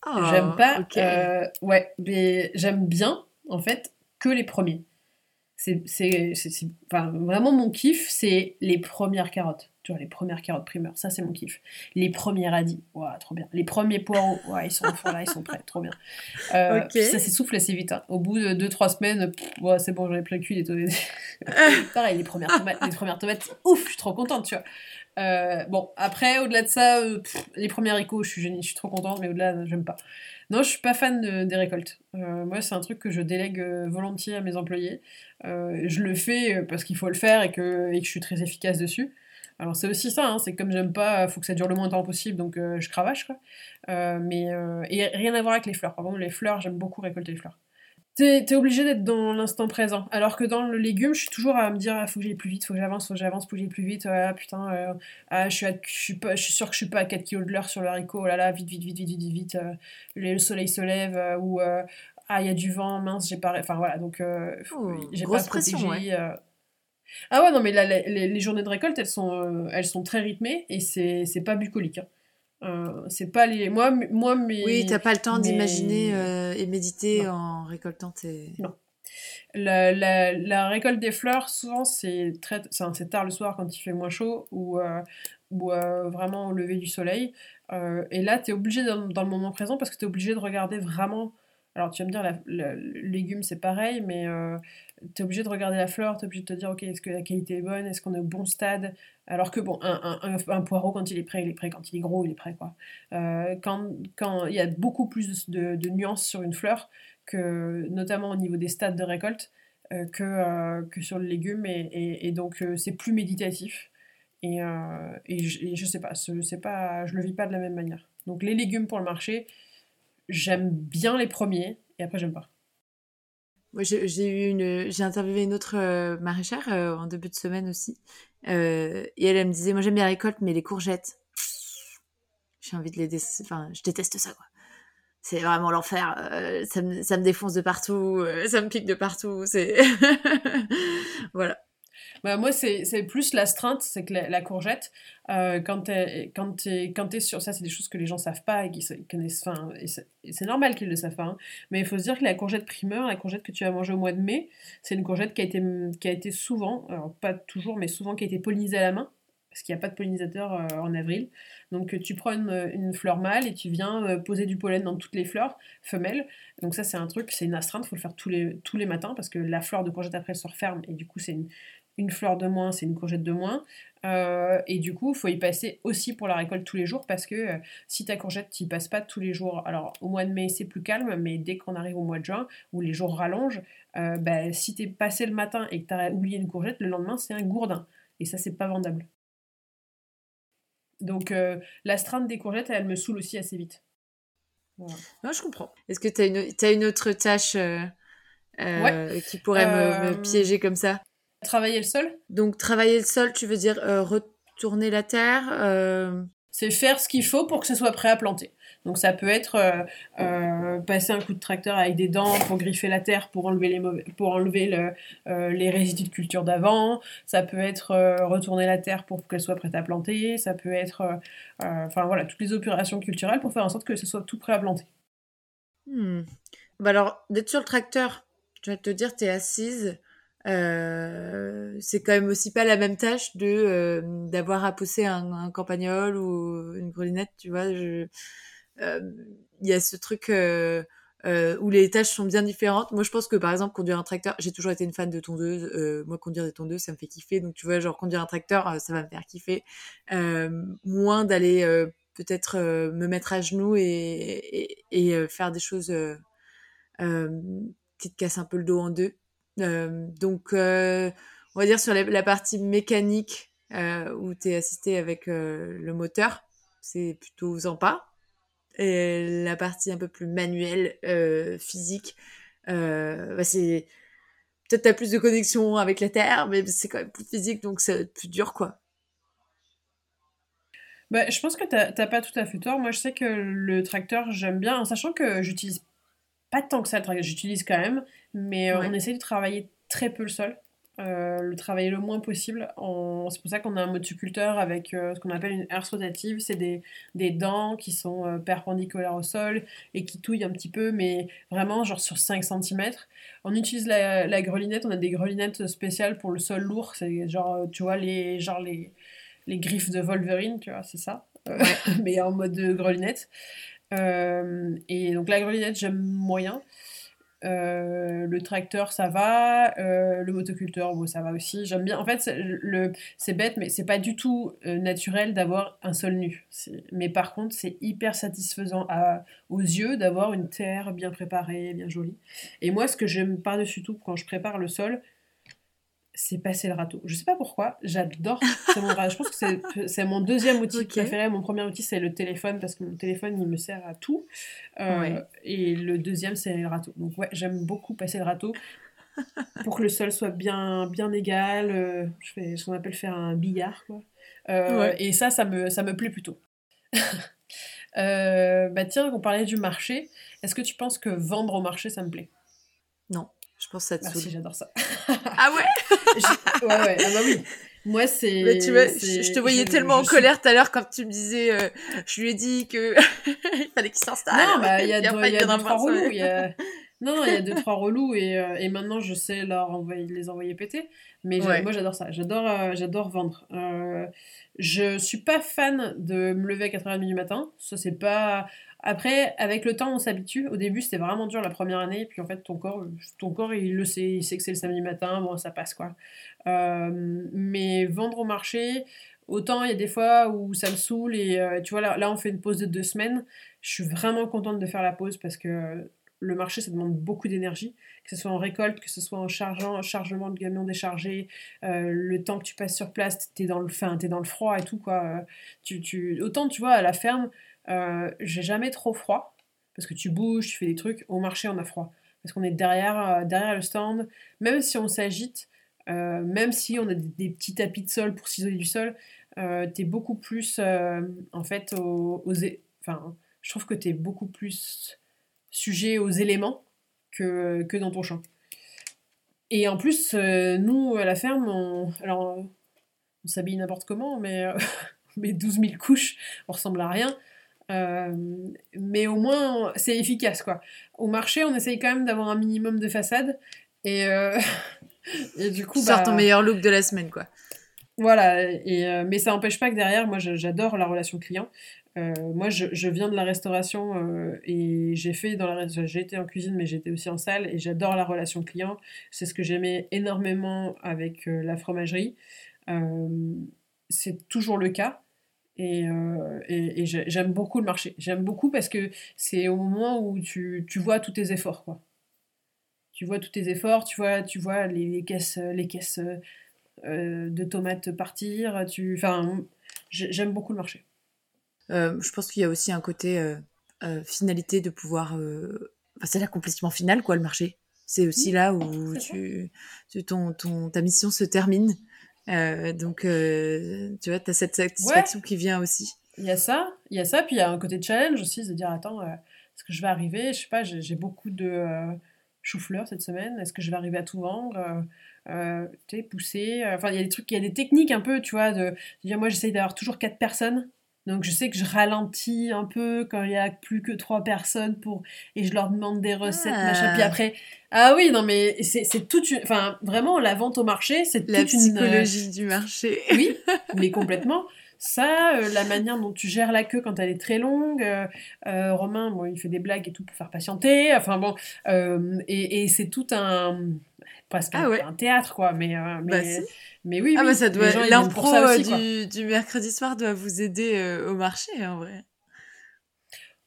Ah, j'aime pas. Euh, ouais, mais j'aime bien, en fait, que les premiers. C'est, enfin, vraiment mon kiff, c'est les premières carottes. Tu vois, les premières carottes primeurs, ça c'est mon kiff. Les premiers radis, waouh, trop bien. Les premiers poireaux, ouais, ils sont là, ils sont prêts, trop bien. Euh, Ça s'essouffle assez vite. Hein. Au bout de 2-3 semaines, ouais, c'est bon, j'en ai plein le cul des Pareil, les premières tomates, les premières tomates, ouf, je suis trop contente, tu vois. Euh, bon, après, au-delà de ça, euh, les premiers haricots, je suis génie, je suis trop contente, mais au-delà, j'aime pas. Non, je suis pas fan des récoltes. Euh, moi, c'est un truc que je délègue volontiers à mes employés. je le fais parce qu'il faut le faire et que, et que je suis très efficace dessus. Alors c'est aussi ça, hein, c'est comme j'aime pas, faut que ça dure le moins de temps possible, donc euh, je cravache quoi. Euh, mais euh, et rien à voir avec les fleurs. Par contre, les fleurs, j'aime beaucoup récolter les fleurs. T'es es obligé d'être dans l'instant présent. Alors que dans le légume, je suis toujours à me dire, ah, faut que j'aille plus vite, faut que j'avance, faut que j'avance, faut que j'aille plus vite. Ah putain, ah, je suis, je suis pas, je suis sûr que je suis pas à 4 kg de l'heure sur le haricot. Oh là là, vite, vite, vite, vite, vite, vite. le soleil se lève ou ah il y a du vent, mince, j'ai pas. Enfin voilà, donc j'ai pas protégé. Ah ouais, non, mais les, journées de récolte, elles sont, euh, elles sont très rythmées et c'est pas bucolique. Hein. Euh, c'est pas les. Moi, moi mais. Oui, t'as pas le temps d'imaginer euh, et méditer en récoltant tes. Non. La, la, la, récolte des fleurs, souvent, c'est très... tard le soir quand il fait moins chaud ou, ou vraiment au lever du soleil. et là, tu es obligé dans, dans, le moment présent parce que tu es obligé de regarder vraiment alors tu vas me dire, le légume c'est pareil, mais euh, tu es obligé de regarder la fleur, tu es obligé de te dire, ok, est-ce que la qualité est bonne, est-ce qu'on est au bon stade? Alors que bon, un, un, poireau quand il est prêt, il est prêt, quand il est gros, il est prêt. quoi. Euh, quand il y a beaucoup plus de, nuances sur une fleur, que, notamment au niveau des stades de récolte, euh, que, que sur le légume, et, donc c'est plus méditatif. Et, et, je, et, je, sais pas, c'est pas, je le vis pas de la même manière. Donc les légumes pour le marché, j'aime bien les premiers et après j'aime pas. Moi, j'ai eu une, j'ai interviewé une autre euh, maraîchère euh, en début de semaine aussi, euh, et elle, elle me disait, moi j'aime bien la récolte, mais les courgettes, j'ai envie de les, enfin, je déteste ça quoi. C'est vraiment l'enfer. ça, me, ça me défonce de partout, ça me pique de partout. C'est voilà. Bah, moi, c'est plus l'astreinte, c'est que la, courgette, euh, quand tu es, quand es, sur ça, c'est des choses que les gens savent pas et qui connaissent. Enfin, c'est normal qu'ils le savent pas. Hein. Mais il faut se dire que la courgette primeur, la courgette que tu vas manger au mois de mai, c'est une courgette qui a, été, qui a été souvent, alors pas toujours, mais souvent qui a été pollinisée à la main parce qu'il n'y a pas de pollinisateur euh, en avril. Donc tu prends une, fleur mâle et tu viens euh, poser du pollen dans toutes les fleurs femelles. Donc ça c'est un truc, c'est une astreinte, il faut le faire tous les, tous les matins parce que la fleur de courgette après se referme et du coup c'est une, une fleur de moins, c'est une courgette de moins. Euh, et du coup, il faut y passer aussi pour la récolte tous les jours parce que euh, si ta courgette, tu passes pas tous les jours. Alors, au mois de mai, c'est plus calme, mais dès qu'on arrive au mois de juin, où les jours rallongent, euh, bah, si tu es passé le matin et que tu as oublié une courgette, le lendemain, c'est un gourdin. Et ça, c'est pas vendable. Donc, la des courgettes, elle me saoule aussi assez vite. Non, je comprends. Est-ce que tu as une, as une autre tâche qui pourrait me, me piéger comme ça? Travailler le sol? Donc travailler le sol, tu veux dire euh, retourner la terre euh, C'est faire ce qu'il faut pour que ce soit prêt à planter. Donc ça peut être euh, passer un coup de tracteur avec des dents pour griffer la terre, pour enlever les, pour enlever le, les résidus de culture d'avant. Ça peut être retourner la terre pour qu'elle soit prête à planter. Ça peut être, enfin voilà, toutes les opérations culturelles pour faire en sorte que ce soit tout prêt à planter. Hmm. Bah alors, d'être sur le tracteur, je vais te dire, tu es assise, euh, c'est quand même aussi pas la même tâche de euh, d'avoir à pousser un, un, campagnol ou une grelinette, tu vois. Euh, il y a ce truc où les tâches sont bien différentes. Moi, je pense que par exemple conduire un tracteur, j'ai toujours été une fan de tondeuse. moi, conduire des tondeuses, ça me fait kiffer. Donc, tu vois, genre conduire un tracteur, ça va me faire kiffer. moins d'aller peut-être me mettre à genoux et, et, et faire des choses qui te cassent un peu le dos en deux. Donc, on va dire sur la, partie mécanique où tu es assisté avec le moteur, c'est plutôt sympa. Et la partie un peu plus manuelle, physique, bah c'est peut-être t'as plus de connexion avec la terre, mais c'est quand même plus physique, donc c'est plus dur, quoi. Bah, je pense que t'as pas tout à fait tort. Moi, je sais que le tracteur, j'aime bien, en sachant que j'utilise pas tant que ça j'utilise quand même, mais euh, on essaie de travailler très peu le sol. Euh, le travailler le moins possible. C'est pour ça qu'on a un motoculteur avec euh, ce qu'on appelle une herse rotative. C'est des, des, dents qui sont perpendiculaires au sol et qui touillent un petit peu, mais vraiment genre sur 5 cm. On utilise la, la, grelinette, on a des grelinettes spéciales pour le sol lourd. C'est genre, tu vois, les, genre les, les griffes de Wolverine, tu vois, c'est ça. mais en mode grelinette. et donc la grelinette, j'aime moyen. Euh, le tracteur, ça va. Euh, le motoculteur, bon, ça va aussi. J'aime bien. En fait, c'est bête, mais c'est pas du tout euh, naturel d'avoir un sol nu. Mais par contre, c'est hyper satisfaisant aux yeux d'avoir une terre bien préparée, bien jolie. Et moi, ce que j'aime par-dessus tout quand je prépare le sol, c'est passer le râteau. Je sais pas pourquoi, j'adore. je pense que c'est mon deuxième outil préféré. Mon premier outil, c'est le téléphone, parce que mon téléphone, il me sert à tout. Euh, et le deuxième, c'est le râteau. Donc, ouais, j'aime beaucoup passer le râteau pour que le sol soit bien, bien égal. Euh, je fais ce qu'on appelle faire un billard, quoi. Euh, et ça, ça me, ça me plaît plutôt. bah tiens, on parlait du marché. Est-ce que tu penses que vendre au marché, ça me plaît? Non. Je pense que ça te Merci, j'adore ça. ah ouais? Ouais, ouais, ah bah oui. Moi, c'est. tu vois, je te voyais tellement en colère tout à l'heure quand tu me disais, euh, je lui ai dit que il fallait qu'il s'installe. Non, bah, il y a, deux, y a deux, trois relous. Y a... Non, il y a deux, trois relous et, euh, et maintenant je sais leur envoyer, les envoyer péter. Mais moi, j'adore ça. J'adore euh, j'adore vendre. je suis pas fan de me lever à 4h30 du matin. Ça, c'est pas. Après, avec le temps, on s'habitue. Au début, c'était vraiment dur la première année. Et puis, en fait, ton corps, ton corps il le sait. Il sait que c'est le samedi matin. Bon, ça passe, quoi. Euh, mais vendre au marché, autant il y a des fois où ça me saoule. Et euh, tu vois, là, là, on fait une pause de deux semaines. Je suis vraiment contente de faire la pause parce que le marché, ça demande beaucoup d'énergie, que ce soit en récolte, que ce soit en chargeant, chargement de camions déchargés, euh, le temps que tu passes sur place, t'es dans le dans le froid et tout quoi. Tu, tu, autant tu vois à la ferme, euh, j'ai jamais trop froid parce que tu bouges, tu fais des trucs. Au marché, on a froid parce qu'on est derrière, euh, derrière le stand. Même si on s'agite, euh, même si on a des, petits tapis de sol pour s'isoler du sol, tu es beaucoup plus en fait aux, enfin, je trouve que tu es beaucoup plus sujet aux éléments que, que dans ton champ. Et en plus, nous, à la ferme, on, alors, on s'habille n'importe comment, mais, mais 12 000 couches, on ressemble à rien. Euh, mais au moins, c'est efficace, quoi. Au marché, on essaye quand même d'avoir un minimum de façade. Et, euh, et du coup. Tu bah... ton meilleur look de la semaine, quoi. Voilà, et, euh, mais ça n'empêche pas que derrière, moi j'adore la relation client. Moi je, je, viens de la restauration et j'ai fait dans la j'ai été en cuisine mais j'étais aussi en salle et j'adore la relation client. C'est ce que j'aimais énormément avec la fromagerie. c'est toujours le cas. Et, et, et j'aime beaucoup le marché. J'aime beaucoup parce que c'est au moment où tu, tu vois tous tes efforts. Quoi. Tu vois tous tes efforts, tu vois, tu vois les, les caisses, les caisses euh, de tomates partir. Tu... Enfin, j'aime beaucoup le marché. Euh, je pense qu'il y a aussi un côté euh, finalité de pouvoir. Enfin, c'est l'accomplissement final, quoi, le marché. C'est aussi là où tu, ton, ton, ta mission se termine. Donc, tu vois, tu as cette satisfaction qui vient aussi. Il y a ça, il y a ça, puis il y a un côté challenge aussi, de dire, attends, est-ce que je vais arriver? Je sais pas, j'ai beaucoup de chou-fleur cette semaine, est-ce que je vais arriver à tout vendre? Euh, tu sais, pousser. Euh, enfin, il y a des trucs, il y a des techniques un peu, tu vois, de, dire, moi j'essaye d'avoir toujours quatre personnes. Donc je sais que je ralentis un peu quand il y a plus que trois personnes pour et je leur demande des recettes machin. Puis ah. après ah oui non mais c'est toute une enfin vraiment la vente au marché c'est toute la psychologie du marché. oui mais complètement ça, euh, la manière dont tu gères la queue quand elle est très longue. Romain, bon, il fait des blagues et tout pour faire patienter. Enfin bon, et, et c'est tout un, presque ah un, théâtre, quoi. Mais, euh, bah, mais, mais, oui, ah bah ça doit... L'impro euh, du, du, mercredi soir doit vous aider euh, au marché, en vrai.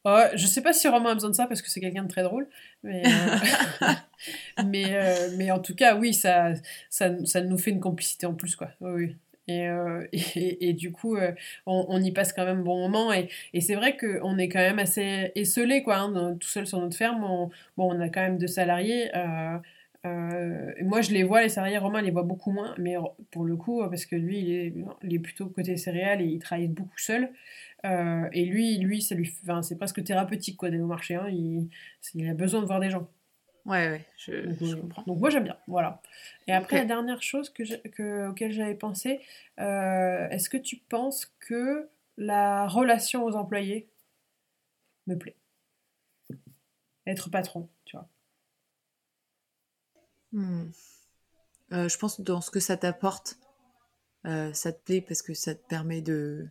Oh, je sais pas si Romain a besoin de ça parce que c'est quelqu'un de très drôle, mais, mais, mais en tout cas, oui, ça, ça, ça, nous fait une complicité en plus, quoi. Oui. Et, et, et, du coup, on, on, y passe quand même bon moment. Et, et c'est vrai qu'on est quand même assez esselé, quoi, hein, tout seul sur notre ferme. On, bon, on a quand même deux salariés. Euh, moi, je les vois, les salariés romains, les voit beaucoup moins, mais pour le coup, parce que lui, il est, il est plutôt côté céréales et il travaille beaucoup seul. Euh, et lui, lui, ça lui, enfin, c'est presque thérapeutique quoi d'aller au marché. Hein. Il, il, a besoin de voir des gens. Ouais, ouais, je, donc, comprends. Donc moi, j'aime bien, voilà. Et après, la dernière chose que, que auquel j'avais pensé, euh, est-ce que tu penses que la relation aux employés me plaît? Être patron, tu vois Hmm. Euh, je pense que dans ce que ça t'apporte, euh, ça te plaît parce que ça te permet de,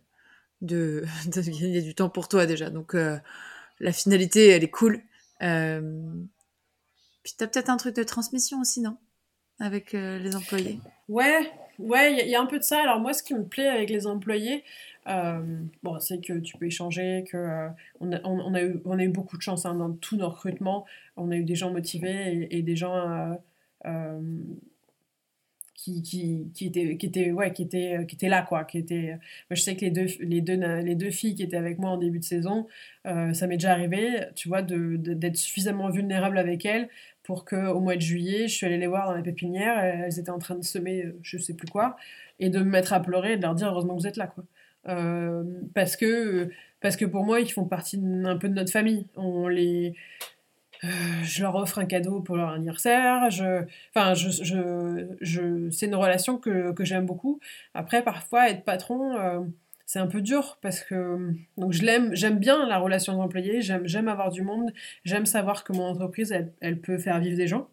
de, de gagner du temps pour toi déjà. Donc euh, la finalité, elle est cool. Puis t'as peut-être un truc de transmission aussi, non? Avec les employés. Ouais, ouais, il y, a un peu de ça. Alors moi, ce qui me plaît avec les employés, bon, c'est que tu peux échanger, que on, a, eu, on a eu beaucoup de chance hein, dans tous nos recrutements. On a eu des gens motivés et, des gens qui, qui, qui, était, qui, était, ouais, qui, était, qui était là, quoi. Qui était... Moi, je sais que les deux, les, deux, les deux filles qui étaient avec moi en début de saison, euh, ça m'est déjà arrivé, tu vois, d'être de, suffisamment vulnérable avec elles pour qu'au mois de juillet, je suis allée les voir dans la pépinière, elles étaient en train de semer euh, je sais plus quoi, et de me mettre à pleurer et de leur dire heureusement que vous êtes là, quoi. Euh, parce, que, parce que pour moi, ils font partie un peu de notre famille. On les euh, je leur offre un cadeau pour leur anniversaire. Je, enfin, c'est une relation que, que j'aime beaucoup. Après, parfois, être patron, euh, c'est un peu dur parce que donc je l'aime, j'aime bien la relation d'employé, j'aime, avoir du monde, j'aime savoir que mon entreprise, elle, elle peut faire vivre des gens,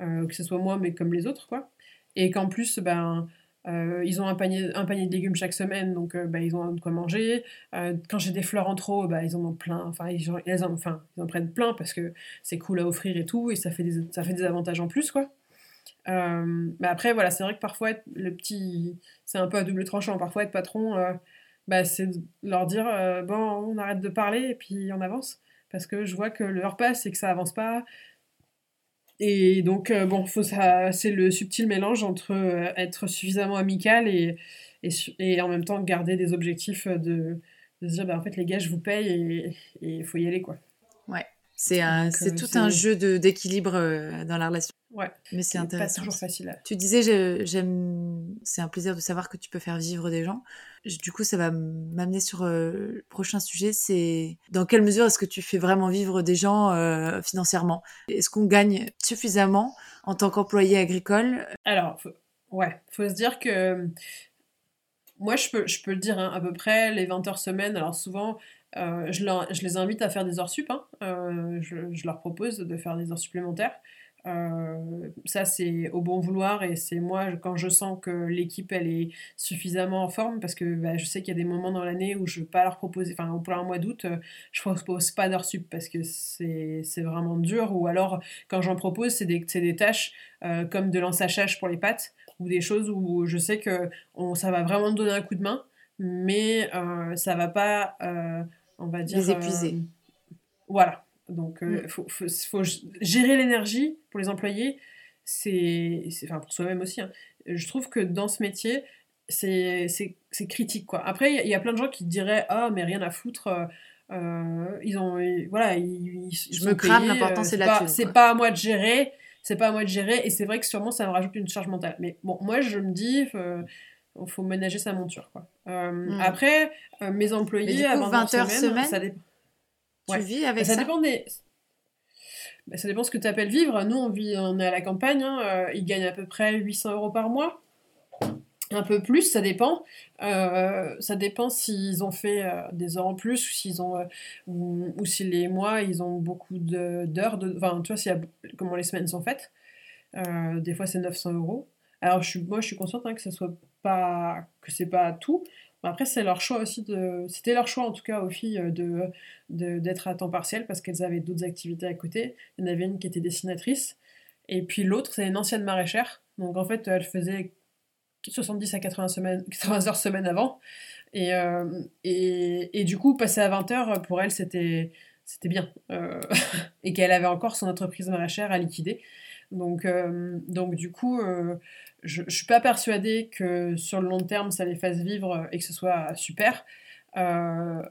euh, que ce soit moi, mais comme les autres, quoi. Et qu'en plus, ben, euh, ils ont un panier, un panier de légumes chaque semaine, donc euh, bah, ils ont de quoi manger. Euh, quand j'ai des fleurs en trop, bah, ils en ont plein. Enfin, ils, en, ils en prennent plein parce que c'est cool à offrir et tout, et ça fait des, ça fait des avantages en plus, quoi. mais après, voilà, c'est vrai que parfois, le petit. C'est un peu à double tranchant. Parfois, être patron, bah, c'est leur dire bon, on arrête de parler et puis on avance. Parce que je vois que l'heure passe et que ça avance pas. Et donc, euh, bon, c'est le subtil mélange entre euh, être suffisamment amical et, et, et, en même temps garder des objectifs de, de se dire, bah, en fait, les gars, je vous paye et il faut y aller, quoi. Ouais, c'est euh, tout un jeu d'équilibre dans la relation. Ouais. Mais c'est intéressant. Pas toujours facile. Tu disais, j'aime, c'est un plaisir de savoir que tu peux faire vivre des gens. Du coup, ça va m'amener sur euh, le prochain sujet. C'est dans quelle mesure est-ce que tu fais vraiment vivre des gens euh, financièrement? Est-ce qu'on gagne suffisamment en tant qu'employé agricole? Alors, faut, ouais, faut se dire que moi, je peux, je peux le dire hein, à peu près les 20 heures semaine. Alors souvent, euh, je, je, les invite à faire des heures sup. Hein. je, je, leur propose de faire des heures supplémentaires. Euh, ça, c'est au bon vouloir et c'est moi quand je sens que l'équipe elle est suffisamment en forme parce que bah, je sais qu'il y a des moments dans l'année où je ne veux pas leur proposer, enfin, pour un mois d'août, euh, je ne propose pas d'heures sup parce que c'est vraiment dur ou alors quand j'en propose, c'est des, des, tâches euh, comme de l'ensachage pour les pattes ou des choses où je sais que on, ça va vraiment me donner un coup de main, mais ça va pas, on va dire. Les épuiser. voilà. Donc, il mm. faut, faut, gérer l'énergie pour les employés, c'est. Enfin, pour soi-même aussi. Hein. Je trouve que dans ce métier, c'est critique, quoi. Après, il y, a plein de gens qui diraient Ah, mais rien à foutre. Euh, euh, ils ont. Voilà, ils, Je me crame, l'important, c'est la C'est pas à moi de gérer. C'est pas à moi de gérer. Et c'est vrai que sûrement, ça me rajoute une charge mentale. Mais bon, moi, je me dis. Euh, il faut ménager sa monture. Quoi. Mm. Après, mes employés, à 20 heures semaine, ça dépend. Tu vis avec ça Ça dépend des... Bah, ça dépend ce que tu appelles vivre. Nous, on, vit, on est à la campagne. Hein, euh, ils gagnent à peu près 800 euros par mois. Un peu plus, ça dépend. Euh, ça dépend s'ils ont fait euh, des heures en plus ou s'ils ont ou, si les mois ils ont beaucoup d'heures. Enfin, tu vois, a, comment les semaines sont faites. des fois, c'est 900 euros. Alors, je suis, moi, je suis consciente hein, que ce soit pas que c'est pas tout, après, c'est leur choix aussi de. C'était leur choix en tout cas aux filles euh, d'être à temps partiel parce qu'elles avaient d'autres activités à côté. Il y en avait une qui était dessinatrice et puis l'autre, c'est une ancienne maraîchère. Donc en fait, elle faisait 70 à 80, semaines, 80 heures semaine avant. Et, euh, et, du coup, passer à 20 heures, pour elle, c'était bien. Euh, et qu'elle avait encore son entreprise maraîchère à liquider. Donc du coup, je ne suis pas persuadée que sur le long terme, ça les fasse vivre et que ce soit super. Euh,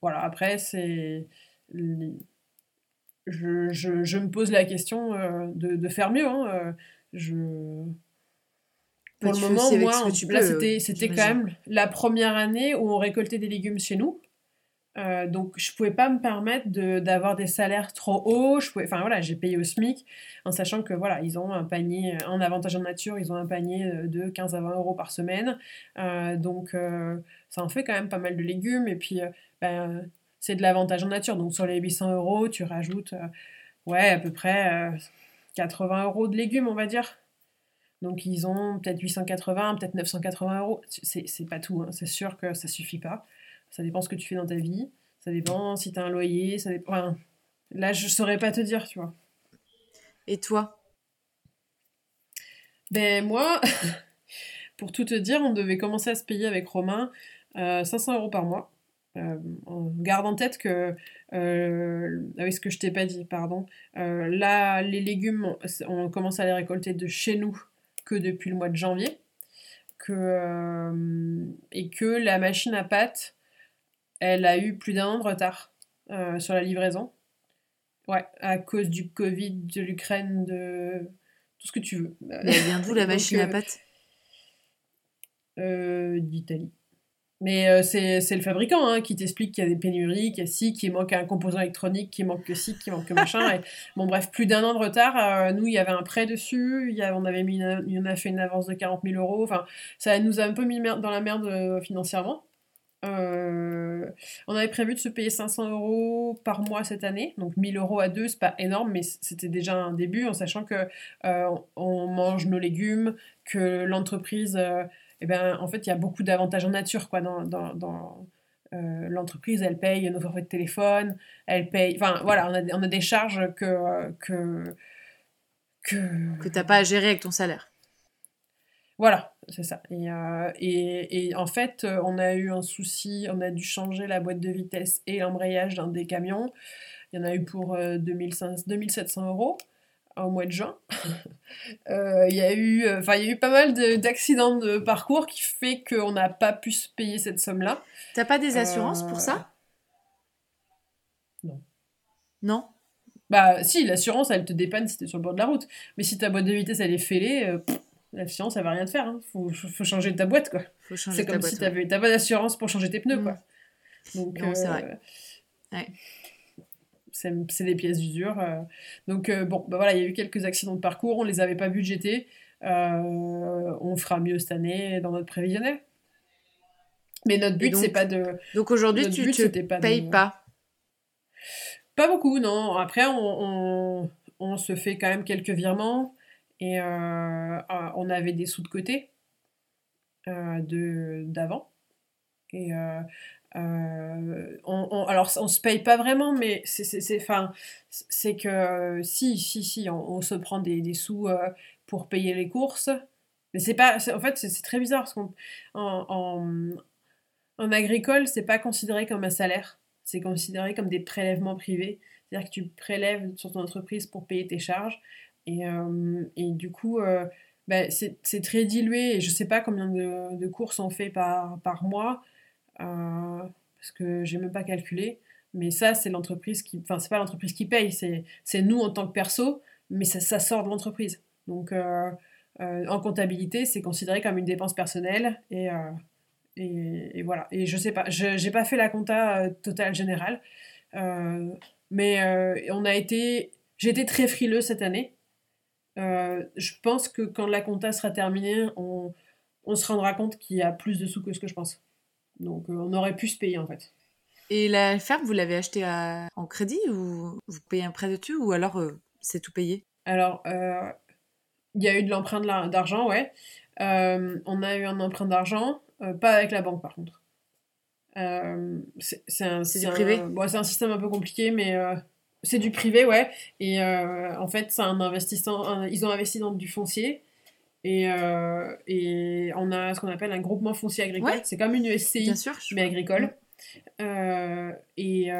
voilà, après, c'est. Je, je, je, me pose la question euh, de, de, faire mieux. Hein. Euh, je... Pour le moment, moi, là, c'était quand même la première année où on récoltait des légumes chez nous. Euh, donc je pouvais pas me permettre d'avoir des salaires trop hauts. Je pouvais, enfin voilà, j'ai payé au SMIC en sachant que voilà, ils ont un panier, en avantage en nature, ils ont un panier de 15 à 20 euros par semaine. Euh, donc euh, ça en fait quand même pas mal de légumes et puis ben, c'est de l'avantage en nature. Donc sur les 800 euros, tu rajoutes ouais à peu près 80 euros de légumes, on va dire. Donc ils ont peut-être 880, peut-être 980 euros. C'est pas tout, hein. c'est sûr que ça suffit pas. Ça dépend ce que tu fais dans ta vie. Ça dépend si tu as un loyer. Ça dépend... là, je saurais pas te dire, tu vois. Et toi? Ben, moi, pour tout te dire, on devait commencer à se payer avec Romain 500 euh, euros par mois. Euh, garde en tête que, euh, ah oui, ce que je t'ai pas dit, pardon, euh, là, les légumes, on commence à les récolter de chez nous que depuis le mois de janvier, que, et que la machine à pâte, elle a eu plus d'un an de retard euh, sur la livraison. Ouais, à cause du Covid, de l'Ukraine, de tout ce que tu veux. Mais elle vient d'où la machine à pâte? Euh, D'Italie. Mais euh, c'est le fabricant hein, qui t'explique qu'il y a des pénuries, qu'il y a ci, qu'il manque un composant électronique, qu'il manque que ci, qu'il manque que machin. et, bon, bref, plus d'un an de retard. nous, il y avait un prêt dessus. Il y on avait mis on a fait une avance de 40 000 euros. Enfin, ça nous a un peu mis dans la merde financièrement. Euh, on avait prévu de se payer 500 euros par mois cette année, donc 1000 euros à deux, c'est pas énorme, mais c'était déjà un début en sachant que euh, on mange nos légumes, que l'entreprise, euh, eh ben, en fait, il y a beaucoup d'avantages en nature quoi, dans, dans, l'entreprise, elle paye nos forfaits de téléphone, elle paye, enfin voilà, on a, on a des charges que que que, que t'as pas à gérer avec ton salaire. Voilà, c'est ça. Euh, et, et, en fait, euh, on a eu un souci, on a dû changer la boîte de vitesse et l'embrayage d'un des camions. Il y en a eu pour 2500, euh, 2700 euros au mois de juin. il, y a eu, enfin, y a eu pas mal d'accidents de, parcours qui fait qu'on n'a pas pu se payer cette somme-là. T'as pas des assurances pour ça? Non. Non? Bah si, l'assurance, elle te dépanne si t'es sur le bord de la route. Mais si ta boîte de vitesse, elle est fêlée... La fiance, ça va rien te faire. Il hein. faut, faut, changer ta boîte, quoi. C'est comme si tu n'avais pas d'assurance pour changer tes pneus, quoi. Mm. Donc, c'est vrai. Euh, c'est des pièces d'usure. Euh. Donc, euh, bon, bah voilà, il y a eu quelques accidents de parcours. On les avait pas budgétés. on fera mieux cette année dans notre prévisionnel. Mais notre but, c'est pas de. Donc aujourd'hui, tu ne payes pas Pas beaucoup, non. Après, on, on se fait quand même quelques virements et on avait des sous de côté de d'avant. Et on, alors on se paye pas vraiment, mais c'est c'est que si si si on, se prend des, des sous pour payer les courses. Mais c'est pas, en fait, c'est très bizarre parce qu'en en, en, agricole, c'est pas considéré comme un salaire, c'est considéré comme des prélèvements privés. C'est-à-dire que tu prélèves sur ton entreprise pour payer tes charges. Et, euh, et du coup, euh, bah, c'est très dilué. Et je sais pas combien de, courses on fait par, par mois, euh, parce que j'ai même pas calculé. Mais ça, c'est l'entreprise qui. Enfin, c'est pas l'entreprise qui paye, c'est nous en tant que perso, mais ça, sort de l'entreprise. Donc, en comptabilité, c'est considéré comme une dépense personnelle et, et, voilà. Et je sais pas, je n'ai pas fait la compta totale générale, mais on a été, j'ai été très frileux cette année. Je pense que quand la compta sera terminée, on, on se rendra compte qu'il y a plus de sous que ce que je pense. Donc on aurait pu se payer en fait. Et la ferme, vous l'avez achetée en crédit ou vous payez un prêt dessus ou alors c'est tout payé? Alors, il y a eu de l'emprunt d'argent, ouais. Euh, on a eu un emprunt d'argent, euh, pas avec la banque par contre. Euh, c'est un, du privé? bon, C'est un système un peu compliqué, mais c'est du privé, ouais. Et en fait, c'est un investissement. ils ont investi dans du foncier. Et, et on a ce qu'on appelle un groupement foncier agricole. C'est comme une SCI, mais agricole. et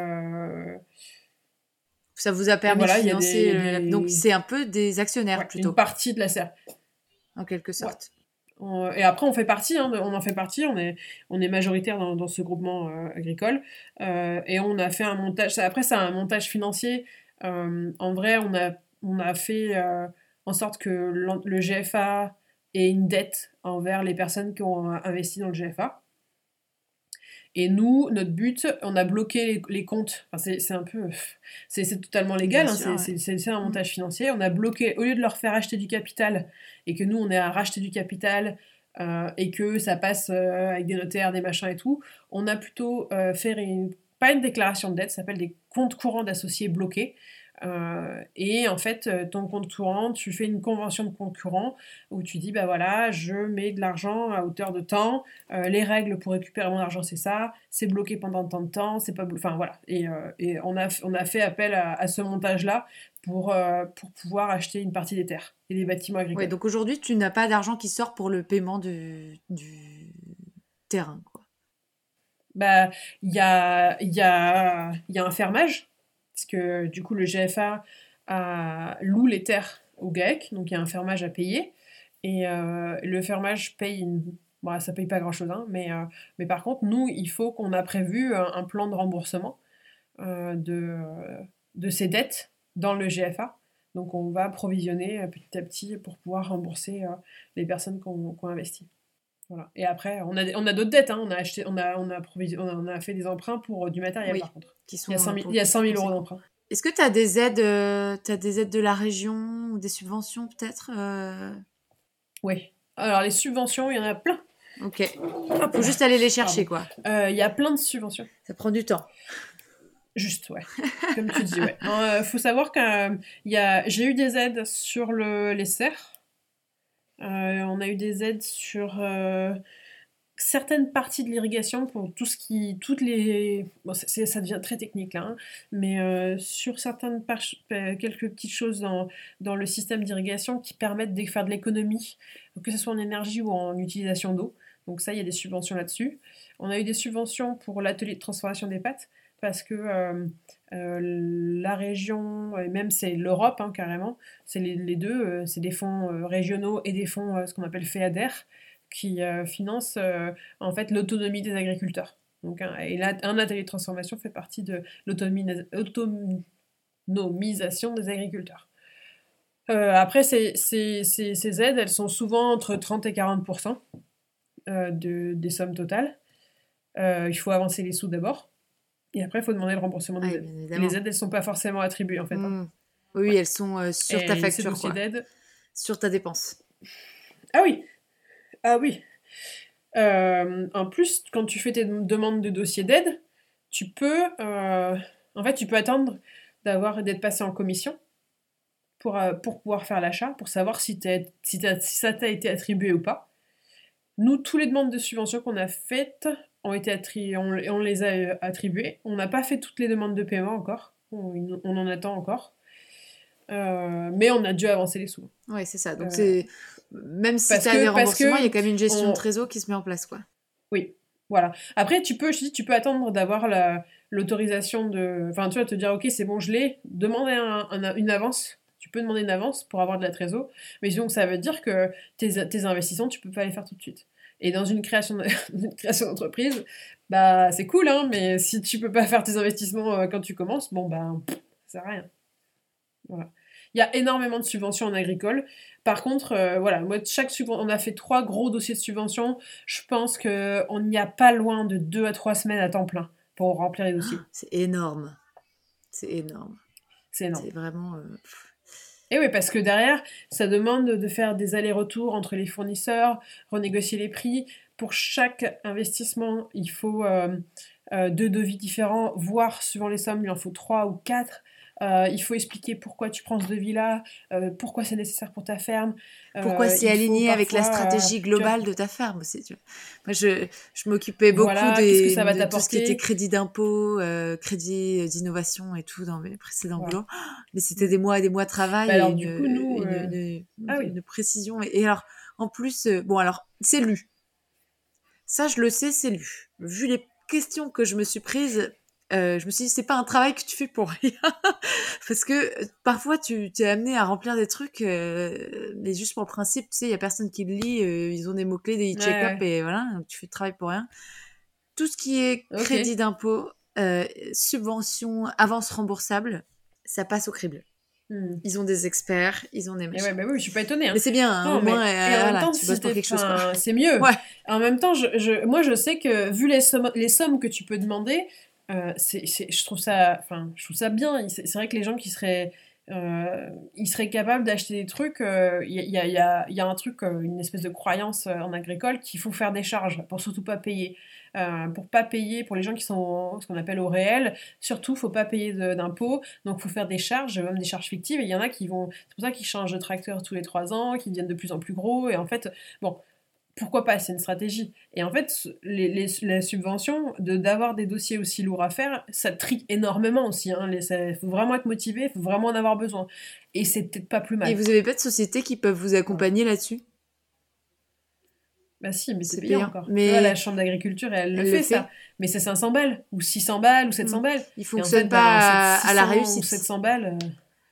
ça vous a permis de financer. Euh, donc c'est un peu des actionnaires plutôt. Une partie de la serre. En quelque sorte. Et après, on fait partie, hein, on en fait partie, on est, majoritaire dans, ce groupement euh, agricole. Euh, et on a fait un montage, après, c'est un montage financier. en vrai, on a fait en sorte que le GFA ait une dette envers les personnes qui ont investi dans le GFA. Et nous, notre but, on a bloqué les, comptes. Enfin, c'est un peu. C'est totalement légal, hein, c'est un montage financier. On a bloqué, au lieu de leur faire acheter du capital, et que nous, on est à racheter du capital, euh, et que ça passe euh, avec des notaires, des machins et tout, on a plutôt euh, fait une, pas une déclaration de dette, ça s'appelle des comptes courants d'associés bloqués. Euh, et en fait, euh, ton compte courant, tu fais une convention de courant où tu dis, bah voilà, je mets de l'argent à hauteur de temps, euh, les règles pour récupérer mon argent, c'est ça, c'est bloqué pendant tant de temps, c'est pas... Enfin voilà. Et, et, on, a, on a fait appel à, ce montage-là pour, pour pouvoir acheter une partie des terres et des bâtiments agricoles. Ouais, donc aujourd'hui, tu n'as pas d'argent qui sort pour le paiement du, du terrain, quoi. Bah, il y a, y, a, y a un fermage parce que du coup le GFA loue les terres au GAEC, donc il y a un fermage à payer. Et euh, le fermage paye une... Bon, ça paye pas grand-chose, hein, mais, euh, mais par contre, nous, il faut qu'on a prévu un, plan de remboursement euh, de, de ces dettes dans le GFA. Donc on va provisionner petit à petit pour pouvoir rembourser les personnes qui ont, investi. Voilà. Et après, on a, on a d'autres dettes. Hein. On, a acheté, on, a, on, a on a fait des emprunts pour du matériel, par contre il, y a 100 000, il y a 100 000 euros d'emprunt. Est-ce que tu as des aides, euh, as des aides de la région ou des subventions peut-être euh? Oui. Alors les subventions, il y en a plein. Ok. Il faut juste aller les chercher, quoi. Euh, il y a plein de subventions. Ça prend du temps. Juste, ouais. Comme tu dis, ouais. Il faut savoir que j'ai eu des aides sur le, les serres. On a eu des aides sur certaines parties de l'irrigation pour tout ce qui toutes les ça devient très technique là hein, mais euh, sur certaines euh, quelques petites choses dans, dans le système d'irrigation qui permettent de faire de l'économie que ce soit en énergie ou en utilisation d'eau. Donc ça il y a des subventions là-dessus. On a eu des subventions pour l'atelier de transformation des pâtes parce que euh, la région, et même c'est l'Europe hein, carrément, c'est les, deux, c'est des fonds régionaux et des fonds, ce qu'on appelle FEADER, qui euh, finance euh, en fait l'autonomie des agriculteurs. Donc, et là, un atelier de transformation fait partie de l'autonomisation des agriculteurs. Euh, après, ces, ces, ces, aides, elles sont souvent entre 30 et 40 de, des sommes totales. il faut avancer les sous d'abord. Et après, il faut demander le remboursement des aides. les aides, elles ne sont pas forcément attribuées, en fait. Hein. Oui, elles sont sur ta facture. Quoi. Sur ta dépense. Ah oui, ah oui. Euh, en plus, quand tu fais tes demandes de dossier d'aide, tu peux, euh, en fait, tu peux attendre d'avoir d'être passé en commission. pour, euh, pour pouvoir faire l'achat, pour savoir si, si, si ça t'a été attribué ou pas. Nous, tous les demandes de subvention qu'on a faites ont été attri- on, on les a euh, attribuées. On n'a pas fait toutes les demandes de paiement encore. On, on en attend encore. Euh, mais on a dû avancer les sous. Ouais, c'est ça. Donc, Euh, c'est. Même si tu as que- des remboursements, il y a quand même une gestion on- de trésor qui se met en place, quoi. Oui, voilà. Après, tu peux, je te dis, tu peux attendre d'avoir la- l'autorisation de. Enfin, tu vas te dire, ok, c'est bon, je l'ai. Demander un- un- une avance. Tu peux demander une avance pour avoir de la trésor. Mais donc, ça veut dire que tes, tes investissements, tu peux pas les faire tout de suite. Et dans une création de- une création d'entreprise, bah, c'est cool, hein, mais si tu peux pas faire tes investissements euh, quand tu commences, bon, bah, pff, ça sert à rien. Voilà. Il y a énormément de subventions en agricole. Par contre, euh, voilà, moi, chaque on a fait trois gros dossiers de subventions. Je pense qu'on n'y a pas loin de deux à trois semaines à temps plein pour remplir les dossiers. C'est énorme. C'est énorme. C'est énorme. C'est vraiment. euh, Et oui, parce que derrière, ça demande de faire des allers-retours entre les fournisseurs, renégocier les prix. Pour chaque investissement, il faut euh, euh, deux devis différents, voire suivant les sommes, il en faut trois ou quatre. Euh, il faut expliquer pourquoi tu prends ce devis-là, euh, pourquoi c'est nécessaire pour ta ferme. Pourquoi Euh, c'est il faut aligné avec la stratégie globale de ta ferme aussi tu vois. Moi, je, je m'occupais beaucoup Voilà, des, ça va de tout ce qui était crédit d'impôt, crédit d'innovation et tout dans mes précédents boulots. Mais c'était des mois et des mois de travail Bah alors, et du une, coup, nous, une- une- ah oui. une précision. Et, alors, en plus, bon, alors, c'est lu. Ça, je le sais, c'est lu. Vu les questions que je me suis prises, euh, je me suis dit, c'est pas un travail que tu fais pour rien. Parce que parfois, tu t'es amené à remplir des trucs, euh, mais juste pour le principe, tu sais, il y a personne qui le lit, euh, ils ont des mots-clés, des Ouais, check-up, et voilà, donc tu fais le travail pour rien. Tout ce qui est crédit d'impôt, subvention, avance remboursable, ça passe au crible. hmm. Ils ont des experts, ils ont des machins. ouais, bah oui, je suis pas étonnée. hein. Mais c'est bien, hein, Non, au mais- moins, et euh, en même voilà, temps, tu si bosses pour quelque chose. C'est mieux. Ouais. En même temps, je, je- moi, je sais que vu les sommes, les sommes que tu peux demander, euh, je trouve ça, enfin, je trouve ça bien. C'est, vrai que les gens qui seraient, euh, ils seraient capables d'acheter des trucs. euh, Il y, a, y, y a- un truc, euh, une espèce de croyance en agricole qu'il faut faire des charges pour surtout pas payer. Pour pas payer, pour les gens qui sont ce qu'on appelle au réel, surtout faut pas payer d'impôts, donc faut faire des charges, même des charges fictives. Et il y en a qui vont, c'est pour ça qu'ils changent de tracteur tous les trois ans, qui deviennent de plus en plus gros. Et en fait, bon, pourquoi pas C'est une stratégie. Et en fait, les, les, la subvention, de d'avoir des dossiers aussi lourds à faire, ça trique énormément aussi. Hein. Il faut vraiment être motivé, il faut vraiment en avoir besoin. Et c'est peut-être pas plus mal. Et vous avez pas de sociétés qui peuvent vous accompagner là-dessus? Bah si, mais C'est payant. encore. Mais- vois, la chambre d'agriculture, elle, le Elle fait, le fait. ça. Mais c'est 500 balles, ou 600 balles, ou 700 Mm. balles. Ils Et en fait, pas bah, à, à la 600 réussite. Ou 700 balles. euh,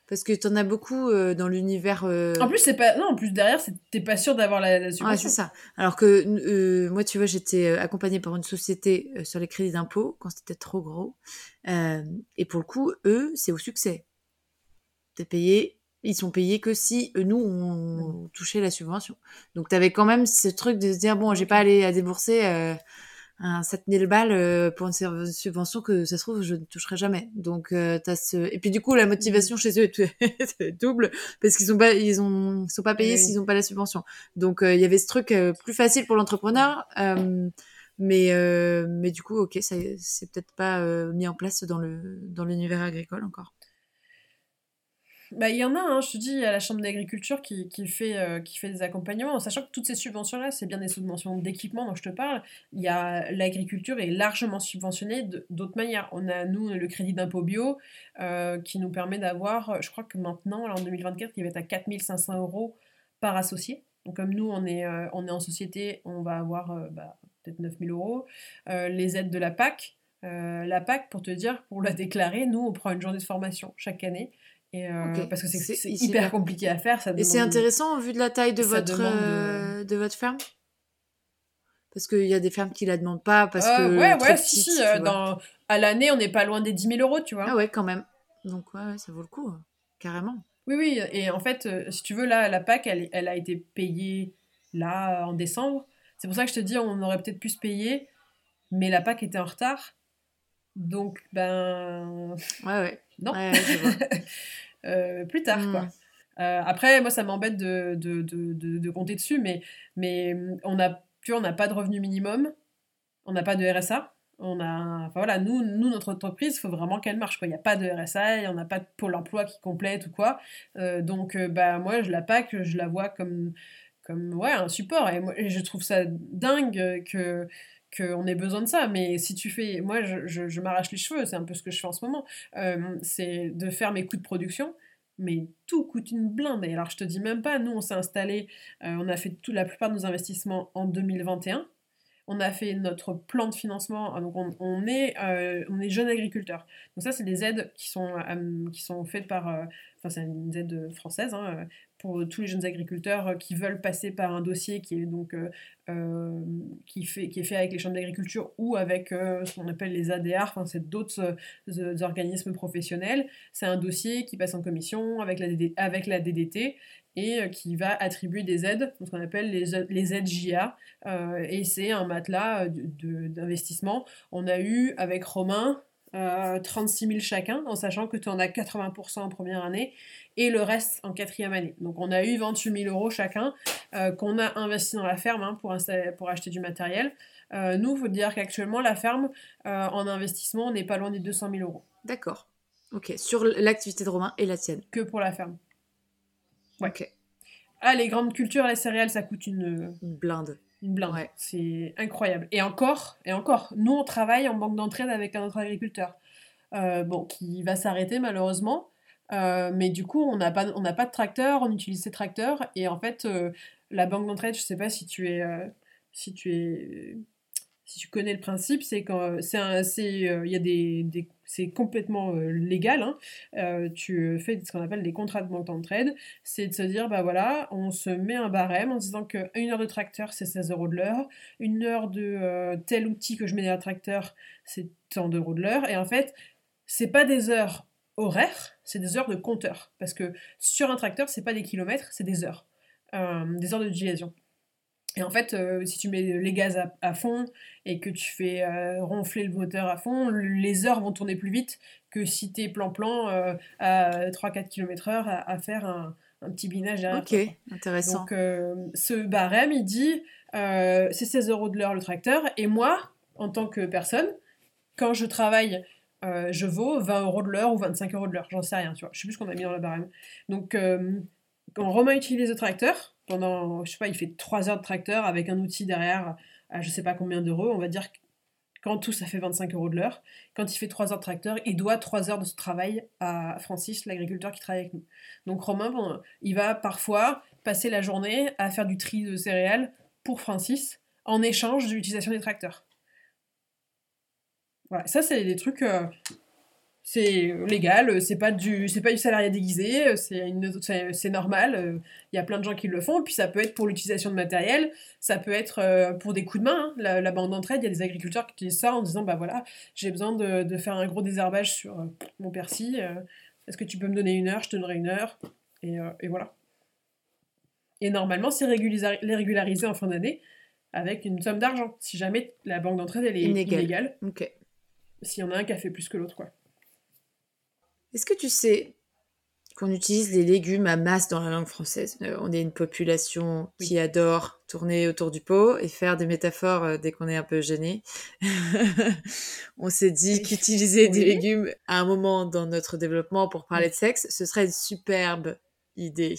Parce que t'en as beaucoup euh, dans l'univers. euh, En plus, c'est pas. Non, en plus, derrière, t'es pas sûr d'avoir la, la subvention. c'est ça. Alors que euh, moi, tu vois, j'étais euh, accompagnée par une société euh, sur les crédits d'impôt quand c'était trop gros. Euh, et pour le coup, eux, c'est au succès. T'es payé, ils sont payés que si nous, on touchait la subvention. Donc, t'avais quand même ce truc de se dire, bon, j'ai pas allé à débourser euh, un 7000 balles euh, pour une subvention que ça se trouve, je ne toucherai jamais. Donc, euh, t'as ce... Et puis, du coup, la motivation chez eux est, double parce qu'ils sont pas, ils ont, ils sont pas payés Oui. s'ils n'ont pas la subvention. Donc euh, il y avait ce truc euh, plus facile pour l'entrepreneur, euh, mais euh, mais du coup ok, ça c'est peut-être pas euh, mis en place dans le dans l'univers agricole encore. Bah, il y en a, hein, je te dis, à la Chambre d'agriculture qui, qui, fait, euh, qui fait des accompagnements, en sachant que toutes ces subventions-là, c'est bien des subventions d'équipement dont je te parle. L'agriculture est largement subventionnée d'autres manières. On a, nous, le crédit d'impôt bio euh, qui nous permet d'avoir, je crois que maintenant, en 2024, il va être à 4500 euros par associé. Donc, comme nous, on est, euh, on est en société, on va avoir euh, bah, peut-être 9000 euros. Euh, les aides de la PAC, euh, la PAC, pour te dire, pour la déclarer, nous, on prend une journée de formation chaque année. Et, euh. Parce que c'est hyper compliqué à faire. Ça Et c'est intéressant au vu de la taille de votre demande, euh, de votre ferme, parce qu'il y a des fermes qui la demandent pas parce Euh, que ouais, ouais, si, si. euh, dans... À l'année, on n'est pas loin des 10 000 euros, tu vois. Ah ouais quand même. Donc ouais, ouais, ça vaut le coup hein, carrément. Oui, oui. Et en fait, euh, si tu veux, là, la PAC, elle, elle a été payée là en décembre. C'est pour ça que je te dis, on aurait peut-être pu se payer, mais la PAC était en retard. Donc, ben. Ouais ouais. Non. Ouais. Euh, plus tard, Mm. quoi. Euh, après, moi, ça m'embête de, de, de, de, compter dessus, mais, mais on a, tu vois, on n'a pas de revenu minimum, on n'a pas de RSA, On a, enfin voilà, nous, nous notre entreprise, il faut vraiment qu'elle marche. Quoi. Il n'y a pas de RSA, il n'y en a pas de pôle emploi qui complète ou quoi. Euh, donc, bah, moi, je la PAC, je la vois comme, comme ouais, un support. Et, moi, et je trouve ça dingue que qu'on ait besoin de ça. Mais si tu fais, moi, je, je, m'arrache les cheveux, c'est un peu ce que je fais en ce moment. Euh, c'est de faire mes coûts de production mais tout coûte une blinde. Et alors, je te dis même pas, nous, on s'est installé, euh, on a fait tout, la plupart de nos investissements en 2021. On a fait notre plan de financement, donc on, on est, euh, on est jeune agriculteur. Donc ça, c'est des aides qui sont, qui sont faites par, enfin c'est une aide française, hein, pour tous les jeunes agriculteurs qui veulent passer par un dossier qui est donc euh, qui, fait, qui est fait avec les chambres d'agriculture ou avec ce qu'on appelle les ADR, enfin c'est d'autres organismes professionnels. C'est un dossier qui passe en commission avec la, DDT et qui va attribuer des aides, ce qu'on appelle les, les aides JA, euh, et c'est un matelas d'investissement. On a eu avec Romain euh, 36 000 chacun, en sachant que tu en as 80% en première année et le reste en quatrième année. Donc on a eu 28 000 euros chacun euh, qu'on a investi dans la ferme hein, pour, pour, acheter du matériel. Euh, nous, il faut dire qu'actuellement, la ferme, euh, en investissement, on n'est pas loin des 200 000 euros. D'accord. Ok. Sur l'activité de Romain et la tienne Que pour la ferme. Ouais. Ok. Ah, les grandes cultures, les céréales, ça coûte une... Une blinde. Une blinde. Ouais. C'est incroyable. Et encore, et encore, nous, on travaille en banque d'entraide avec un autre agriculteur. Bon, qui va s'arrêter malheureusement. Euh, mais du coup, on n'a pas, pas de tracteur, on utilise ces tracteurs. Et en fait, euh, la banque d'entraide, je sais pas si tu es, euh, si tu es, si tu connais le principe, c'est quand c'est, y a des, des c'est complètement légal. Hein. tu fais ce qu'on appelle des contrats de banque d'entraide. C'est de se dire, bah voilà, on se met un barème en disant qu'une heure de tracteur, c'est 16 euros de l'heure. Une heure de tel outil que je mets dans le tracteur, c'est tant d'euros de l'heure. Et en fait, c'est pas des heures horaires, c'est des heures de compteur. Parce que sur un tracteur, c'est pas des kilomètres, c'est des heures. Euh, des heures d'utilisation. Et en fait, euh, si tu mets les gaz à, à, fond et que tu fais euh, ronfler le moteur à fond, les heures vont tourner plus vite que si tu es plan-plan à 3-4 km heure à, à faire un, un, petit binage derrière. Ok, intéressant. Donc, ce barème, il dit c'est 16 euros de l'heure le tracteur. Et moi, en tant que personne, quand je travaille euh, je vaux 20 euros de l'heure ou 25 euros de l'heure, j'en sais rien, tu vois. Je sais plus ce qu'on a mis dans la barème. Donc, euh, quand Romain utilise le tracteur, pendant, je sais pas, il fait 3 heures de tracteur avec un outil derrière à je sais pas combien d'euros, on va dire qu'en tout ça fait 25 euros de l'heure. Quand il fait 3 heures de tracteur, il doit 3 heures de ce travail à Francis, l'agriculteur qui travaille avec nous. Donc Romain, il va parfois passer la journée à faire du tri de céréales pour Francis en échange de l'utilisation des tracteurs. Voilà, ça c'est des trucs, euh, c'est légal, c'est pas du, c'est pas du salariat déguisé, c'est c'est normal. Il y a plein de gens qui le font. Puis ça peut être pour l'utilisation de matériel, ça peut être euh, pour des coups de main. Hein. La, la, bande d'entraide, il y a des agriculteurs qui utilisent ça en disant bah voilà, j'ai besoin de, de, faire un gros désherbage sur euh, mon persil. Est-ce que tu peux me donner une heure Je te donnerai une heure. Et, et voilà. Et normalement, c'est régularisé, en fin d'année avec une somme d'argent. Si jamais la banque d'entraide elle est illégale. S'il y en a un qui a fait plus que l'autre, quoi. Est-ce que tu sais qu'on utilise les légumes à masse dans la langue française? Euh, On est une population oui. qui adore tourner autour du pot et faire des métaphores euh, dès qu'on est un peu gêné. on s'est dit qu'utiliser oui. des légumes à un moment dans notre développement pour parler de sexe, ce serait une superbe idée.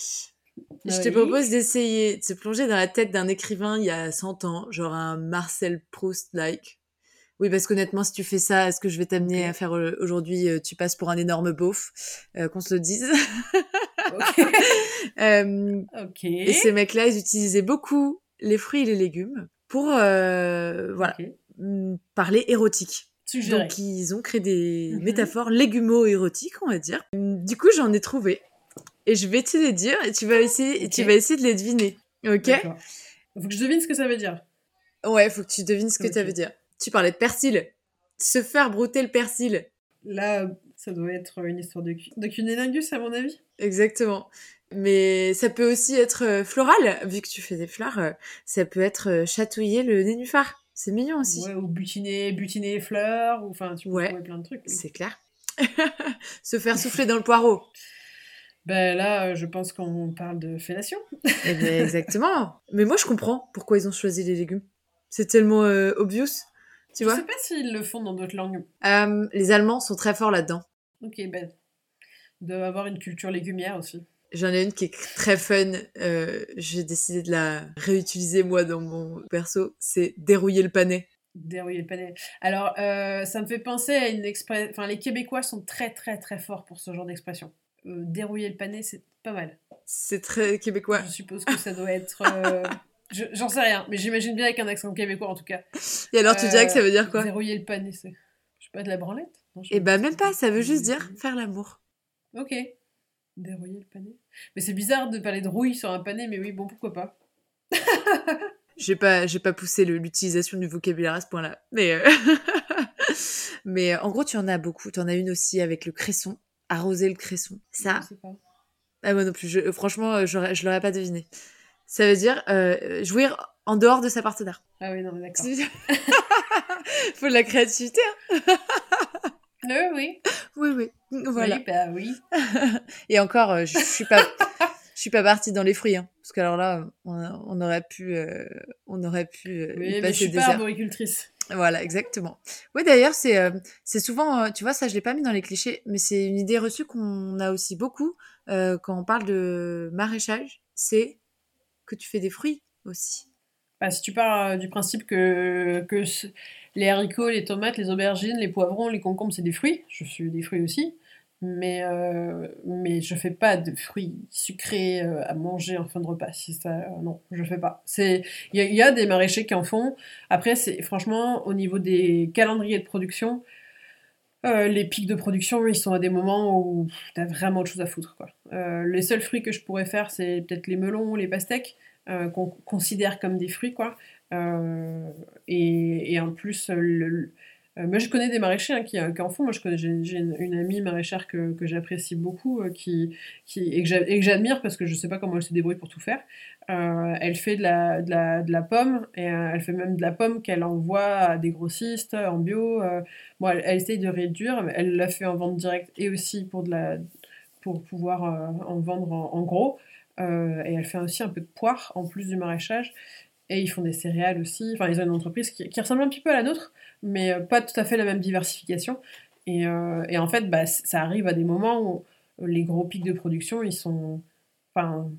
Je te propose d'essayer de se plonger dans la tête d'un écrivain il y a 100 ans, genre un Marcel Proust-like. Oui, parce qu'honnêtement, si tu fais ça, ce que je vais t'amener okay. à faire aujourd'hui, tu passes pour un énorme beauf, euh, qu'on se le dise? okay. euh, ok. Et ces mecs-là, ils utilisaient beaucoup les fruits et les légumes pour, euh, voilà, okay. parler érotique. Suggéré. Donc, ils ont créé des mm -hmm. métaphores légumo-érotiques, on va dire. Du coup, j'en ai trouvé. Et je vais te les dire et tu vas essayer, et tu vas essayer de les deviner. Ok? Faut que je devine ce que ça veut dire. Ouais, faut que tu devines ce que ça veut dire. Tu parlais de persil. Se faire brouter le persil. Là, ça doit être une histoire de, de cunilingus, à mon avis. Exactement. Mais ça peut aussi être euh, floral, vu que tu fais des fleurs. Euh, ça peut être euh, chatouiller le nénuphar. C'est mignon aussi. Ouais, ou butiner, butiner les fleurs, ou enfin, tu peux ouais, trouver plein de trucs. C'est clair. Se faire souffler dans le poireau. Ben là, je pense qu'on parle de fellation. eh ben, exactement. Mais moi, je comprends pourquoi ils ont choisi les légumes. C'est tellement euh, obvious Tu Je vois sais pas s'ils le font dans d'autres langues. Euh, Les Allemands sont très forts là-dedans. Ok, ben. Ils doivent avoir une culture légumière aussi. J'en ai une qui est très fun. euh, J'ai décidé de la réutiliser moi dans mon perso. C'est dérouiller le panais. Dérouiller le panais. Alors, euh, ça me fait penser à une expression. Enfin, les Québécois sont très, très, très forts pour ce genre d'expression. Dérouiller le panais, c'est pas mal. C'est très québécois. Je suppose que ça doit être. euh, je- J'en sais rien, mais j'imagine bien avec un accent québécois en tout cas. Et alors, tu dirais que ça veut dire Euh, quoi Dérouiller le panais, c'est. Je sais pas, de la branlette? Non, je Eh sais ben, même pas. Ça veut juste dire faire l'amour. Ok. Dérouiller le panais. Mais c'est bizarre de parler de rouille sur un panais, mais oui, bon, pourquoi pas. J'ai pas, j'ai pas poussé l'utilisation du vocabulaire à ce point-là. Mais, euh, mais euh, en gros, tu en as beaucoup. Tu en as une aussi avec le cresson. Arroser le cresson. Ça, Je sais pas. ah, moi non plus. Je- franchement, euh, je l'aurais pas deviné. Ça veut dire euh, jouir en dehors de sa partenaire. Ah oui, non, mais d'accord. Faut de la créativité. hein. Euh, oui. Oui, oui. Voilà. Oui, bah oui. Et encore, euh, je je suis pas, je suis pas partie dans les fruits, hein, parce que alors là, on, on aurait pu, euh, on aurait pu euh, y Oui, mais je passer suis des pas arboricultrice. Voilà, exactement. Oui, d'ailleurs, c'est, euh, c'est souvent, euh, tu vois, ça, je l'ai pas mis dans les clichés, mais c'est une idée reçue qu'on a aussi beaucoup euh, quand on parle de maraîchage, c'est que tu fais des fruits aussi. Bah, si tu pars euh, du principe que, les haricots, les tomates, les aubergines, les poivrons, les concombres, c'est des fruits, je suis des fruits aussi, mais, euh, mais je fais pas de fruits sucrés euh, à manger en fin de repas. Si ça, euh, non, je fais pas. Il y, y a des maraîchers qui en font. Après, franchement, au niveau des calendriers de production, euh, les pics de production, ils sont à des moments où tu as vraiment autre chose à foutre. Quoi. Euh, les seuls fruits que je pourrais faire, c'est peut-être les melons, les pastèques, euh, qu'on considère comme des fruits. Quoi. Et, et en plus, le- moi je connais des maraîchers hein, qui, qui en font. Moi je connais, j'ai, une, amie maraîchère que, que j'apprécie beaucoup euh, qui, qui, et que j'admire parce que je sais pas comment elle se débrouille pour tout faire. Euh, elle fait de la, de, la, de la pomme et euh, elle fait même de la pomme qu'elle envoie à des grossistes en bio. euh, bon, elle, elle essaye de réduire, elle l'a fait en vente directe et aussi pour, de la, pour pouvoir euh, en vendre en, gros. Euh, et elle fait aussi un peu de poire en plus du maraîchage. Et ils font des céréales aussi. Enfin, ils ont une entreprise qui ressemble un petit peu à la nôtre, mais euh, pas tout à fait la même diversification. Et, euh, et en fait, bah, ça arrive à des moments où les gros pics de production, ils sont. Enfin.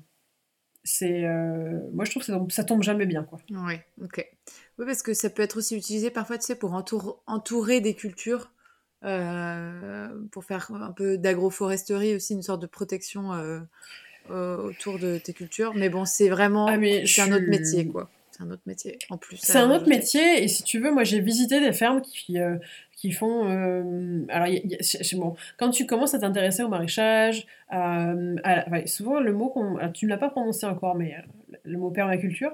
C'est. euh, Moi, je trouve que ça tombe, ça tombe jamais bien, quoi. Oui, ok. Oui, parce que ça peut être aussi utilisé parfois, tu sais, pour entour- entourer des cultures, euh, pour faire un peu d'agroforesterie aussi, une sorte de protection euh, euh, autour de tes cultures. Mais bon, c'est vraiment, Ah, mais un autre métier, quoi. C'est un autre métier, en plus. C'est un autre rajouter. métier, et si tu veux, moi j'ai visité des fermes qui, euh, qui font. euh, alors, y bon, quand tu commences à t'intéresser au maraîchage, euh, à- souvent le mot qu'on. Tu ne l'as pas prononcé encore, mais euh, le mot permaculture.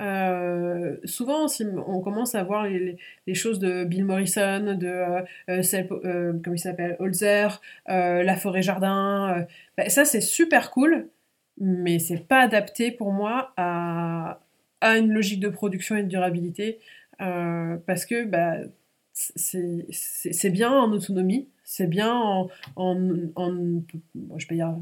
euh, souvent, si on commence à voir les, les- les choses de Bill Morrison, de euh, euh, euh, comment il s'appelle, Holzer, euh, La Forêt Jardin, euh, bah, ça c'est super cool, mais c'est pas adapté pour moi à, à une logique de production et de durabilité euh, parce que bah, c'est bien en autonomie, c'est bien en, en, je vais dire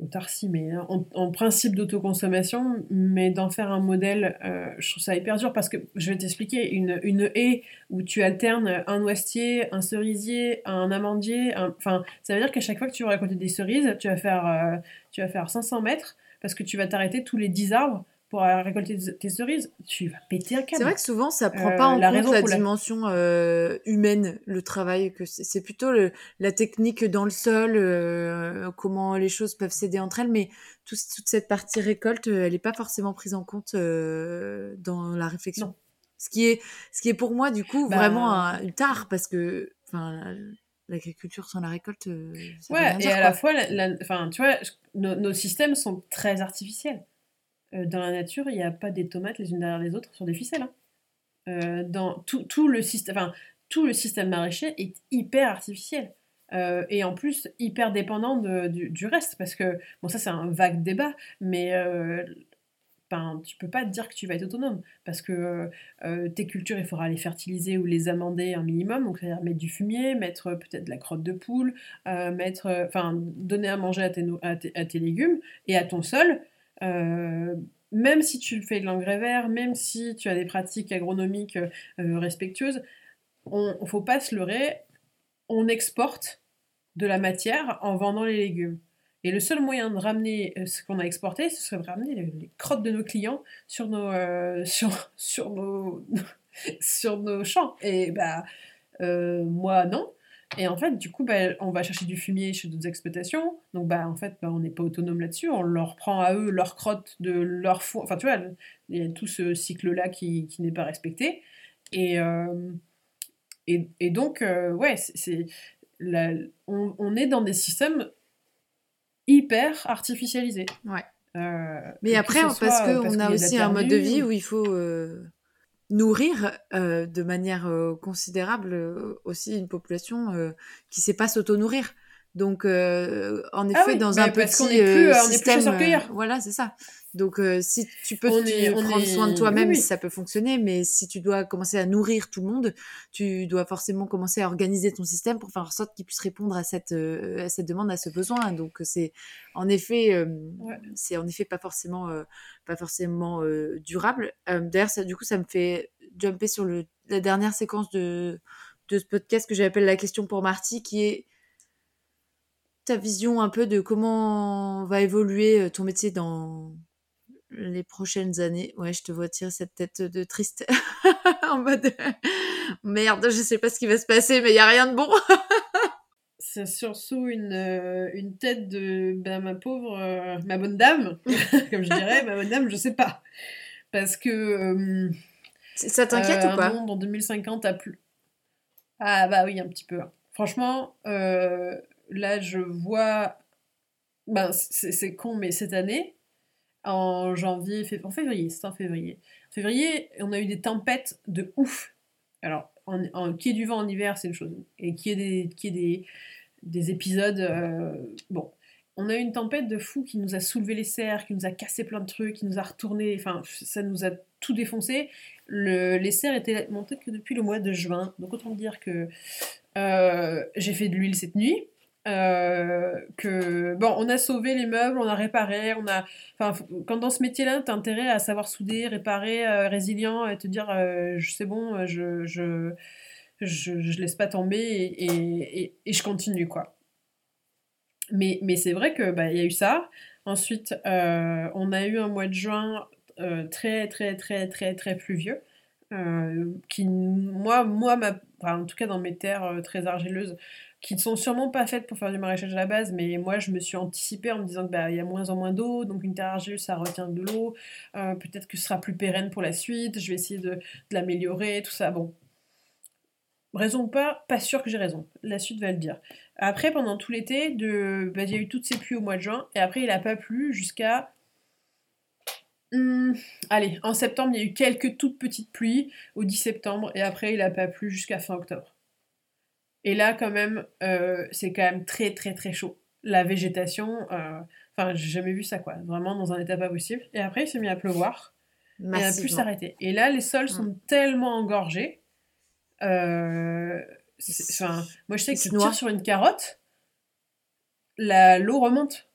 autarcie, mais en, principe d'autoconsommation, mais d'en faire un modèle, euh, je trouve ça hyper dur parce que je vais t'expliquer, une, une haie où tu alternes un noisetier, un cerisier, un amandier, enfin, ça veut dire qu'à chaque fois que tu vas récolter des cerises, tu vas faire, euh, tu vas faire 500 mètres parce que tu vas t'arrêter tous les 10 arbres pour euh, récolter tes cerises. Tu vas péter un câble. C'est vrai que souvent, ça prend Euh, pas en la compte la dimension euh, humaine, le travail, que c'est plutôt le- la technique dans le sol, euh, comment les choses peuvent s'aider entre elles, mais tout- toute cette partie récolte, elle n'est pas forcément prise en compte dans la réflexion. Non. Ce qui est, ce qui est pour moi du coup Bah, vraiment un, une tare parce que, l'agriculture sans la récolte, ça Ouais, et dire, à quoi. la fois, enfin, tu vois, nos systèmes sont très artificiels. Euh, dans la nature, il n'y a pas des tomates les unes derrière les autres sur des ficelles. hein. Euh, dans tout, le système, tout le système maraîcher est hyper artificiel. Euh, et en plus, hyper dépendant du, reste. Parce que, bon, ça, c'est un vague débat, mais ben, tu peux pas te dire que tu vas être autonome. Parce que tes cultures, il faudra les fertiliser ou les amender un minimum. Donc, c'est-à-dire mettre du fumier, mettre peut-être de la crotte de poule, mettre, enfin, donner à manger à tes légumes et à ton sol. Euh, même si tu fais de l'engrais vert, même si tu as des pratiques agronomiques euh, respectueuses, on ne faut pas se leurrer, on exporte de la matière en vendant les légumes. Et le seul moyen de ramener euh, ce qu'on a exporté, ce serait de ramener les, crottes de nos clients sur nos, champs. Et bah, moi, non. Et en fait, du coup, bah, on va chercher du fumier chez d'autres exploitations. Donc, bah, en fait, bah, on n'est pas autonome là-dessus. On leur prend à eux leur crotte de leur four. Enfin, tu vois, il y a tout ce cycle-là qui, qui n'est pas respecté. Et, euh, et, et, donc, euh, ouais, c'est, on, on, est dans des systèmes hyper artificialisés. Ouais. Euh, Mais après, parce qu'on a aussi un mode de vie où il faut nourrir euh, de manière euh, considérable euh, aussi une population qui sait pas s'auto-nourrir. Donc, en ah effet, dans un petit plus, système, voilà, c'est ça. Donc, euh, si tu peux prendre soin de toi-même, ça peut fonctionner. Mais si tu dois commencer à nourrir tout le monde, tu dois forcément commencer à organiser ton système pour faire en sorte qu'il puisse répondre à cette, euh, à cette demande, à ce besoin. Donc, c'est en effet, euh, c'est en effet pas forcément, pas forcément durable. D'ailleurs, ça, du coup, ça me fait jumper sur le, la dernière séquence de, de ce podcast que j'appelle la question pour Marty, qui est ta vision un peu de comment va évoluer ton métier dans les prochaines années? Ouais, je te vois tirer cette tête de triste en mode merde, je sais pas ce qui va se passer, mais il y a rien de bon. C'est surtout une, euh, une tête de ben, ma pauvre, euh, ma bonne dame, comme je dirais, ma bonne dame, je sais pas. Parce que. Euh, ça t'inquiète ou pas? Un monde en 2050 a plus. Ah bah oui, un petit peu. Franchement, là je vois. Ben, c'est con, mais cette année, en janvier, en février, c'est en février. En février, on a eu des tempêtes de ouf. Alors, en, qui est du vent en hiver, c'est une chose. Et qui est des, qui des, des épisodes. Euh, bon. On a eu une tempête de fou qui nous a soulevé les serres, qui nous a cassé plein de trucs, qui nous a retourné. Enfin, ça nous a tout défoncé. Le, les serres étaient montées que depuis le mois de juin. Donc, autant dire que euh, j'ai fait de l'huile cette nuit. Euh, que bon, on a sauvé les meubles, on a réparé, on a, enfin, quand dans ce métier-là, t'as intérêt à savoir souder, réparer, euh, résilient, et te dire, euh, c'est bon, je, je, je, je, laisse pas tomber et, et, je continue quoi. Mais, mais c'est vrai que bah, y a eu ça. Ensuite, on a eu un mois de juin très très très très très pluvieux. qui moi moi ma, en tout cas dans mes terres très argileuses qui ne sont sûrement pas faites pour faire du maraîchage à la base, mais moi je me suis anticipée en me disant qu'il bah, y a moins en moins d'eau, donc une terre argileuse ça retient de l'eau, euh, peut-être que ce sera plus pérenne pour la suite, je vais essayer de, l'améliorer, tout ça. Bon, raison ou pas, pas sûr que j'ai raison, la suite va le dire. Après, pendant tout l'été, de... Bah, il y a eu toutes ces pluies au mois de juin, et après il n'a pas plu jusqu'à hmm, allez, en septembre, il y a eu quelques toutes petites pluies au 10 septembre, et après, il n'a pas plu jusqu'à fin octobre. Et là, quand même, euh, c'est quand même très, très, très chaud. La végétation, euh, enfin, j'ai jamais vu ça, quoi. Vraiment dans un état pas possible. Et après, il s'est mis à pleuvoir. Et il a pu s'arrêter. Et là, les sols sont mm. tellement engorgés. Euh, moi, je sais que tu tires sur une carotte, l'eau remonte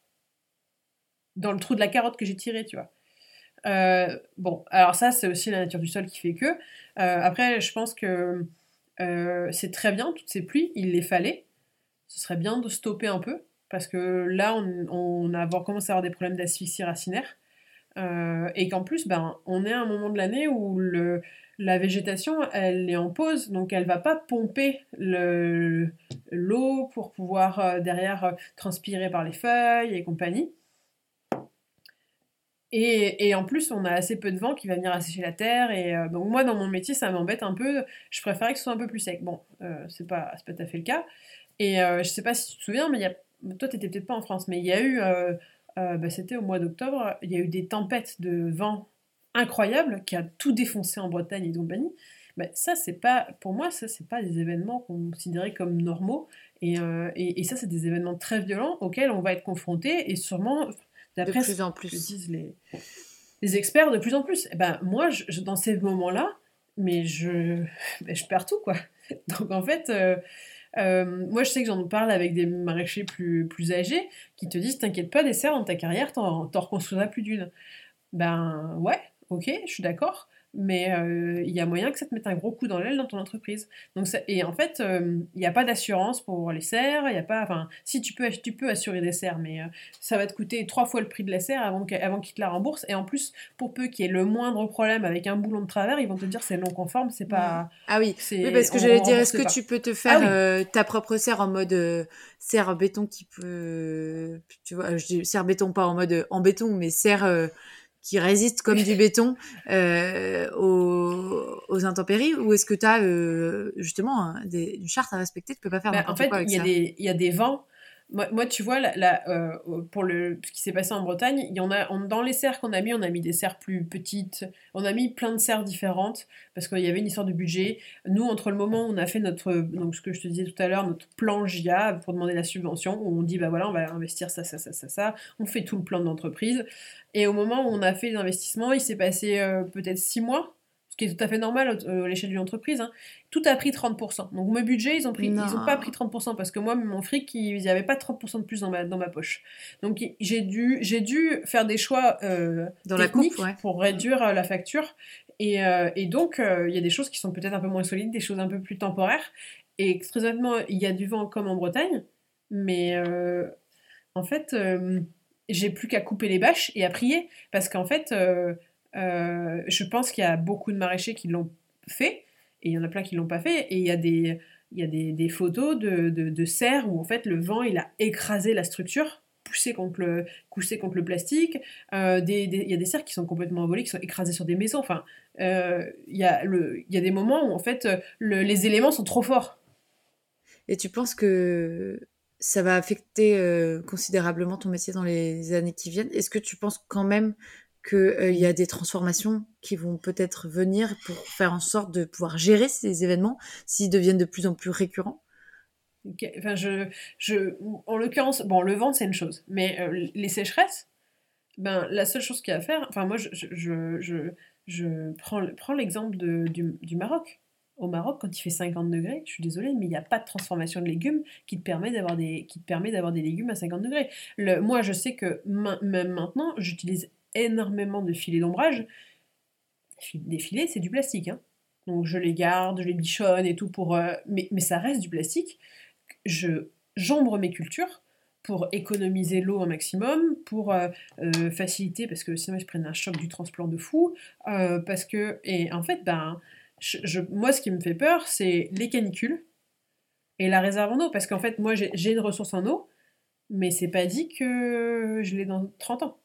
dans le trou de la carotte que j'ai tiré, tu vois. bon, alors ça, c'est aussi la nature du sol qui fait que. après, je pense que euh, c'est très bien, toutes ces pluies, il les fallait. Ce serait bien de stopper un peu, parce que là, on, a commencé à avoir des problèmes d'asphyxie racinaire. Euh, et qu'en plus, ben, on est à un moment de l'année où la végétation, elle est en pause, donc elle va pas pomper l'eau pour pouvoir euh, derrière transpirer par les feuilles et compagnie. Et, en plus, on a assez peu de vent qui va venir assécher la terre. Et euh, donc, moi, dans mon métier, ça m'embête un peu. Je préférais que ce soit un peu plus sec. Bon, euh, c'est pas, pas tout à fait le cas. Et euh, je sais pas si tu te souviens, mais y a... toi, t'étais peut-être pas en France, mais il y a eu, bah, c'était au mois d'octobre, il y a eu des tempêtes de vent incroyables qui a tout défoncé en Bretagne et compagnie. Bah, ça, c'est pas, pour moi, ça, c'est pas des événements considérés comme normaux. Et, et, et ça, c'est des événements très violents auxquels on va être confronté et sûrement de plus en plus. disent les, les experts, de plus en plus. Et eh ben, moi, je, dans ces moments-là, mais je, ben, je perds tout, quoi. Donc, en fait, euh, euh, moi, je sais que j'en parle avec des maraîchers plus, plus âgés qui te disent T'inquiète pas, des serres dans ta carrière, t'en, t'en reconstruiras plus d'une. Ben ouais, ok, je suis d'accord mais euh, il y a moyen que ça te mette un gros coup dans l'aile dans ton entreprise. Donc et en fait, euh, il n'y a pas d'assurance pour les serres, il y a pas, enfin, si tu peux, tu peux assurer des serres, mais euh, ça va te coûter trois fois le prix de la serre avant qu'ils te la remboursent. Et en plus, pour peu qu'il y ait le moindre problème avec un boulon de travers, ils vont te dire c'est non conforme, c'est pas. Ah oui, oui parce que j'allais dire, est-ce que tu peux te faire ah ta propre serre en mode serre béton qui peut, tu vois, je dis serre béton pas en mode en béton, mais serre qui résiste comme du béton euh, aux, aux, intempéries ou est-ce que tu as euh, justement des, une charte à respecter Tu peux pas faire bah, n'importe quoi. En fait, il y a des vents moi, tu vois, euh, pour le, ce qui s'est passé en Bretagne, il y en a, dans les serres qu'on a mis, on a mis des serres plus petites, on a mis plein de serres différentes, parce qu'il y avait une histoire de budget. Nous, entre le moment où on a fait notre, donc ce que je te disais tout à l'heure, notre plan GIA pour demander la subvention, où on dit, bah voilà, on va investir ça, ça, ça, ça, ça, on fait tout le plan d'entreprise. Et au moment où on a fait les investissements, il s'est passé euh, peut-être six mois, ce qui est tout à fait normal euh, à l'échelle d'une entreprise, hein. tout a pris 30%. Donc mon budget, ils ont pris, ils ont pas pris 30% parce que moi, mon fric, il n'y avait pas 30% de plus dans ma, dans ma poche. Donc j'ai dû, j'ai dû faire des choix euh, dans techniques la coupe, pour réduire euh, la facture. Et, et donc, il y a des choses qui sont peut-être un peu moins solides, des choses un peu plus temporaires. Et très honnêtement, il y a du vent comme en Bretagne, mais en fait, j'ai plus qu'à couper les bâches et à prier parce qu'en fait euh, je pense qu'il y a beaucoup de maraîchers qui l'ont fait, et il y en a plein qui l'ont pas fait, et il y a des, il y a des, photos de, de, de, serres où en fait le vent il a écrasé la structure, poussé contre le, poussé contre le plastique. Euh, il y a des serres qui sont complètement envolées, qui sont écrasées sur des maisons. Enfin, euh, il, y a le, il y a des moments où en fait le, les éléments sont trop forts. Et tu penses que ça va affecter considérablement ton métier dans les années qui viennent? Est-ce que tu penses quand même qu'il euh, y a des transformations qui vont peut-être venir pour faire en sorte de pouvoir gérer ces événements s'ils deviennent de plus en plus récurrents? Enfin, je, je, en l'occurrence, bon, le vent, c'est une chose, mais euh, les sécheresses, ben, la seule chose qu'il y a à faire, enfin, moi, je, je, je, je prends, prends l'exemple du, du Maroc au Maroc, quand il fait 50 degrés, je suis désolée, mais il n'y a pas de transformation de légumes qui te permet d'avoir des, des légumes à 50 degrés. Moi, je sais que même maintenant, j'utilise énormément de filets d'ombrage. Des filets, c'est du plastique. Hein. Donc je les garde, je les bichonne et tout pour. Euh, mais, ça reste du plastique. Je j'ombre mes cultures pour économiser l'eau un maximum, pour euh, euh, faciliter, parce que sinon ils prennent un choc du transplant de fou. parce que. Et en fait, ben. Moi, ce qui me fait peur, c'est les canicules et la réserve en eau. Parce qu'en fait, moi, j'ai une ressource en eau, mais c'est pas dit que je l'ai dans 30 ans.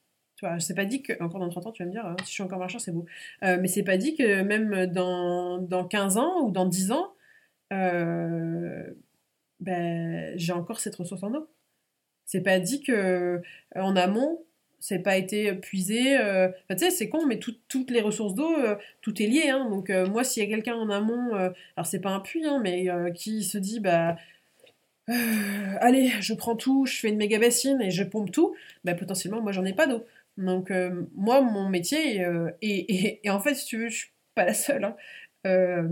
C'est pas dit que, encore dans 30 ans, tu vas me dire, hein, si je suis encore marchand, c'est beau. Euh, mais c'est pas dit que même dans, dans 15 ans ou dans 10 ans, euh, ben, j'ai encore cette ressource en eau. C'est pas dit que euh, en amont, c'est pas été puisé. tu sais, c'est con, mais toutes les ressources d'eau, tout est lié. Hein. donc, moi, s'il y a quelqu'un en amont, alors c'est pas un puits, hein, mais qui se dit, bah allez, je prends tout, je fais une méga bassine et je pompe tout, bah, potentiellement, moi, j'en ai pas d'eau. Donc, euh, moi, mon métier, euh, et, en fait, si tu veux, je suis pas la seule. Hein, euh,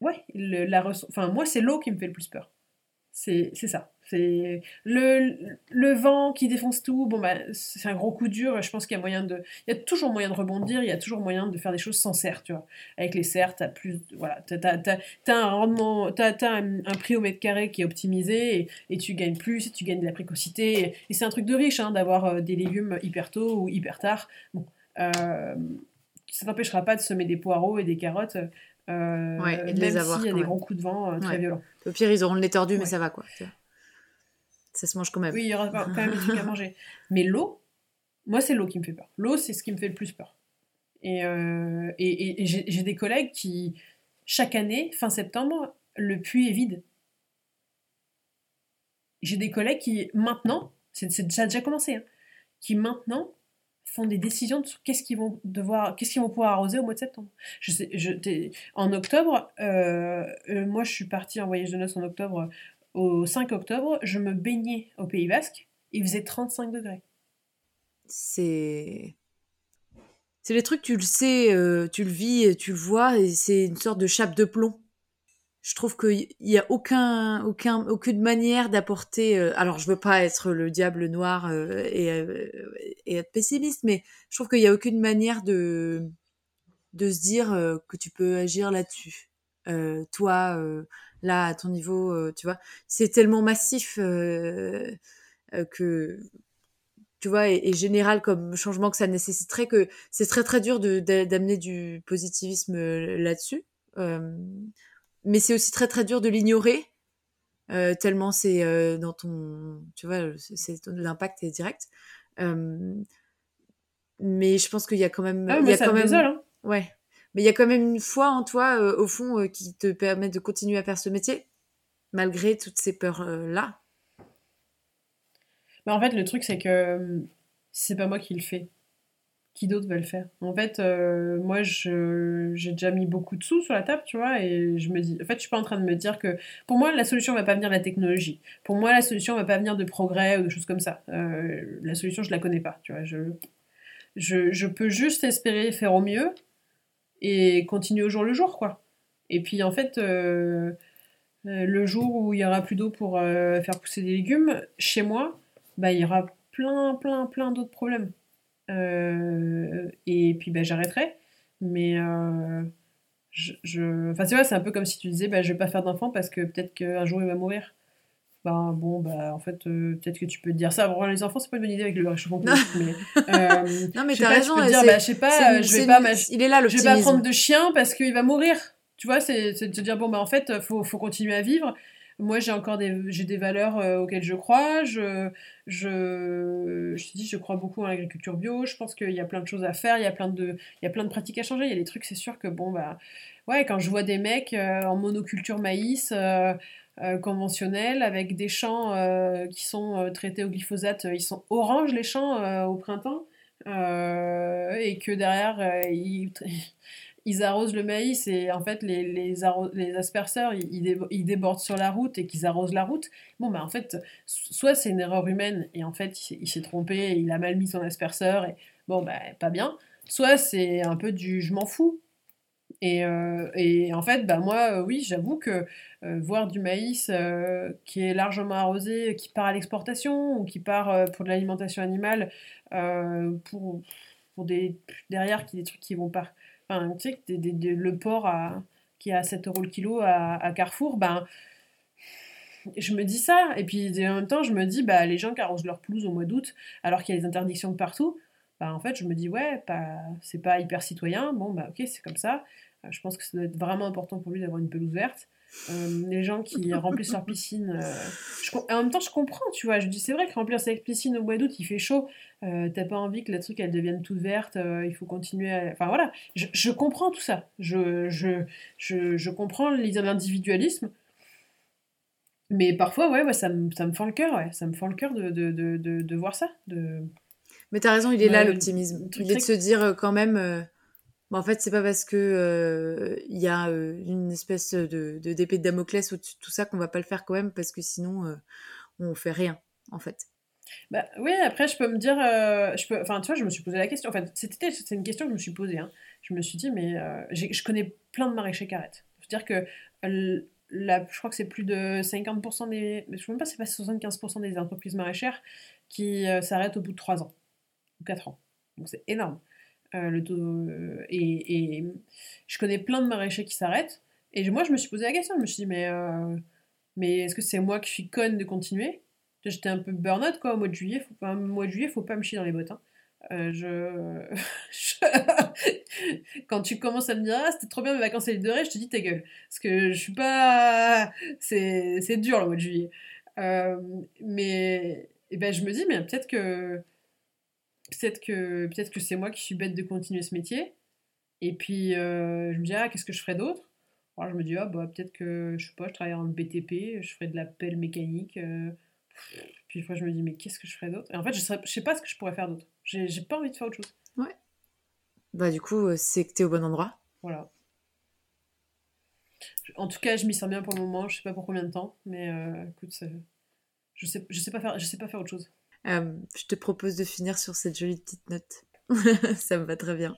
ouais, la enfin, moi, c'est l'eau qui me fait le plus peur. C'est ça. C'est le, le vent qui défonce tout. Bon, bah, c'est un gros coup dur. Je pense qu'il y a moyen de. Il y a toujours moyen de rebondir. Il y a toujours moyen de faire des choses sans serre, tu vois. Avec les serres, t'as plus. Voilà. T'as, as, un rendement. T'as, un, un, prix au mètre carré qui est optimisé et, tu gagnes plus et tu gagnes de la précocité. Et, c'est un truc de riche, hein, d'avoir euh, des légumes hyper tôt ou hyper tard. Bon. Euh, ça n'empêchera pas de semer des poireaux et des carottes. Euh, ouais, et de même s'il y a des gros coups de vent euh, très violents. Au pire, ils auront le nez tordu, mais ça va quoi ça se mange quand même. Oui, il y aura quand même des trucs à manger. Mais l'eau, moi, c'est l'eau qui me fait peur. L'eau, c'est ce qui me fait le plus peur. Et, euh, et, j'ai des collègues qui, chaque année, fin septembre, le puits est vide. J'ai des collègues qui, maintenant, c'est, ça a déjà commencé, hein, qui maintenant font des décisions sur qu'est-ce qu'ils vont devoir, qu'est-ce qu'ils vont pouvoir arroser au mois de septembre. Je sais, je, en octobre, euh, euh, moi je suis partie en voyage de noces en octobre au 5 octobre, je me baignais au Pays Basque, il faisait 35 degrés. C'est. C'est les trucs, tu le sais, euh, tu le vis, tu le vois, et c'est une sorte de chape de plomb. je trouve qu'il y a aucun, aucun, aucune manière d'apporter. Euh, alors, je veux pas être le diable noir euh, et, être pessimiste, mais je trouve qu'il y a aucune manière de de se dire que tu peux agir là-dessus. toi, là, à ton niveau, tu vois, c'est tellement massif que tu vois, et, général comme changement que ça nécessiterait que c'est très très dur d'amener du positivisme là-dessus mais c'est aussi très très dur de l'ignorer euh, tellement c'est euh, dans ton tu vois c'est l'impact est direct euh, mais je pense qu'il y a quand même ah, il y a quand même hein. ouais mais il y a quand même une foi en toi au fond qui te permet de continuer à faire ce métier malgré toutes ces peurs là bah, en fait le truc c'est que c'est pas moi qui le fais qui d'autre va le faire? En fait, euh, moi, j'ai déjà mis beaucoup de sous sur la table, tu vois, et je me dis, en fait, je suis pas en train de me dire que, pour moi, la solution va pas venir de la technologie. Pour moi, la solution va pas venir de progrès ou de choses comme ça. Euh, la solution, je la connais pas, tu vois. Je, je, je, peux juste espérer faire au mieux et continuer au jour le jour, quoi. Et puis, en fait, euh, le jour où il y aura plus d'eau pour faire pousser des légumes, chez moi, bah, il y aura plein, plein, plein d'autres problèmes. Euh, et puis bah, j'arrêterai. Mais euh, je, Enfin, tu vois, c'est un peu comme si tu disais bah, je vais pas faire d'enfant parce que peut-être qu'un jour il va mourir. Bah, bon, bah, en fait, euh, peut-être que tu peux te dire ça. Bon, les enfants, c'est pas une bonne idée avec le réchauffement climatique, mais. Euh, non, mais t'as raison. Tu peux dire, bah, je sais pas, je vais pas, il est là, je vais pas prendre de chien parce qu'il va mourir. Tu vois, c'est de te dire, bon, bah, en fait, faut, faut continuer à vivre. Moi, j'ai encore des, j'ai des valeurs euh, auxquelles je crois. Je, je, je te dis, je crois beaucoup en l'agriculture bio. Je pense qu'il y a plein de choses à faire. Il y a plein de, il y a plein de pratiques à changer. Il y a des trucs, c'est sûr que bon, bah, ouais, quand je vois des mecs euh, en monoculture maïs, euh, conventionnels avec des champs qui sont traités au glyphosate, ils sont oranges les champs au printemps, et que derrière ils, arrosent le maïs et en fait les, les, les asperceurs ils, débordent sur la route et qu'ils arrosent la route. Bon bah en fait soit c'est une erreur humaine et en fait il s'est trompé, il a mal mis son asperceur et bon bah pas bien. Soit c'est un peu du je m'en fous. Et, euh, et, en fait, bah moi, euh, oui, j'avoue que euh, voir du maïs qui est largement arrosé, qui part à l'exportation ou qui part pour de l'alimentation animale, pour, pour des derrière qui des trucs qui vont pas enfin, tu sais, le porc qui est à 7 euros le kilo à, Carrefour, ben, je me dis ça. Et puis en même temps, je me dis, bah, les gens qui arrosent leur pelouse au mois d'août, alors qu'il y a des interdictions de partout, bah, en fait, je me dis, ouais, pas, c'est pas hyper citoyen. Bon, bah, ok, c'est comme ça. Euh, je pense que ça doit être vraiment important pour lui d'avoir une pelouse verte. Euh, les gens qui remplissent leur piscine. Euh, en même temps, je comprends, tu vois. Je dis, c'est vrai que remplir sa piscine au mois d'août, il fait chaud. Euh, t'as pas envie que la truc elle devienne toute verte. il faut continuer à. Enfin voilà, je, comprends tout ça. Je, je, je, je comprends l'individualisme. Mais parfois, ouais, ouais ça, me, ça me fend le cœur, ouais. Ça me fend le cœur de, de, de, de, voir ça. De... Mais t'as raison, il est là l'optimisme. Il est de se dire quand même en fait, c'est pas parce que euh, il y a euh, une espèce de d'épée de, Damoclès au-dessus de tout ça qu'on va pas le faire quand même parce que sinon euh, on fait rien en fait. Bah oui, après je peux me dire, je peux, enfin tu vois, je me suis posé la question. En fait, c'était c'est une question que je me suis posée. Hein. Je me suis dit mais je connais plein de maraîchers carrettes. C'est-à-dire que la, je crois que c'est plus de 50% des, je sais même pas, c'est pas 75% des entreprises maraîchères qui s'arrêtent au bout de 3 ans ou 4 ans. Donc c'est énorme. Euh, le euh, et, je connais plein de maraîchers qui s'arrêtent. Et moi, je me suis posé la question. Je me suis dit, mais, euh, mais est-ce que c'est moi qui suis conne de continuer? J'étais un peu burn-out, quoi, au mois de juillet. Faut pas, mois de juillet, faut pas me chier dans les bottes. Hein. je... Quand tu commences à me dire, ah, c'était trop bien mes vacances à l'île de Ré, je te dis ta gueule. Parce que je suis pas. C'est dur le mois de juillet. mais et ben, je me dis, mais peut-être que peut-être que, peut que c'est moi qui suis bête de continuer ce métier. Et puis, euh, je me dis, ah, qu'est-ce que je ferais d'autre? Alors, je me dis, ah, bah, peut-être que, je sais pas, je travaillerai en BTP, je ferais de la pelle mécanique. Euh, puis, après, je me dis, mais qu'est-ce que je ferais d'autre? Et en fait, je, serais, je sais pas ce que je pourrais faire d'autre. J'ai, j'ai pas envie de faire autre chose. Ouais. Bah, du coup, euh, c'est que t'es au bon endroit. Voilà. En tout cas, je m'y sens bien pour le moment. Je sais pas pour combien de temps, mais écoute, je sais, je sais pas faire, je sais pas faire autre chose. Euh, je te propose de finir sur cette jolie petite note. ça me va très bien.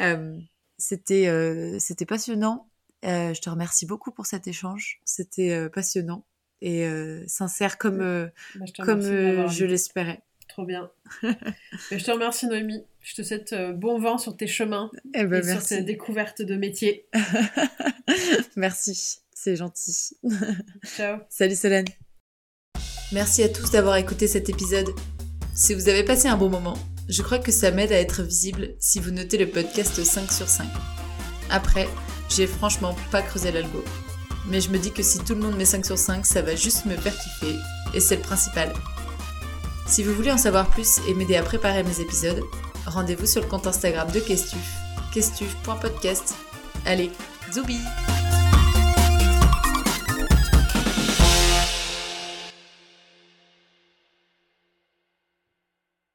Euh, c'était, euh, c'était passionnant. je te remercie beaucoup pour cet échange. C'était passionnant et sincère comme, bah, comme je l'espérais. Trop bien. je te remercie Noémie. Je te souhaite bon vent sur tes chemins eh ben, et sur tes découvertes de métiers. merci, c'est gentil. Ciao. Salut Solène. Merci à tous d'avoir écouté cet épisode. Si vous avez passé un bon moment, je crois que ça m'aide à être visible si vous notez le podcast 5 sur 5. Après, j'ai franchement pas creusé l'algo. Mais je me dis que si tout le monde met 5 sur 5, ça va juste me faire kiffer, et c'est le principal. Si vous voulez en savoir plus et m'aider à préparer mes épisodes, rendez-vous sur le compte Instagram de Questuf, questuf.podcast. Allez, zoubi